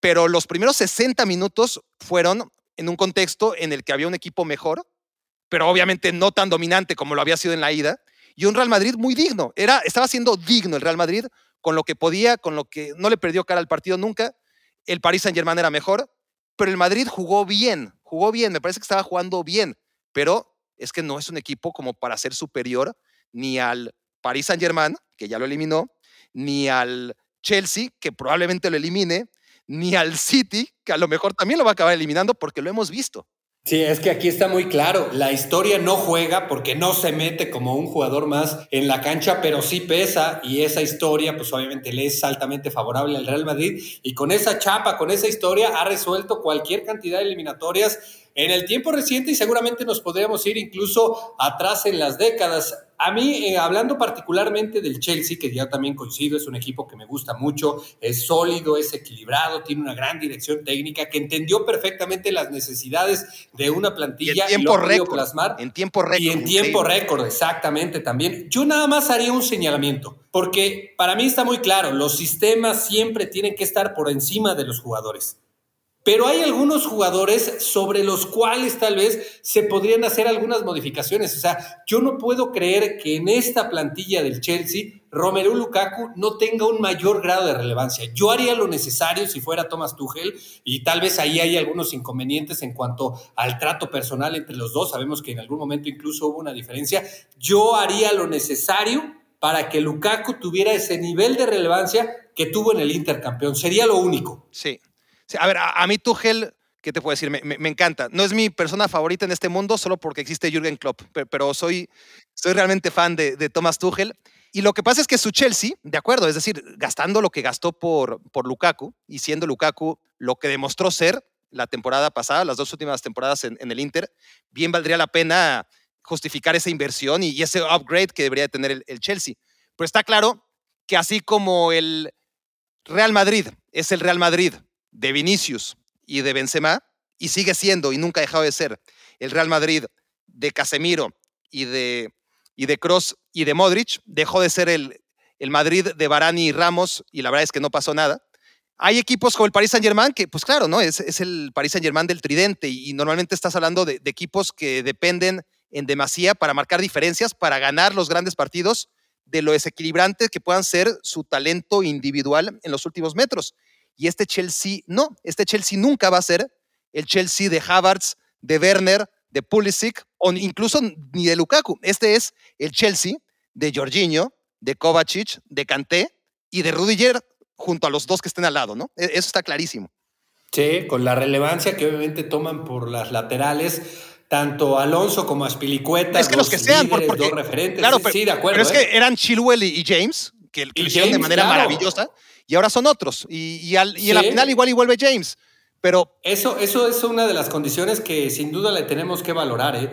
Pero los primeros 60 minutos fueron en un contexto en el que había un equipo mejor, pero obviamente no tan dominante como lo había sido en la ida, y un Real Madrid muy digno. Era, estaba siendo digno el Real Madrid con lo que podía, con lo que no le perdió cara al partido nunca. El Paris Saint-Germain era mejor, pero el Madrid jugó bien, jugó bien, me parece que estaba jugando bien, pero es que no es un equipo como para ser superior ni al Paris Saint-Germain, que ya lo eliminó, ni al Chelsea, que probablemente lo elimine, ni al City, que a lo mejor también lo va a acabar eliminando porque lo hemos visto. Sí, es que aquí está muy claro, la historia no juega porque no se mete como un jugador más en la cancha, pero sí pesa y esa historia pues obviamente le es altamente favorable al Real Madrid. Y con esa chapa, con esa historia ha resuelto cualquier cantidad de eliminatorias en el tiempo reciente y seguramente nos podríamos ir incluso atrás en las décadas. A mí, eh, hablando particularmente del Chelsea, que ya también coincido, es un equipo que me gusta mucho, es sólido, es equilibrado, tiene una gran dirección técnica, que entendió perfectamente las necesidades de una plantilla y, en tiempo récord, plasmar. En tiempo récord. Y en tiempo récord, exactamente también. Yo nada más haría un señalamiento, porque para mí está muy claro, los sistemas siempre tienen que estar por encima de los jugadores pero hay algunos jugadores sobre los cuales tal vez se podrían hacer algunas modificaciones. O sea, yo no puedo creer que en esta plantilla del Chelsea Romelu Lukaku no tenga un mayor grado de relevancia. Yo haría lo necesario si fuera Thomas Tuchel y tal vez ahí hay algunos inconvenientes en cuanto al trato personal entre los dos. Sabemos que en algún momento incluso hubo una diferencia. Yo haría lo necesario para que Lukaku tuviera ese nivel de relevancia que tuvo en el Intercampeón. Sería lo único. Sí, a ver, a, mí Tuchel, ¿qué te puedo decir? Me, encanta. No es mi persona favorita en este mundo solo porque existe Jürgen Klopp, pero, soy, soy realmente fan de, Thomas Tuchel. Y lo que pasa es que su Chelsea, de acuerdo, es decir, gastando lo que gastó por, por Lukaku y siendo Lukaku lo que demostró ser la temporada pasada, las dos últimas temporadas en, el Inter, bien valdría la pena justificar esa inversión y, ese upgrade que debería tener el, el Chelsea. Pero está claro que así como el Real Madrid es el Real Madrid de Vinicius y de Benzema, y sigue siendo y nunca ha dejado de ser el Real Madrid de Casemiro y de, y de Cross y de Modric, dejó de ser el, el Madrid de Barani y Ramos, y la verdad es que no pasó nada. Hay equipos como el Paris Saint Germain, que pues claro, ¿no? Es, es el Paris Saint Germain del tridente, y, normalmente estás hablando de, de, equipos que dependen en demasía para marcar diferencias, para ganar los grandes partidos, de lo desequilibrante que puedan ser su talento individual en los últimos metros. Y este Chelsea no, este Chelsea nunca va a ser el Chelsea de Havertz, de Werner, de Pulisic o incluso ni de Lukaku. Este es el Chelsea de Jorginho, de Kovacic, de Kanté y de Rudiger junto a los dos que estén al lado, ¿no? E-, eso está clarísimo. Sí, con la relevancia que obviamente toman por las laterales, tanto Alonso como Aspilicueta. Es que los, que sean, porque, dos referentes. Claro, sí, de acuerdo. Pero es que ¿eh? eran Chilwell y James, que lo hicieron de manera maravillosa y ahora son otros. Y, y, al, y en la final igual y vuelve James. Pero... Eso, eso es una de las condiciones que sin duda le tenemos que valorar. ¿eh?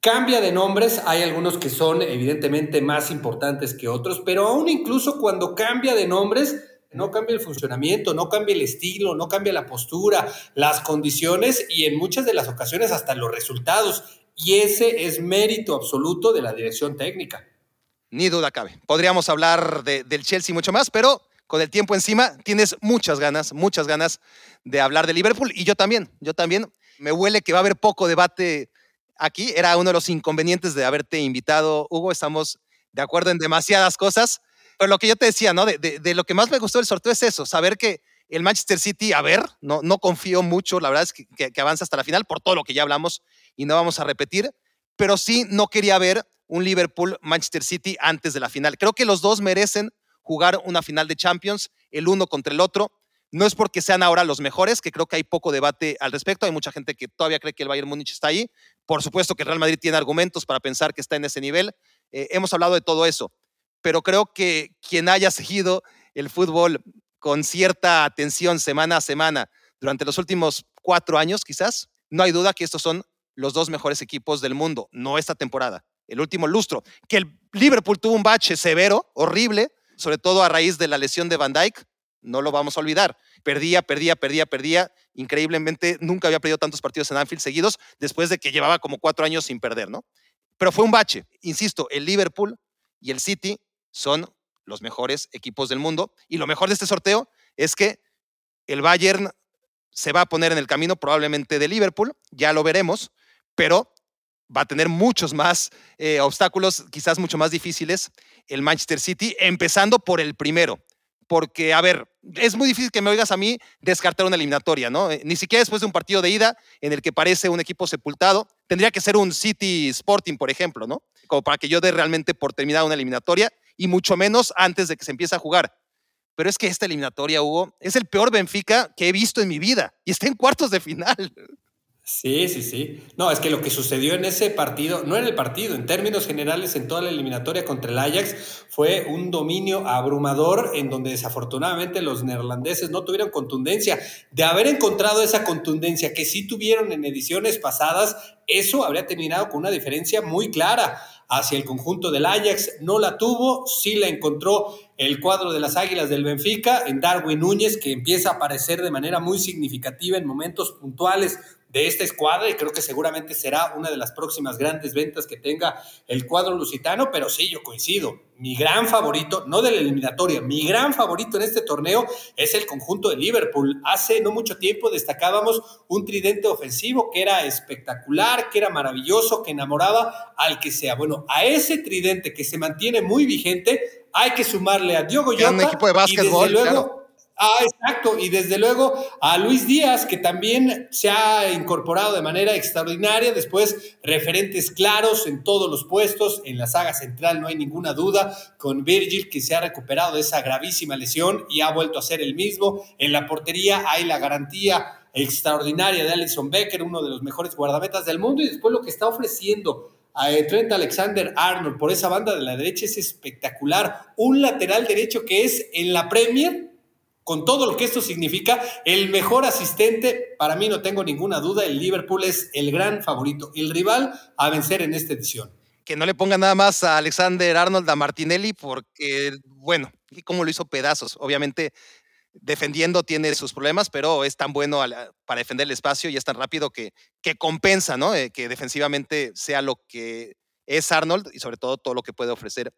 Cambia de nombres, hay algunos que son evidentemente más importantes que otros, pero aún incluso cuando cambia de nombres, no cambia el funcionamiento, no cambia el estilo, no cambia la postura, las condiciones y en muchas de las ocasiones hasta los resultados. Y ese es mérito absoluto de la dirección técnica. Ni duda cabe. Podríamos hablar de, del Chelsea mucho más, pero con el tiempo encima, tienes muchas ganas, muchas ganas de hablar de Liverpool y yo también, yo también. Me huele que va a haber poco debate aquí. Era uno de los inconvenientes de haberte invitado, Hugo. Estamos de acuerdo en demasiadas cosas. Pero lo que yo te decía, ¿no? De, lo que más me gustó del sorteo es eso, saber que el Manchester City, a ver, no, confío mucho, la verdad es que, que, avanza hasta la final por todo lo que ya hablamos y no vamos a repetir, pero sí no quería ver un Liverpool-Manchester City antes de la final. Creo que los dos merecen jugar una final de Champions, el uno contra el otro. No es porque sean ahora los mejores, que creo que hay poco debate al respecto. Hay mucha gente que todavía cree que el Bayern Múnich está ahí. Por supuesto que el Real Madrid tiene argumentos para pensar que está en ese nivel. Eh, hemos hablado de todo eso, pero creo que quien haya seguido el fútbol con cierta atención semana a semana durante los últimos cuatro años, quizás, no hay duda que estos son los dos mejores equipos del mundo, no esta temporada, el último lustro. Que el Liverpool tuvo un bache severo, horrible, sobre todo a raíz de la lesión de Van Dijk, no lo vamos a olvidar. Perdía, perdía, perdía, perdía. Increíblemente, nunca había perdido tantos partidos en Anfield seguidos después de que llevaba como cuatro años sin perder, ¿no? Pero fue un bache. Insisto, el Liverpool y el City son los mejores equipos del mundo. Y lo mejor de este sorteo es que el Bayern se va a poner en el camino probablemente de Liverpool, ya lo veremos, pero va a tener muchos más eh, obstáculos, quizás mucho más difíciles, el Manchester City, empezando por el primero porque, a ver, es muy difícil que me oigas a mí descartar una eliminatoria, ¿no? Eh, ni siquiera después de un partido de ida en el que parece un equipo sepultado, tendría que ser un City Sporting, por ejemplo, ¿no? Como para que yo dé realmente por terminada una eliminatoria y mucho menos antes de que se empiece a jugar. Pero es que esta eliminatoria, Hugo, es el peor Benfica que he visto en mi vida y está en cuartos de final. Sí, sí, sí. No, es que lo que sucedió en ese partido, no en el partido, en términos generales en toda la eliminatoria contra el Ajax, fue un dominio abrumador en donde desafortunadamente los neerlandeses no tuvieron contundencia. De haber encontrado esa contundencia que sí tuvieron en ediciones pasadas, eso habría terminado con una diferencia muy clara hacia el conjunto del Ajax. No la tuvo, sí la encontró el cuadro de las Águilas del Benfica en Darwin Núñez, que empieza a aparecer de manera muy significativa en momentos puntuales de esta escuadra y creo que seguramente será una de las próximas grandes ventas que tenga el cuadro lusitano, pero sí, yo coincido. Mi gran favorito, no de la eliminatoria, mi gran favorito en este torneo es el conjunto de Liverpool. Hace no mucho tiempo destacábamos un tridente ofensivo que era espectacular, que era maravilloso, que enamoraba al que sea. Bueno, a ese tridente que se mantiene muy vigente, hay que sumarle a Diogo Jota. Un equipo de básquetbol, y desde luego, Ah, exacto. Y desde luego a Luis Díaz, que también se ha incorporado de manera extraordinaria. Después, referentes claros en todos los puestos. En la saga central no hay ninguna duda. Con Virgil, que se ha recuperado de esa gravísima lesión y ha vuelto a ser el mismo. En la portería hay la garantía extraordinaria de Alison Becker, uno de los mejores guardametas del mundo. Y después lo que está ofreciendo a Trent Alexander Arnold por esa banda de la derecha es espectacular. Un lateral derecho que es en la Premier con todo lo que esto significa, el mejor asistente, para mí no tengo ninguna duda, el Liverpool es el gran favorito, el rival a vencer en esta edición. Que no le ponga nada más a Alexander Arnold a Martinelli, porque, bueno, y cómo lo hizo pedazos. Obviamente, defendiendo tiene sus problemas, pero es tan bueno para defender el espacio y es tan rápido que, que compensa, ¿no? Eh, que defensivamente sea lo que es Arnold y sobre todo todo lo que puede ofrecer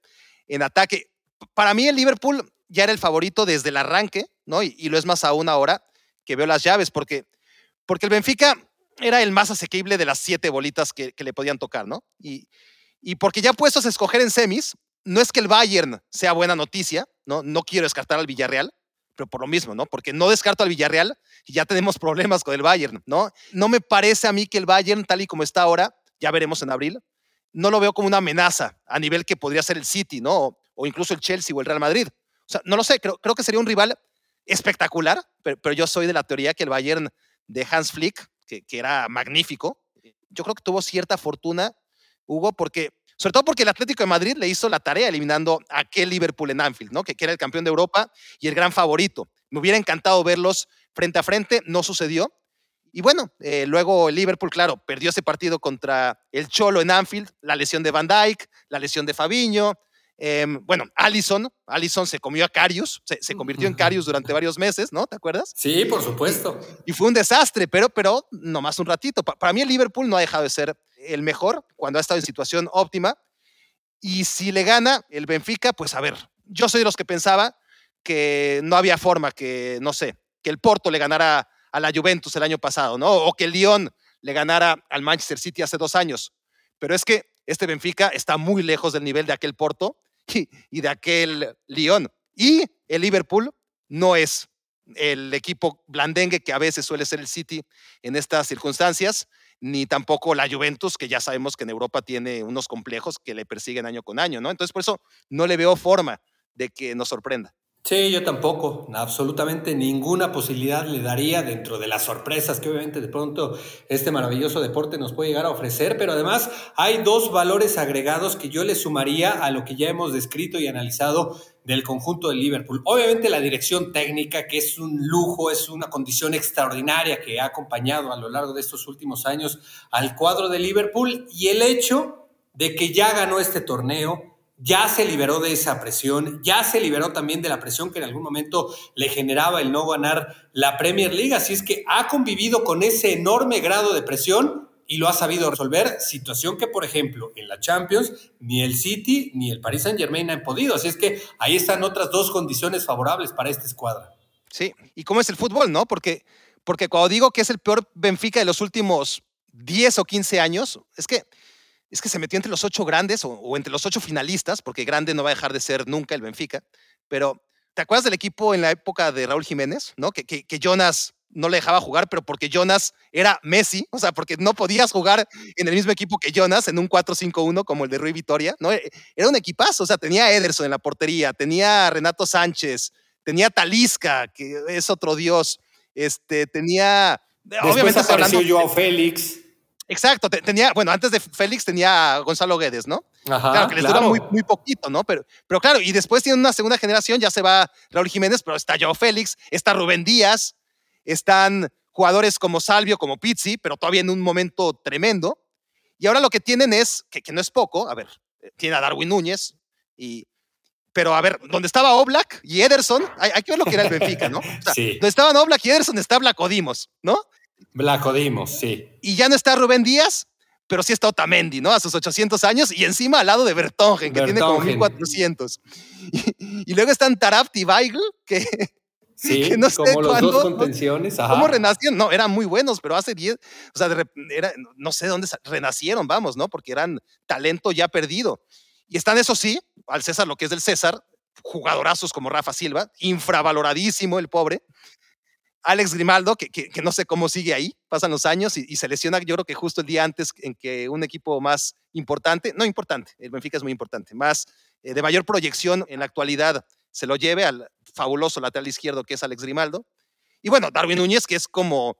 en ataque. Para mí el Liverpool ya era el favorito desde el arranque, ¿no? Y, lo es más aún ahora que veo las llaves, porque, porque el Benfica era el más asequible de las siete bolitas que, le podían tocar, ¿no? Y, y porque ya puestos a escoger en semis, no es que el Bayern sea buena noticia, ¿no? No quiero descartar al Villarreal, pero por lo mismo, ¿no? Porque no descarto al Villarreal y ya tenemos problemas con el Bayern, ¿no? No me parece a mí que el Bayern, tal y como está ahora, ya veremos en abril, no lo veo como una amenaza a nivel que podría ser el City, ¿no? o incluso el Chelsea o el Real Madrid no lo sé, creo, creo que sería un rival espectacular, pero, yo soy de la teoría que el Bayern de Hans Flick, que, era magnífico, yo creo que tuvo cierta fortuna, Hugo, porque, sobre todo porque el Atlético de Madrid le hizo la tarea eliminando a aquel Liverpool en Anfield, ¿no? que, que era el campeón de Europa y el gran favorito. Me hubiera encantado verlos frente a frente, no sucedió. Y bueno, eh, luego el Liverpool, claro, perdió ese partido contra el Cholo en Anfield, la lesión de Van Dijk, la lesión de Fabiño, Em, bueno, Allison, Allison se comió a Carius, se, convirtió en Carius durante varios meses, ¿no? ¿Te acuerdas? Sí, por supuesto. Y, fue un desastre, pero, pero nomás un ratito. para mí el Liverpool no ha dejado de ser el mejor cuando ha estado en situación óptima. Y si le gana el Benfica, pues a ver, yo soy de los que pensaba que no había forma que, no sé, que el Porto le ganara a la Juventus el año pasado, ¿no? O que el Lyon le ganara al Manchester City hace dos años. Pero es que este Benfica está muy lejos del nivel de aquel Porto y, de aquel Lyon. Y el Liverpool no es el equipo blandengue que a veces suele ser el City en estas circunstancias, ni tampoco la Juventus, que ya sabemos que en Europa tiene unos complejos que le persiguen año con año, ¿no? Entonces, por eso no le veo forma de que nos sorprenda. Sí, yo tampoco. Absolutamente ninguna posibilidad le daría dentro de las sorpresas que obviamente de pronto este maravilloso deporte nos puede llegar a ofrecer, pero además hay dos valores agregados que yo le sumaría a lo que ya hemos descrito y analizado del conjunto de Liverpool. Obviamente la dirección técnica, que es un lujo, es una condición extraordinaria que ha acompañado a lo largo de estos últimos años al cuadro de Liverpool y el hecho de que ya ganó este torneo, ya se liberó de esa presión, ya se liberó también de la presión que en algún momento le generaba el no ganar la Premier League, así es que ha convivido con ese enorme grado de presión y lo ha sabido resolver, situación que por ejemplo en la Champions ni el City ni el Paris Saint Germain han podido, así es que ahí están otras dos condiciones favorables para esta escuadra. Sí, y cómo es el fútbol, ¿no? Porque, porque cuando digo que es el peor Benfica de los últimos 10 o 15 años, es que es que se metió entre los ocho grandes o, entre los ocho finalistas, porque grande no va a dejar de ser nunca el Benfica. Pero, ¿te acuerdas del equipo en la época de Raúl Jiménez? ¿no? Que, que, Jonas no le dejaba jugar, pero porque Jonas era Messi, o sea, porque no podías jugar en el mismo equipo que Jonas en un 4-5-1 como el de Rui Vitoria, ¿no? E, era un equipazo, o sea, tenía a Ederson en la portería, tenía a Renato Sánchez, tenía a Talisca, que es otro dios, este, tenía... Después obviamente apareció Joao Félix. Exacto, tenía, bueno, antes de Félix tenía a Gonzalo Guedes, ¿no? Ajá, claro, que les dura muy, muy poquito, ¿no? Pero, pero claro, y después tiene una segunda generación, ya se va Raúl Jiménez, pero está Joao Félix, está Rubén Díaz, están jugadores como Salvio, como Pizzi, pero todavía en un momento tremendo. Y ahora lo que tienen es, que, que no es poco, a ver, tiene a Darwin Núñez, y, pero a ver, donde estaba Oblak y Ederson, hay, que ver lo que era el Benfica, ¿no? O sea, sí. Donde estaban Oblak y Ederson está Blacodimos, ¿no? Blacodimos, sí. Y ya no está Rubén Díaz, pero sí está Otamendi, ¿no? A sus 800 años y encima al lado de Bertongen, que tiene como 1400. Y, luego están Tarabt y Weigl, que, Sí, no sé como los dos contenciones. ¿Cómo renacieron? No, eran muy buenos, pero hace 10, o sea, era, no sé dónde renacieron, vamos, ¿no? Porque eran talento ya perdido. Y están, eso sí, al César lo que es del César, jugadorazos como Rafa Silva, infravaloradísimo el pobre, Alex Grimaldo, que, que, no sé cómo sigue ahí, pasan los años y, se lesiona, yo creo que justo el día antes en que un equipo más importante, no importante, el Benfica es muy importante, más eh, de mayor proyección en la actualidad, se lo lleve al fabuloso lateral izquierdo que es Alex Grimaldo. Y bueno, Darwin Núñez, que es como,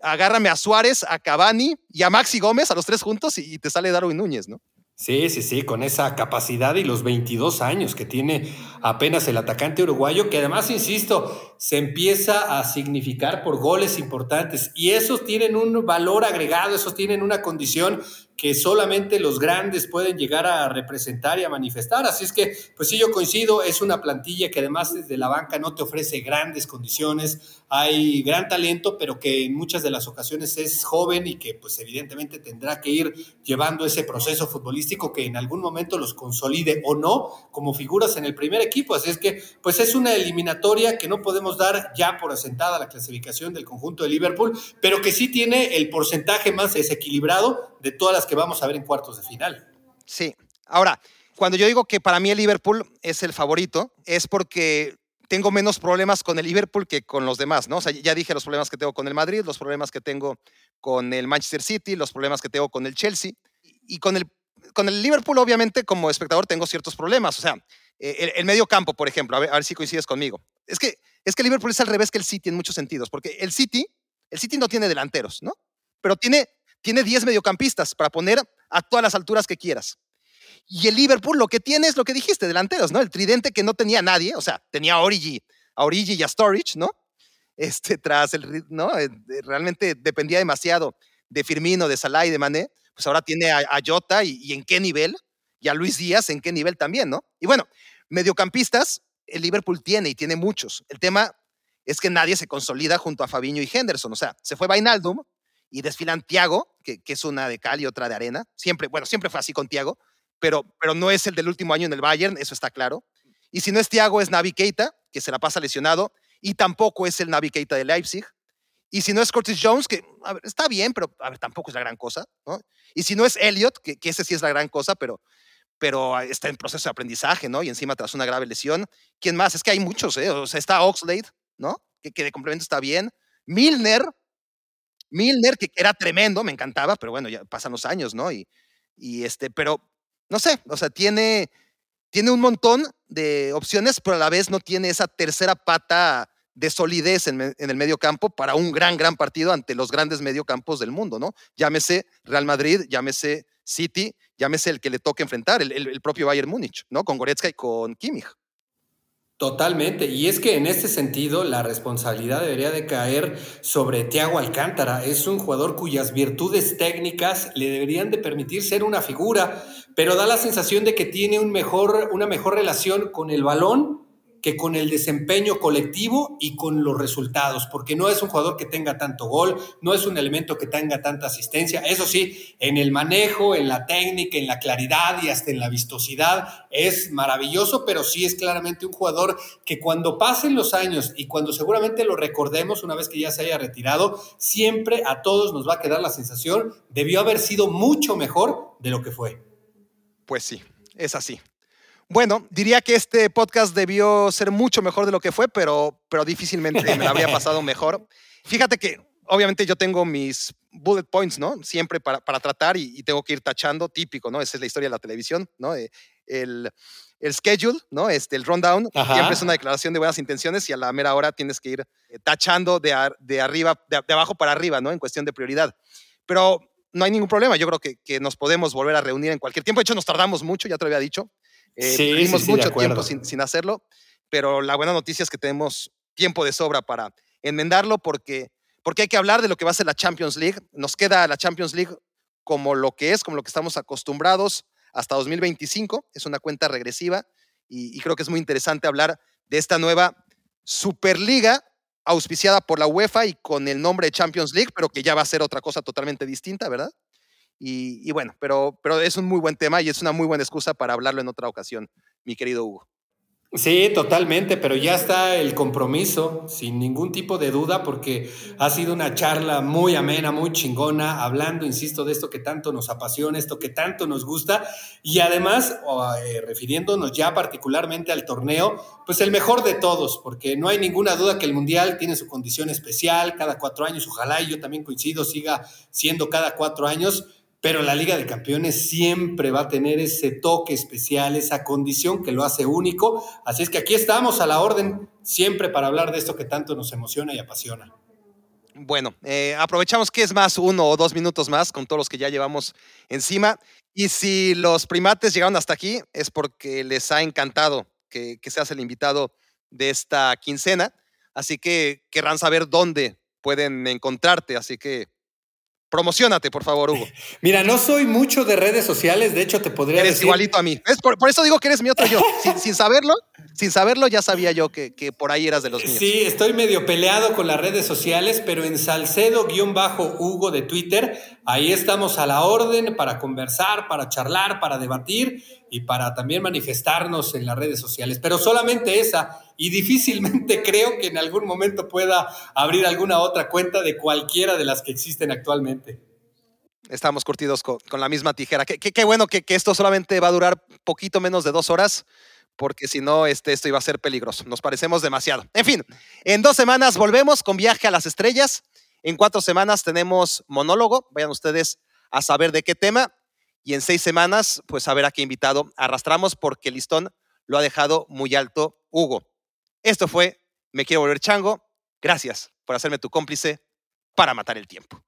agárrame a Suárez, a Cavani y a Maxi Gómez, a los tres juntos y te sale Darwin Núñez, ¿no? Sí, sí, sí, con esa capacidad y los 22 años que tiene apenas el atacante uruguayo, que además, insisto, se empieza a significar por goles importantes. Y esos tienen un valor agregado, esos tienen una condición que solamente los grandes pueden llegar a representar y a manifestar. Así es que, pues sí, yo coincido, es una plantilla que además desde la banca no te ofrece grandes condiciones, hay gran talento, pero que en muchas de las ocasiones es joven y que pues evidentemente tendrá que ir llevando ese proceso futbolístico que en algún momento los consolide o no como figuras en el primer equipo. Así es que, pues es una eliminatoria que no podemos dar ya por asentada la clasificación del conjunto de Liverpool, pero que sí tiene el porcentaje más desequilibrado de todas las que vamos a ver en cuartos de final. Sí. Ahora, cuando yo digo que para mí el Liverpool es el favorito, es porque tengo menos problemas con el Liverpool que con los demás, ¿no? O sea, ya dije los problemas que tengo con el Madrid, los problemas que tengo con el Manchester City, los problemas que tengo con el Chelsea. Y con el, con el Liverpool, obviamente, como espectador, tengo ciertos problemas. O sea, eh, el, medio campo, por ejemplo, a ver, a ver, si coincides conmigo. Es que, es que el Liverpool es al revés que el City en muchos sentidos, porque el City, el City no tiene delanteros, ¿no? Pero tiene tiene 10 mediocampistas para poner a todas las alturas que quieras. Y el Liverpool lo que tiene es lo que dijiste, delanteros, ¿no? El tridente que no tenía nadie, o sea, tenía a Origi, a Origi y a Storage, ¿no? Este, tras el, ¿no? Eh, realmente dependía demasiado de Firmino, de Salah y de Mané, pues ahora tiene a, Jota y, en qué nivel, y a Luis Díaz en qué nivel también, ¿no? Y bueno, mediocampistas, el Liverpool tiene y tiene muchos. El tema es que nadie se consolida junto a Fabiño y Henderson, o sea, se fue Vainaldum, y desfilan Tiago, que, es una de cal y otra de arena. Siempre, bueno, siempre fue así con Tiago, pero, pero no es el del último año en el Bayern, eso está claro. Y si no es Tiago, es Navi Keita, que se la pasa lesionado, y tampoco es el Navi Keita de Leipzig. Y si no es Curtis Jones, que está bien, pero tampoco es la gran cosa. Y si no es Elliot, que, ese sí es la gran cosa, pero, pero está en proceso de aprendizaje, ¿no? Y encima tras una grave lesión. ¿Quién más? Es que hay muchos, ¿eh? O sea, está Oxlade, ¿no? Que de complemento está bien. Milner, Milner, que era tremendo, me encantaba, pero bueno, ya pasan los años, ¿no? Y, este, pero no sé, o sea, tiene, tiene un montón de opciones, pero a la vez no tiene esa tercera pata de solidez en, el medio campo para un gran, gran partido ante los grandes mediocampos del mundo, ¿no? Llámese Real Madrid, llámese City, llámese el que le toque enfrentar, el, el, el propio Bayern Múnich, ¿no? Con Goretzka y con Kimmich. Totalmente, y es que en este sentido la responsabilidad debería de caer sobre Thiago Alcántara. Es un jugador cuyas virtudes técnicas le deberían de permitir ser una figura, pero da la sensación de que tiene una mejor relación con el balón que con el desempeño colectivo y con los resultados, porque no es un jugador que tenga tanto gol, no es un elemento que tenga tanta asistencia. Eso sí, en el manejo, en la técnica, en la claridad y hasta en la vistosidad es maravilloso, pero sí es claramente un jugador que cuando pasen los años y cuando seguramente lo recordemos una vez que ya se haya retirado, siempre a todos nos va a quedar la sensación, debió haber sido mucho mejor de lo que fue. Pues sí, es así. Bueno, diría que este podcast debió ser mucho mejor de lo que fue, pero, pero difícilmente me habría pasado mejor. Fíjate que obviamente yo tengo mis bullet points, ¿no? Siempre para, para tratar y, y, tengo que ir tachando, típico, ¿no? Esa es la historia de la televisión, ¿no? Eh, el, el schedule, ¿no? Este, el rundown, Ajá. siempre es una declaración de buenas intenciones y a la mera hora tienes que ir eh, tachando de, a, de arriba, de, de, abajo para arriba, ¿no? En cuestión de prioridad. Pero no hay ningún problema, yo creo que, que nos podemos volver a reunir en cualquier tiempo. De hecho, nos tardamos mucho, ya te lo había dicho. Eh, sí, tuvimos sí, sí, mucho tiempo sin, sin, hacerlo, pero la buena noticia es que tenemos tiempo de sobra para enmendarlo porque, porque hay que hablar de lo que va a ser la Champions League. Nos queda la Champions League como lo que es, como lo que estamos acostumbrados hasta 2025. Es una cuenta regresiva y, y creo que es muy interesante hablar de esta nueva Superliga auspiciada por la UEFA y con el nombre de Champions League, pero que ya va a ser otra cosa totalmente distinta, ¿verdad? Y, y, bueno, pero, pero es un muy buen tema y es una muy buena excusa para hablarlo en otra ocasión, mi querido Hugo. Sí, totalmente, pero ya está el compromiso, sin ningún tipo de duda, porque ha sido una charla muy amena, muy chingona, hablando, insisto, de esto que tanto nos apasiona, esto que tanto nos gusta, y además, eh, refiriéndonos ya particularmente al torneo, pues el mejor de todos, porque no hay ninguna duda que el Mundial tiene su condición especial, cada cuatro años, ojalá, y yo también coincido, siga siendo cada cuatro años, pero la Liga de Campeones siempre va a tener ese toque especial, esa condición que lo hace único. Así es que aquí estamos a la orden, siempre para hablar de esto que tanto nos emociona y apasiona. Bueno, eh, aprovechamos que es más uno o dos minutos más con todos los que ya llevamos encima. Y si los primates llegaron hasta aquí, es porque les ha encantado que, que seas el invitado de esta quincena. Así que querrán saber dónde pueden encontrarte. Así que Promocionate, por favor, Hugo. Mira, no soy mucho de redes sociales, de hecho te podría eres decir... igualito a mí. Es por, por, eso digo que eres mi otro yo. sin, sin, saberlo, sin saberlo ya sabía yo que, que, por ahí eras de los míos. Sí, estoy medio peleado con las redes sociales, pero en Salcedo-Hugo de Twitter, ahí estamos a la orden para conversar, para charlar, para debatir y para también manifestarnos en las redes sociales, pero solamente esa y difícilmente creo que en algún momento pueda abrir alguna otra cuenta de cualquiera de las que existen actualmente. Estamos curtidos con, la misma tijera. Qué bueno que, que, esto solamente va a durar poquito menos de dos horas, porque si no, este, esto iba a ser peligroso. Nos parecemos demasiado. En fin, en dos semanas volvemos con Viaje a las Estrellas. En cuatro semanas tenemos monólogo. Vayan ustedes a saber de qué tema y en seis semanas, pues a ver a qué invitado arrastramos porque el listón lo ha dejado muy alto Hugo. Esto fue Me Quiero Volver Chango. Gracias por hacerme tu cómplice para matar el tiempo.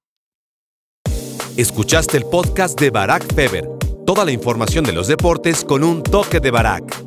Escuchaste el podcast de Barack Feber. Toda la información de los deportes con un toque de Barack.